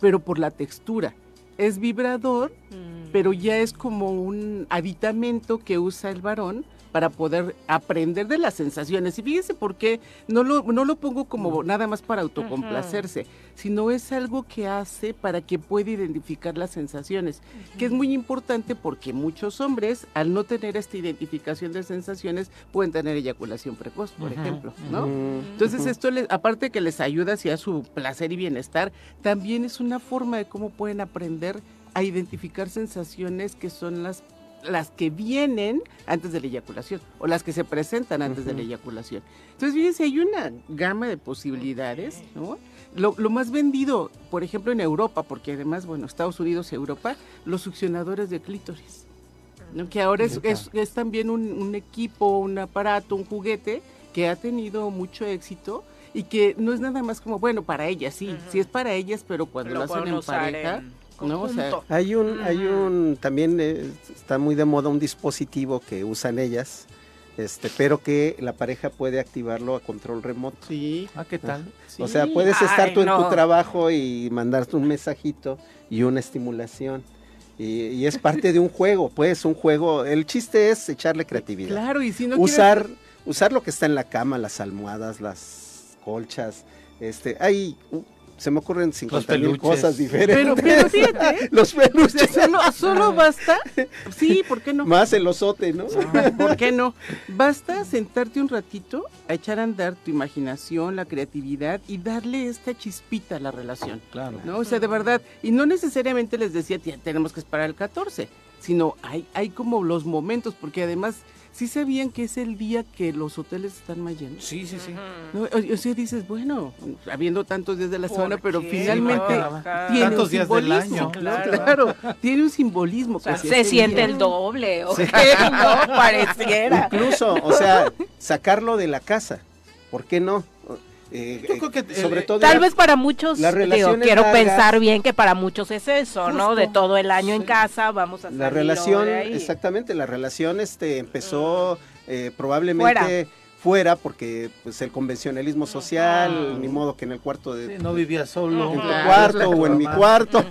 pero por la textura. Es vibrador, Mm. pero ya es como un aditamento que usa el varón para poder aprender de las sensaciones. Y fíjense por qué no lo, no lo pongo como nada más para autocomplacerse, sino es algo que hace para que pueda identificar las sensaciones, que es muy importante porque muchos hombres, al no tener esta identificación de sensaciones, pueden tener eyaculación precoz, por ejemplo, ¿no? ujú. Entonces esto, les, aparte que les ayuda hacia su placer y bienestar, también es una forma de cómo pueden aprender a identificar sensaciones que son las las que vienen antes de la eyaculación o las que se presentan antes de la eyaculación. Entonces, fíjense, hay una gama de posibilidades, ¿no? Lo, lo más vendido, por ejemplo, en Europa, porque además, bueno, Estados Unidos y Europa, los succionadores de clítoris. ¿no? Que ahora es, es- es también un, un equipo, un aparato, un juguete que ha tenido mucho éxito y que no es nada más como, bueno, para ellas, sí, sí es para ellas, pero cuando Lo lo hacen en pareja, en ¿no? O sea, conjunto. Hay un, hay un, también eh, está muy de moda un dispositivo que usan ellas, este, pero que la pareja puede activarlo a control remoto. Sí. Ah, ¿qué tal? O sea, puedes estar Ay, tú en no. tu trabajo y mandarte un mensajito y una estimulación. Y, y es parte de un juego, pues, un juego. El chiste es echarle creatividad. Claro, y si no usar, quieres- usar lo que está en la cama, las almohadas, las colchas. Este, hay se me ocurren 50 mil cosas diferentes. Pero, pero fíjate, *laughs* los o sea, peluches. solo, solo basta, sí, ¿por qué no? Más el osote, ¿no? ¿Por qué no? Basta sentarte un ratito a echar a andar tu imaginación, la creatividad y darle esta chispita a la relación. Claro. ¿no? O sea, de verdad, y no necesariamente les decía, "Tía, tenemos que esperar el 14, sino hay, hay como los momentos, porque además, sí sabían que es el día que los hoteles están más llenos. Sí, sí, sí. ¿no? O, o sea, dices, bueno, habiendo tantos días de la ¿Por semana, pero qué? finalmente Ajá. tiene Tantos un días del simbolismo. año. Claro, Claro. claro, tiene un simbolismo. O sea, que si se siente día- el doble, ¿o Sí. qué? No, pareciera. Incluso, o sea, sacarlo de la casa. ¿Por qué no? Eh, Yo creo que, eh, sobre eh, todo Tal ya- vez para muchos, digo, quiero largas- pensar bien que para muchos es eso, ¿no? Justo. De todo el año en casa, vamos a salir la relación, de ahí. exactamente, la relación este empezó eh, probablemente fuera. Porque pues el convencionalismo social, ni modo que en el cuarto de Sí, no vivía solo. en tu cuarto o en mi cuarto,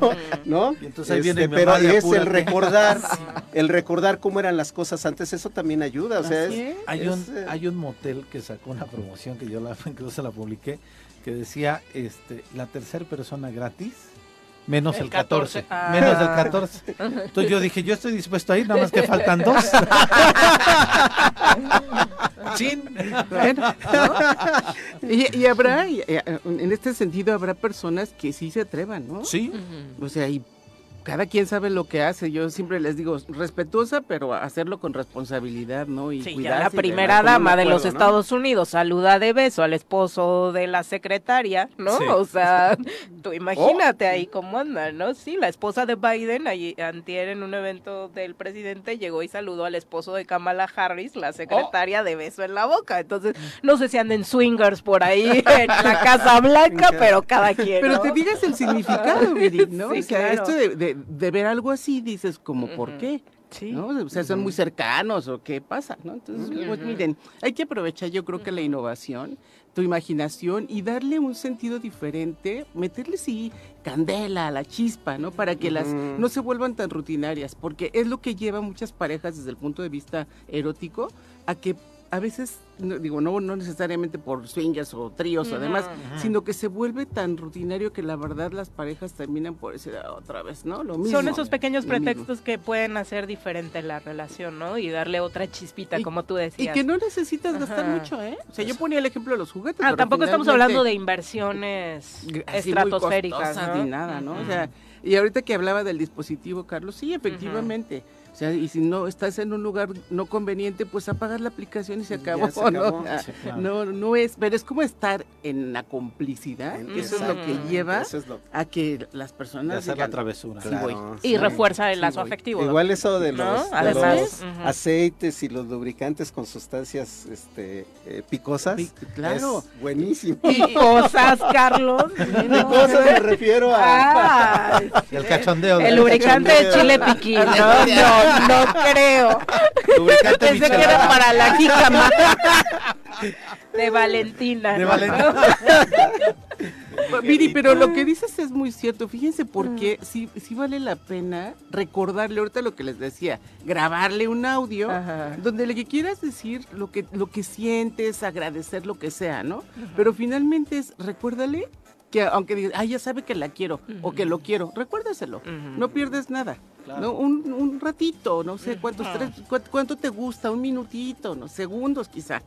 ¿no? Y entonces ahí viene Este, pero es el recordar, *laughs* el recordar cómo eran las cosas antes, eso también ayuda, o sea, Así es- es. Hay es, un, eh, hay un motel que sacó una promoción que yo la, *laughs* incluso la publiqué, que decía este la tercera persona gratis menos el, El 14. 14. Ah. Menos el 14. Entonces yo dije, yo estoy dispuesto a ir, nada más que faltan dos. *laughs* Chin. Bueno, ¿no? y, y habrá, y, eh, en este sentido, habrá personas que sí se atrevan, ¿no? Sí. O sea, y cada quien sabe lo que hace. Yo siempre les digo, respetuosa, pero hacerlo con responsabilidad, ¿no? Y Sí, ya la primera dama de los. Estados Unidos saluda de beso al esposo de la secretaria, ¿no? Sí. O sea, tú *laughs* imagínate ahí cómo andan, ¿no? Sí, la esposa de Biden, allí, antier en un evento del presidente, llegó y saludó al esposo de Kamala Harris, la secretaria, de beso en la boca. Entonces, no sé si anden swingers por ahí *laughs* en la Casa Blanca, pero cada quien, Pero te digas el significado, Viri, ¿no? *laughs* Sí, o sea, claro. esto de, de- de ver algo así, dices, como, ¿por qué? Sí. ¿No? O sea, son muy cercanos o qué pasa, ¿no? Entonces, pues miren, hay que aprovechar yo creo que la innovación, tu imaginación y darle un sentido diferente, meterle sí candela a la chispa, ¿no? Para que las no se vuelvan tan rutinarias, porque es lo que lleva a muchas parejas desde el punto de vista erótico a que a veces, no, digo, no, no necesariamente por swingers o tríos o demás, sino que se vuelve tan rutinario que la verdad las parejas terminan por decir "Ah, otra vez, ¿no? Lo mismo. Son esos pequeños lo mismo". pretextos que pueden hacer diferente la relación, ¿no? Y darle otra chispita, Y- como tú Y decías. que no necesitas gastar mucho, ¿eh? O sea, yo ponía el ejemplo de los juguetes. Ah, pero tampoco estamos hablando de inversiones así muy estratosféricas, costosas ¿no? ni nada, ¿no? O sea, y ahorita que hablaba del dispositivo, Carlos, sí, efectivamente. O sea, y si no estás en un lugar no conveniente, pues apagar la aplicación y se acabó, se acabó, *laughs* ¿no? Sí, claro. no, no es, pero es como estar en la complicidad, eso es lo que lleva eso es lo- a que las De personas hacer la travesura. Sí, Claro, voy. Y refuerza el Sí, lazo voy. afectivo. Igual eso de ¿No? los, de aceites y los lubricantes con sustancias este, eh, picosas. Pi- claro. Es buenísimo. Y *laughs* cosas, Carlos. *laughs* Picosas me refiero a... Ah, El cachondeo. el lubricante de chile piquín, no, no, no creo. Pensé que era para la jícama. *laughs* De Valentina. De ¿no? Valentina. *laughs* Viri, pero lo que dices es muy cierto. Fíjense por qué sí, sí vale la pena recordarle ahorita lo que les decía, grabarle un audio Ajá. donde le que quieras decir lo que lo que sientes, agradecer lo que sea, ¿no? Pero finalmente es recuérdale que aunque digas, ah, ya sabe que la quiero o que lo quiero, recuérdaselo. No pierdes nada. ¿no? Un, un ratito, no sé cuántos tres, cuánto, cuánto te gusta, un minutito, no segundos quizá.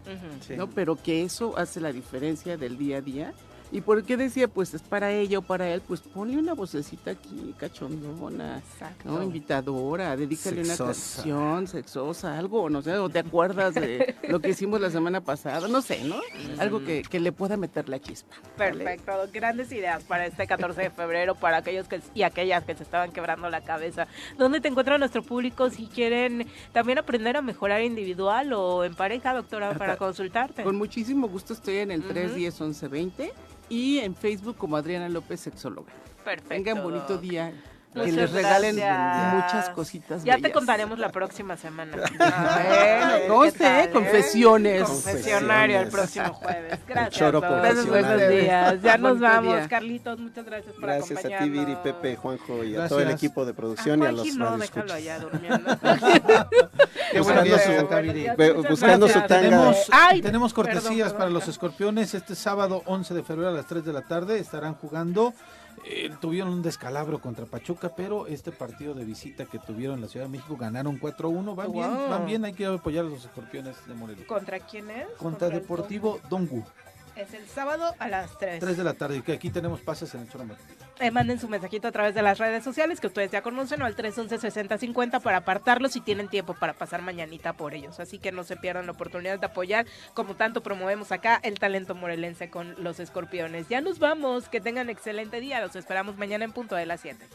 ¿no? Pero que eso hace la diferencia del día a día. ¿Y por qué decía, pues es para ella o para él? Pues ponle una vocecita aquí, cachondona. ¿no? Invitadora, dedícale Sexosa. una canción sexosa, algo, no sé, o te acuerdas de lo que hicimos la semana pasada, no sé, ¿no? Algo que, que le pueda meter la chispa. ¿vale? Perfecto, grandes ideas para este 14 de febrero, para aquellos que y aquellas que se estaban quebrando la cabeza. ¿Dónde te encuentra nuestro público si quieren también aprender a mejorar individual o en pareja, doctora, para consultarte? Con muchísimo gusto estoy en el Ujú. 310 1120 y en Facebook como Adriana López Sexóloga. Perfecto. Tengan bonito doc. Día. Que Muchas les regalen gracias. muchas cositas. Ya te contaremos la próxima semana. *laughs* Bueno, ¿qué conste, tal, ¿eh? Confesiones. Confesionario el próximo jueves. Gracias. confesional. Buenos días. Ya nos vamos. día. Carlitos, muchas gracias por Gracias a ti, acompañarnos. Viri, Pepe, Juanjo y a Gracias. todo el equipo de producción y a los no, déjalo allá durmiendo. *laughs* Qué buscando su, buscando su tanga. Tenemos, Ay, tenemos cortesías perdón, para los escorpiones. Este sábado 11 de febrero a las 3 de la tarde estarán jugando. Eh, tuvieron un descalabro contra Pachuca, pero este partido de visita que tuvieron en la Ciudad de México ganaron 4-1. Van bien, van bien, hay que apoyar a los escorpiones de Morelos. ¿Contra quién es? Contra Deportivo Dongu, Don- Es el sábado a las 3. 3 de la tarde. Que aquí tenemos pases en el Choro Matutino. Eh, manden su mensajito a través de las redes sociales que ustedes ya conocen o al 311-6050 para apartarlos si tienen tiempo para pasar mañanita por ellos. Así que no se pierdan la oportunidad de apoyar, como tanto promovemos acá, el talento morelense con los escorpiones. Ya nos vamos, que tengan excelente día. Los esperamos mañana en punto de las 7.